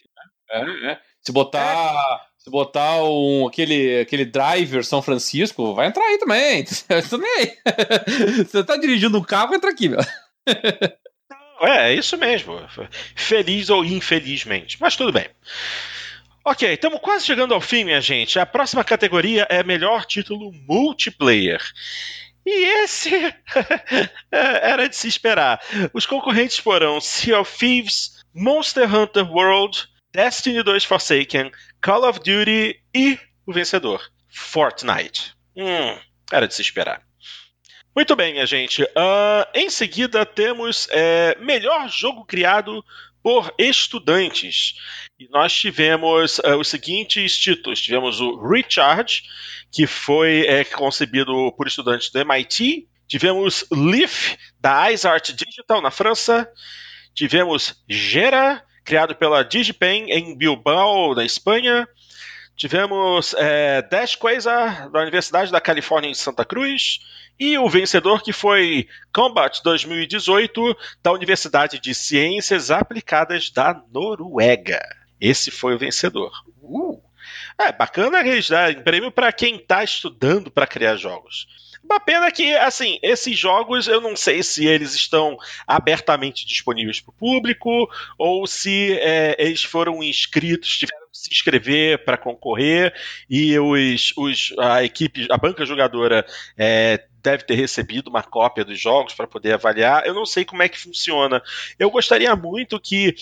É, é. Se botar. É. Se botar um, aquele, aquele driver São Francisco, vai entrar aí também. também. Você tá dirigindo um carro, entra aqui, meu. É, é isso mesmo. Feliz ou infelizmente. Mas tudo bem. Ok, estamos quase chegando ao fim, minha gente. A próxima categoria é melhor título multiplayer. E esse era de se esperar. Os concorrentes foram Sea of Thieves, Monster Hunter World, Destiny 2 Forsaken, Call of Duty e o vencedor, Fortnite. Hum, era de se esperar. Muito bem, minha gente. Uh, em seguida temos é, melhor jogo criado por estudantes. E nós tivemos uh, os seguintes títulos: tivemos o Recharge, que foi é, concebido por estudantes do MIT. Tivemos Leaf, da iSart Digital, na França. Tivemos Gera, criado pela DigiPen em Bilbao, na Espanha. Tivemos é, Dash Quasar, da Universidade da Califórnia em Santa Cruz. E o vencedor que foi Combat 2018, da Universidade de Ciências Aplicadas da Noruega. Esse foi o vencedor. Uh. É bacana eles darem prêmio para quem está estudando para criar jogos. Uma pena que, assim, esses jogos eu não sei se eles estão abertamente disponíveis para o público ou se é, eles foram inscritos, tiveram que se inscrever para concorrer e os, os, a equipe, a banca jogadora é, deve ter recebido uma cópia dos jogos para poder avaliar. Eu não sei como é que funciona. Eu gostaria muito que,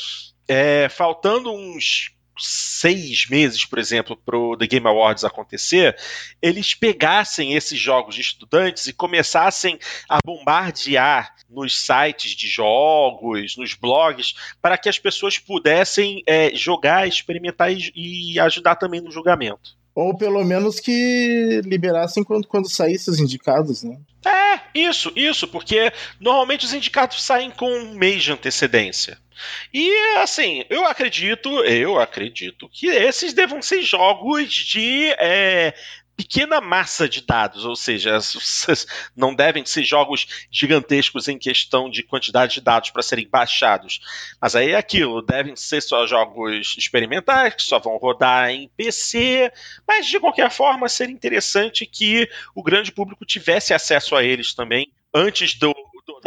é, faltando uns seis meses, por exemplo, para o The Game Awards acontecer, eles pegassem esses jogos de estudantes e começassem a bombardear nos sites de jogos, nos blogs, para que as pessoas pudessem é, jogar, experimentar e, e ajudar também no julgamento. Ou pelo menos que liberassem quando, quando saíssem os indicados, né? É, isso, isso, porque normalmente os indicados saem com um mês de antecedência. E assim, eu acredito, eu acredito que esses devam ser jogos de é, pequena massa de dados, ou seja, não devem ser jogos gigantescos em questão de quantidade de dados para serem baixados. Mas aí é aquilo, devem ser só jogos experimentais, que só vão rodar em PC, mas de qualquer forma seria interessante que o grande público tivesse acesso a eles também antes do,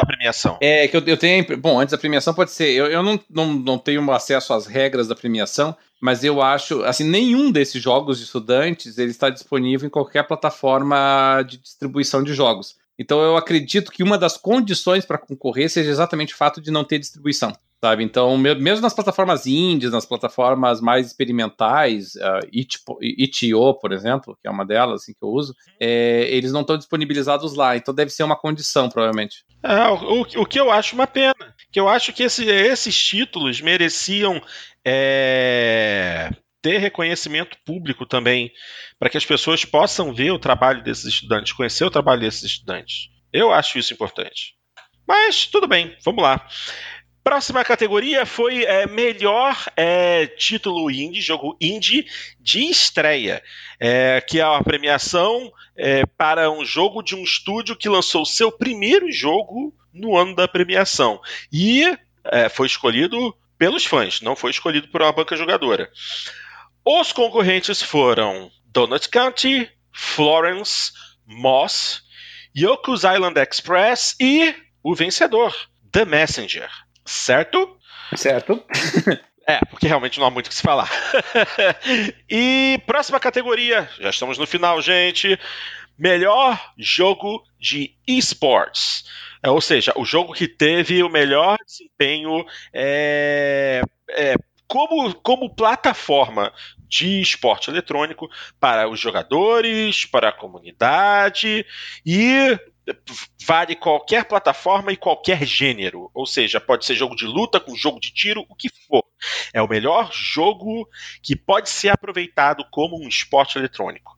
da premiação? É, que eu, eu tenho. Bom, antes da premiação pode ser. Eu, eu não, não, não tenho acesso às regras da premiação, mas eu acho, assim, nenhum desses jogos de estudantes ele está disponível em qualquer plataforma de distribuição de jogos. Então eu acredito que uma das condições para concorrer seja exatamente o fato de não ter distribuição sabe? Então, mesmo nas plataformas indies, nas plataformas mais experimentais, uh, Itch.io, por exemplo, que é uma delas assim, que eu uso, é, eles não estão disponibilizados lá, então deve ser uma condição, provavelmente. É, o, o que eu acho uma pena, que eu acho que esse, esses títulos mereciam é, ter reconhecimento público também, para que as pessoas possam ver o trabalho desses estudantes, conhecer o trabalho desses estudantes. Eu acho isso importante. Mas tudo bem, vamos lá. Próxima categoria foi é, melhor é, título indie, jogo indie de estreia, é, que é a premiação é, para um jogo de um estúdio que lançou seu primeiro jogo no ano da premiação. E é, foi escolhido pelos fãs, não foi escolhido por uma banca jogadora. Os concorrentes foram Donut County, Florence, Moss, Yoku's Island Express e o vencedor, The Messenger. Certo? Certo. É, porque realmente não há muito o que se falar. e próxima categoria, já estamos no final, gente. Melhor jogo de esports. É, ou seja, o jogo que teve o melhor desempenho é, é, como, como plataforma de esporte eletrônico para os jogadores, para a comunidade e vale qualquer plataforma e qualquer gênero. Ou seja, pode ser jogo de luta, com jogo de tiro, o que for. É o melhor jogo que pode ser aproveitado como um esporte eletrônico.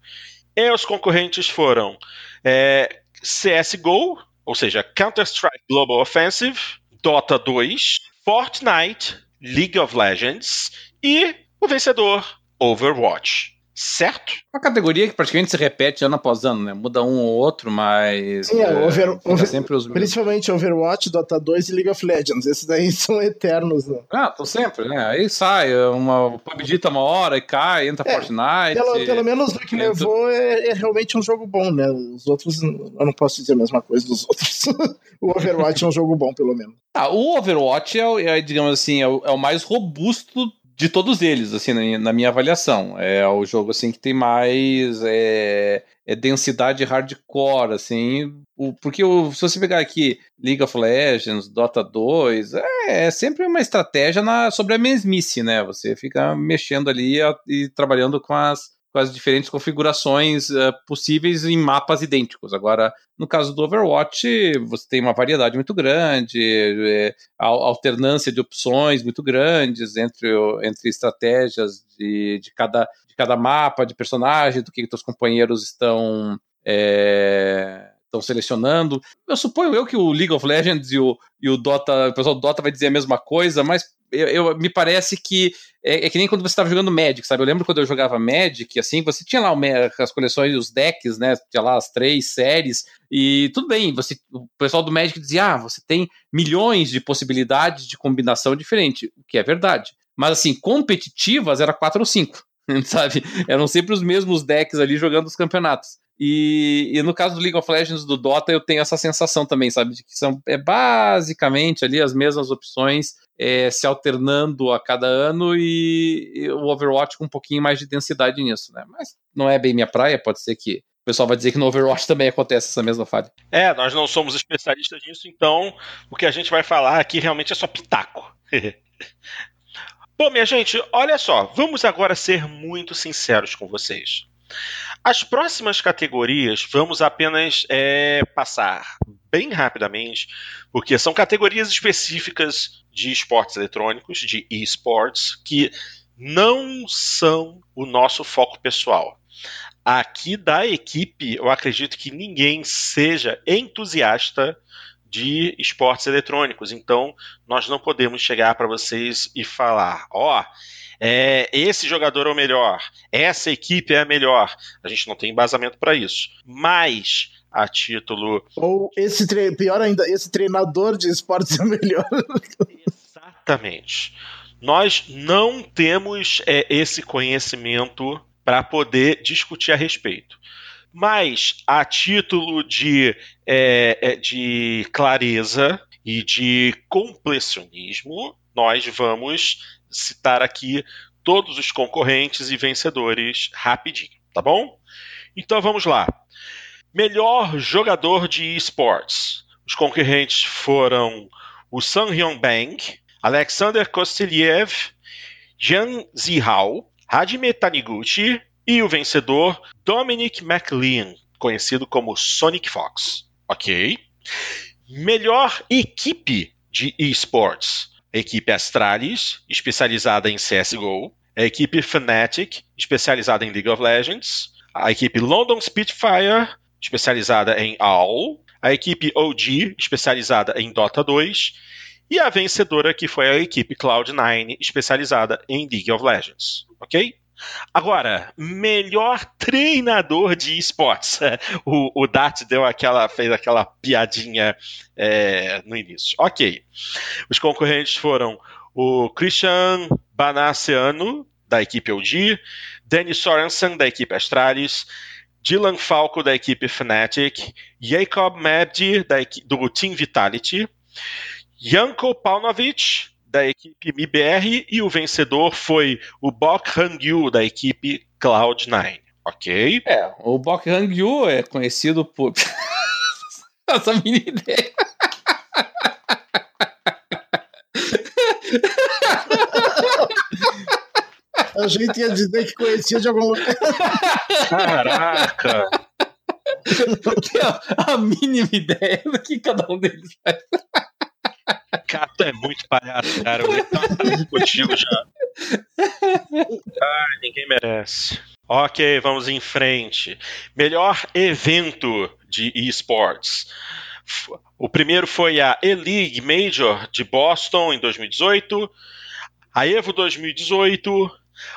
E os concorrentes foram é, CSGO, ou seja, Counter-Strike Global Offensive, Dota 2, Fortnite, League of Legends e o vencedor, Overwatch certo? Uma categoria que praticamente se repete ano após ano, né? Muda um ou outro, mas. Sim, é, over, over, sempre os Principalmente Overwatch, Dota 2 e League of Legends. Esses daí são eternos, né? Ah, estão sempre, né? Aí sai, uma PUBG tá uma hora e cai, entra é, Fortnite. Pelo, e... pelo menos o que entra... levou é, é, realmente um jogo bom, né? Os outros, eu não posso dizer a mesma coisa dos outros. o Overwatch é um jogo bom, pelo menos. Ah, o Overwatch é, é digamos assim, é o, é o mais robusto de todos eles, assim, na, minha avaliação. É o jogo, assim, que tem mais é, é densidade hardcore, assim, o, porque o, se você pegar aqui League of Legends, Dota 2, é, é sempre uma estratégia na, sobre a mesmice, né? Você fica mexendo ali a, e trabalhando com as com as diferentes configurações uh, possíveis em mapas idênticos. Agora, no caso do Overwatch, você tem uma variedade muito grande, é, alternância de opções muito grandes entre, entre estratégias de, de, cada, de cada mapa, de personagem, do que, que os companheiros estão. É, estão selecionando. Eu suponho eu que o League of Legends e o, e o Dota, o pessoal do Dota vai dizer a mesma coisa, mas eu, eu me parece que é, é, que nem quando você estava jogando Magic, sabe? Eu lembro quando eu jogava Magic, assim, você tinha lá as coleções, os decks, né? Tinha lá as três séries, e tudo bem, você, o pessoal do Magic dizia, ah, você tem milhões de possibilidades de combinação diferente, o que é verdade. Mas, assim, competitivas era quatro ou cinco, sabe? Eram sempre os mesmos decks ali jogando os campeonatos. E, e, no caso do League of Legends do Dota, eu tenho essa sensação também, sabe? De que são é basicamente ali as mesmas opções é, se alternando a cada ano e, e, o Overwatch com um pouquinho mais de densidade nisso, né? Mas não é bem minha praia, pode ser que o pessoal vai dizer que no Overwatch também acontece essa mesma falha. É, nós não somos especialistas nisso, então o que a gente vai falar aqui realmente é só pitaco. Bom, minha gente, olha só, vamos agora ser muito sinceros com vocês. As próximas categorias vamos apenas é, passar bem rapidamente, porque são categorias específicas de esportes eletrônicos, de esports, que não são o nosso foco pessoal. Aqui da equipe, eu acredito que ninguém seja entusiasta de esportes eletrônicos. Então, nós não podemos chegar para vocês e falar: ó, oh, é, esse jogador é o melhor, essa equipe é a melhor. A gente não tem embasamento para isso. Mas a título. Ou esse tre... pior ainda, esse treinador de esportes é o melhor. Exatamente. Nós não temos é, esse conhecimento para poder discutir a respeito. Mas, a título de, é, é de clareza e de completionismo, nós vamos citar aqui todos os concorrentes e vencedores rapidinho, tá bom? Então vamos lá. Melhor jogador de esportes. Os concorrentes foram o Sun Hyun Bang, Alexander Kosteliev, Jan Zihao, Hajime Taniguchi e o vencedor Dominic McLean, conhecido como Sonic Fox. Ok? Melhor equipe de esportes a equipe Astralis, especializada em CSGO, a equipe Fnatic, especializada em League of Legends, a equipe London Spitfire, especializada em AWL, a equipe OG, especializada em Dota 2, e a vencedora que foi a equipe Cloud9, especializada em League of Legends, ok? Agora, melhor treinador de esportes. O, o Dart deu aquela, fez aquela piadinha é, no início. Ok. Os concorrentes foram o Christian Banaciano, da equipe OG, Danny Sorensen, da equipe Astralis, Dylan Falco, da equipe Fnatic, Jacob Mabdi, do Team Vitality, Janko Paunovic, da equipe MIBR e o vencedor foi o Bok Hangyu da equipe Cloud9. Ok? É, o Bok Hangyu é conhecido por. Essa mini ideia. A gente ia dizer que conhecia de algum lugar. Caraca! a mínima ideia do que cada um deles faz. Cato é muito palhaço, cara. Eu tô contigo já. Ai, ninguém merece. Ok, vamos em frente. Melhor evento de esports. O primeiro foi a E-League Major de Boston em 2018, a Evo 2018,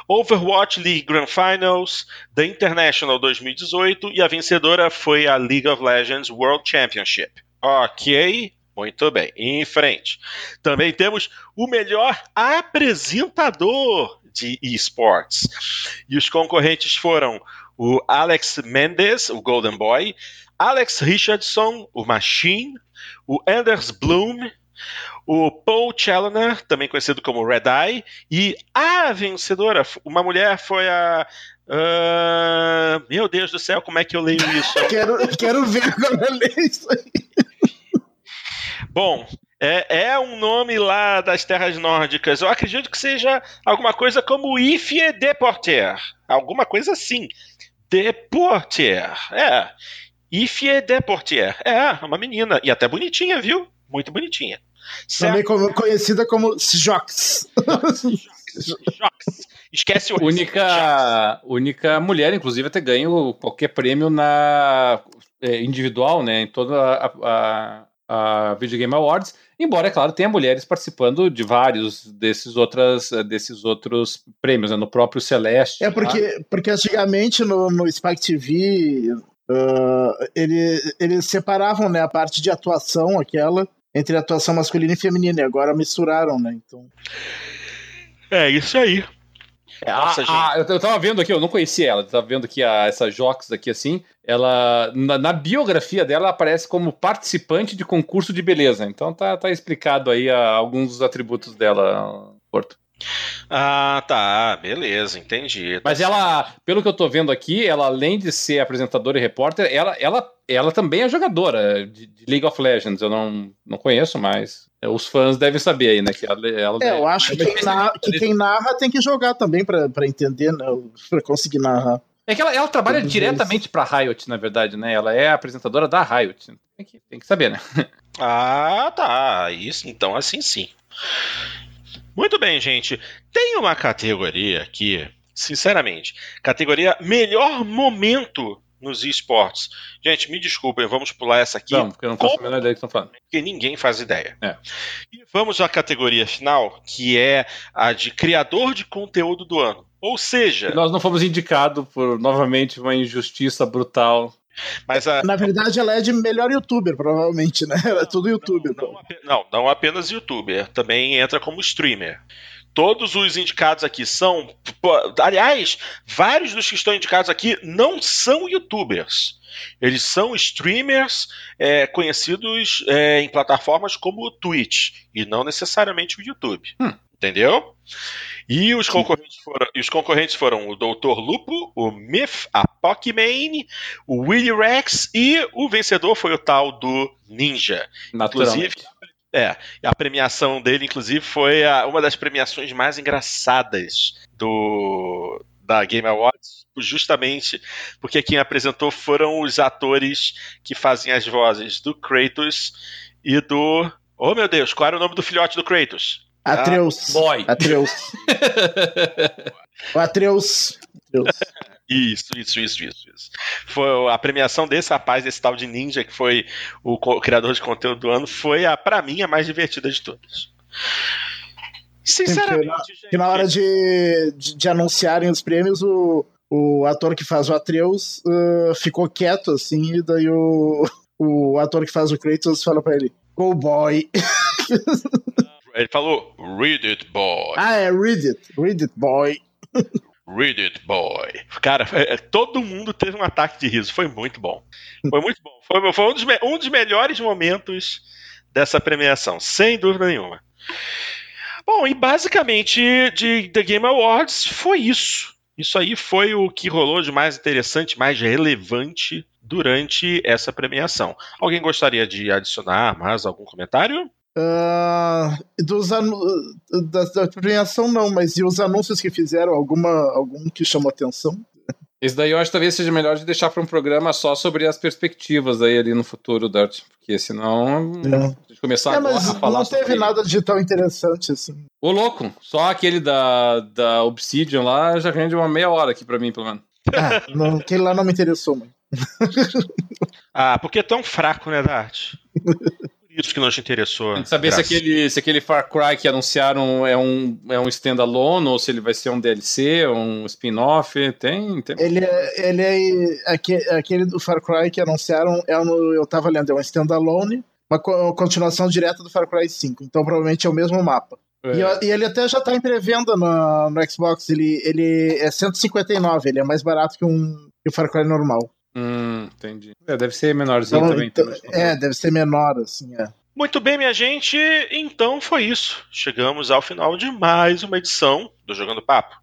Overwatch League Grand Finals, The International 2018 e a vencedora foi a League of Legends World Championship. Ok, muito bem, em frente. Também temos o melhor apresentador de esportes. E os concorrentes foram o Alex Mendes, o Golden Boy, Alex Richardson, o Machine, o Anders Bloom, o Paul Challoner, também conhecido como Red Eye, e a vencedora, uma mulher, foi a. Uh, meu Deus do céu, como é que eu leio isso? quero, quero ver como eu leio isso aí. Bom, É, é um nome lá das terras nórdicas. Eu acredito que seja alguma coisa como Ifie Deporter. Alguma coisa assim. Deporter. É. Ifie Deporter. É, uma menina. E até bonitinha, viu? Muito bonitinha. Também como- conhecida como Jox. Jox. Esquece o Única, única mulher, inclusive, a ter ganho qualquer prêmio na é, individual, né? Em toda a, a, a Video Game Awards. Embora, é claro, tenha mulheres participando de vários desses, outras, desses outros prêmios, né? No próprio Celeste. É lá. porque, porque antigamente no, no Spike TV ah, ele, eles separavam né, a parte de atuação, aquela, entre atuação masculina e feminina, e agora misturaram, né? Então, É isso aí. É, a- Nossa, a- eu, eu tava vendo aqui, eu não conhecia ela, eu tava vendo aqui a, essa Jox aqui assim. Ela, na, na biografia dela, ela aparece como participante de concurso de beleza. Então tá, tá explicado aí a- alguns dos atributos dela, Porto. Ah, tá. Beleza, entendi. Mas ela, pelo que eu tô vendo aqui, ela além de ser apresentadora e repórter, ela, ela, ela também é jogadora de, de League of Legends. Eu não, não conheço, mas os fãs devem saber aí, né? Que ela, ela é, eu acho que quem, narra, que quem narra tem que jogar também pra, pra entender, né? Pra conseguir narrar. É que ela, ela trabalha Todos diretamente pra Riot, na verdade, né? Ela é apresentadora da Riot. Tem que, tem que saber, né? Ah, tá. Isso, então assim sim. Muito bem, gente. Tem uma categoria aqui, sinceramente, categoria melhor momento nos esportes. Gente, me desculpem, vamos pular essa aqui, Não, porque eu não faço a menor ideia do que estão falando. porque ninguém faz ideia. É. E vamos à categoria final, que é a de criador de conteúdo do ano. Ou seja, Nós não fomos indicados por, novamente, uma injustiça brutal. Mas a, Na verdade, ela é de melhor youtuber, provavelmente, né? Ela é tudo youtuber. Não, não, não, não apenas youtuber, também entra como streamer. Todos os indicados aqui são. aliás, vários dos que estão indicados aqui não são youtubers. Eles são streamers é, conhecidos é, em plataformas como o Twitch e não necessariamente o YouTube. Hum. Entendeu? E os concorrentes, foram, os concorrentes foram o Dr. Lupo, o Myth, a Pokimane, o Willy Rex e o vencedor foi o tal do Ninja. Naturalmente. É, a premiação dele, inclusive, foi a- uma das premiações mais engraçadas do da Game Awards, justamente porque quem apresentou foram os atores que fazem as vozes do Kratos e do. Oh meu Deus, qual era o nome do filhote do Kratos? Atreus. Boy. Atreus. O Atreus. Atreus. Isso, isso, isso, isso, isso. Foi a premiação desse rapaz, desse tal de Ninja, que foi o criador de conteúdo do ano, foi a, para mim, a mais divertida de todas. Sinceramente, gente, Que na hora de, de, de anunciarem os prêmios, o, o ator que faz o Atreus ah, ficou quieto, assim, e daí o, o ator que faz o Kratos fala pra ele: Go boy. ele falou, read it, boy. ah, é, read it. Read it, boy. Read it, boy. Cara, é, é, todo mundo teve um ataque de riso. Foi muito bom. Foi muito bom. Foi, foi um, dos, um dos melhores momentos dessa premiação, sem dúvida nenhuma. Bom, e basicamente de The Game Awards foi isso. Isso aí foi o que rolou de mais interessante, mais relevante durante essa premiação. Alguém gostaria de adicionar mais algum comentário? Ah, dos da, da premiação não, mas e os anúncios que fizeram? Alguma, algum que chamou atenção? Esse daí eu acho que talvez seja melhor de deixar para um programa só sobre as perspectivas aí ali no futuro, Dart. Porque senão. É. A gente começar É, agora mas a falar não teve sobre... nada de tão interessante assim. Ô, louco, só aquele da, da Obsidian lá já rende uma meia hora aqui pra mim, pelo menos. Ah, não, aquele lá não me interessou, mano. Ah, porque é tão fraco, né, Dart? Isso que te interessou. Tem que saber se aquele, se aquele Far Cry que anunciaram é um, é um standalone ou se ele vai ser um DLC, um spin-off. Tem, tem. Ele é, ele é aque- aquele do Far Cry que anunciaram, é um, eu tava lendo, é um standalone, uma co- continuação direta do Far Cry 5, então provavelmente é o mesmo mapa. E, eu- e ele até já tá em pré-venda no, no Xbox, ele, ele é 159, ele é mais barato que, um, que o Far Cry normal. Hum, entendi. É, deve ser menorzinho Então, também. então- é, deve ser menor, assim, é. Muito bem, minha gente. Então foi isso. Chegamos ao final de mais uma edição do Jogando Papo.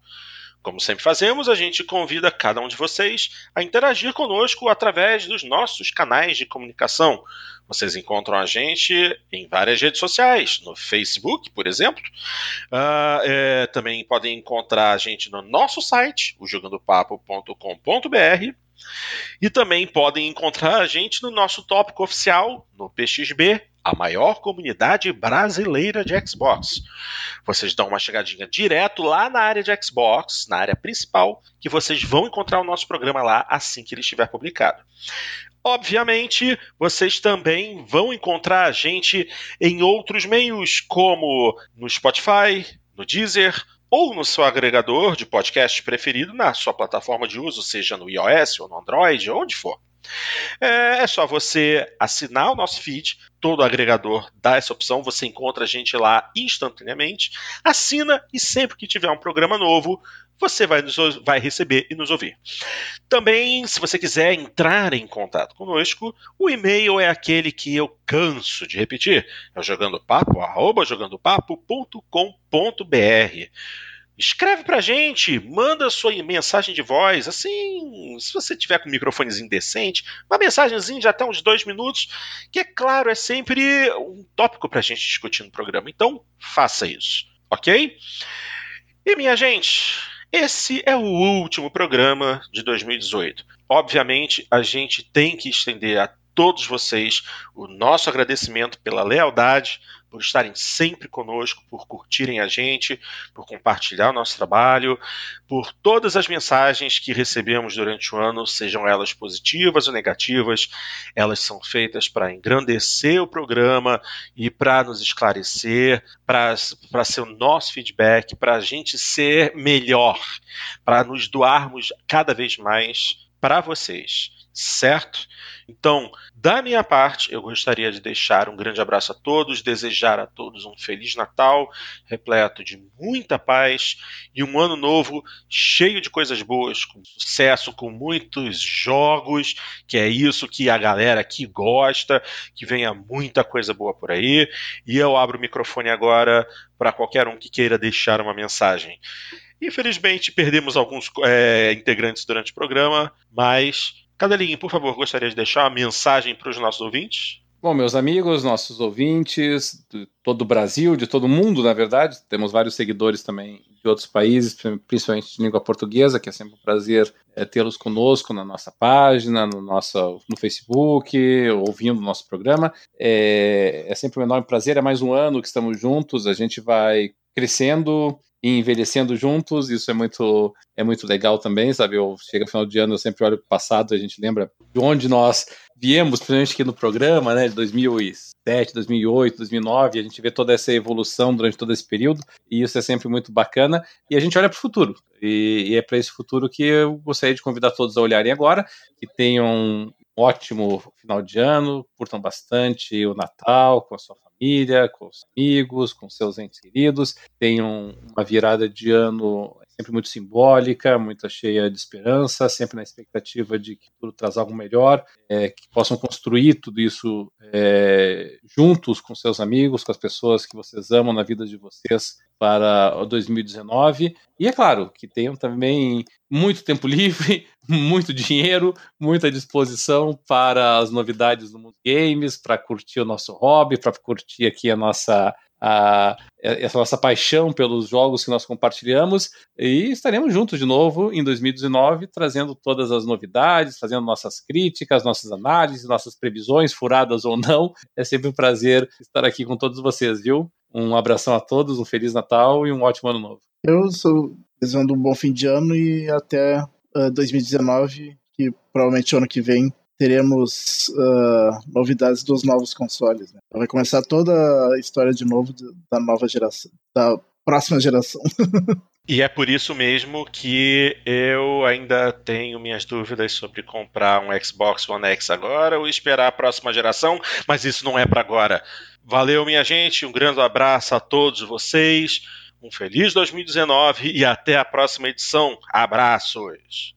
Como sempre fazemos, a gente convida cada um de vocês a interagir conosco através dos nossos canais de comunicação. Vocês encontram a gente em várias redes sociais, no Facebook, por exemplo. Uh, é, também podem encontrar a gente no nosso site, o jogandopapo.com.br. E também podem encontrar a gente no nosso tópico oficial, no PXB, a maior comunidade brasileira de Xbox. Vocês dão uma chegadinha direto lá na área de Xbox, na área principal, que vocês vão encontrar o nosso programa lá assim que ele estiver publicado. Obviamente, vocês também vão encontrar a gente em outros meios, como no Spotify, no Deezer, ou no seu agregador de podcast preferido na sua plataforma de uso, seja no iOS ou no Android, onde for. É, é só você assinar o nosso feed, todo agregador dá essa opção, você encontra a gente lá instantaneamente, assina e sempre que tiver um programa novo, você vai, nos, vai receber e nos ouvir. Também, se você quiser entrar em contato conosco, o e-mail é aquele que eu canso de repetir, é o jogandopapo, jogandopapo.com.br. Escreve pra gente, manda sua mensagem de voz, assim, se você tiver com um microfonezinho decente, uma mensagenzinha de até uns dois minutos, que é claro, é sempre um tópico pra gente discutir no programa. Então, faça isso, ok? E minha gente, esse é o último programa de 2018. Obviamente, a gente tem que estender a todos vocês o nosso agradecimento pela lealdade, por estarem sempre conosco, por curtirem a gente, por compartilhar o nosso trabalho, por todas as mensagens que recebemos durante o ano, sejam elas positivas ou negativas, elas são feitas para engrandecer o programa e para nos esclarecer, para ser o nosso feedback, para a gente ser melhor, para nos doarmos cada vez mais para vocês, certo? Então, da minha parte, eu gostaria de deixar um grande abraço a todos, desejar a todos um feliz Natal, repleto de muita paz e um ano novo cheio de coisas boas, com sucesso, com muitos jogos, que é isso que a galera aqui gosta, que venha muita coisa boa por aí. E eu abro o microfone agora para qualquer um que queira deixar uma mensagem. Infelizmente, perdemos alguns é, integrantes durante o programa, mas Cadelinho, por favor, gostaria de deixar uma mensagem para os nossos ouvintes? Bom, meus amigos, nossos ouvintes, de todo o Brasil, de todo o mundo, na verdade, temos vários seguidores também de outros países, principalmente de língua portuguesa, que é sempre um prazer é, tê-los conosco na nossa página, no, nosso, no Facebook, ouvindo o nosso programa. É, é sempre um enorme prazer, é mais um ano que estamos juntos, a gente vai crescendo, e envelhecendo juntos, isso é muito, é muito legal também, sabe? Eu chego no final de ano, eu sempre olho para o passado, a gente lembra de onde nós viemos, principalmente aqui no programa, né, de 2007, 2008, 2009, a gente vê toda essa evolução durante todo esse período, e isso é sempre muito bacana, e a gente olha para o futuro, e, e é para esse futuro que eu gostaria de convidar todos a olharem agora, que tenham ótimo final de ano, curtam bastante o Natal com a sua família, com os amigos, com seus entes queridos, tenham uma virada de ano sempre muito simbólica, muito cheia de esperança, sempre na expectativa de que tudo traz algo melhor, é, que possam construir tudo isso é, juntos com seus amigos, com as pessoas que vocês amam na vida de vocês para 2019. E é claro, que tenham também muito tempo livre, muito dinheiro, muita disposição para as novidades do mundo games, para curtir o nosso hobby, para curtir aqui a nossa a, essa nossa paixão pelos jogos que nós compartilhamos e estaremos juntos de novo em 2019 trazendo todas as novidades, fazendo nossas críticas, nossas análises, nossas previsões, furadas ou não. É sempre um prazer estar aqui com todos vocês, viu? Um abração a todos, um Feliz Natal e um ótimo ano novo. Eu sou desejando um bom fim de ano e até uh, eh, 2019, que provavelmente ano que vem teremos uh, novidades dos novos consoles. Né? Vai começar toda a história de novo da nova geração, da próxima geração. E é por isso mesmo que eu ainda tenho minhas dúvidas sobre comprar um Xbox One X agora ou esperar a próxima geração, mas isso não é para agora. Valeu, minha gente, um grande abraço a todos vocês, um feliz 2019 e até a próxima edição. Abraços!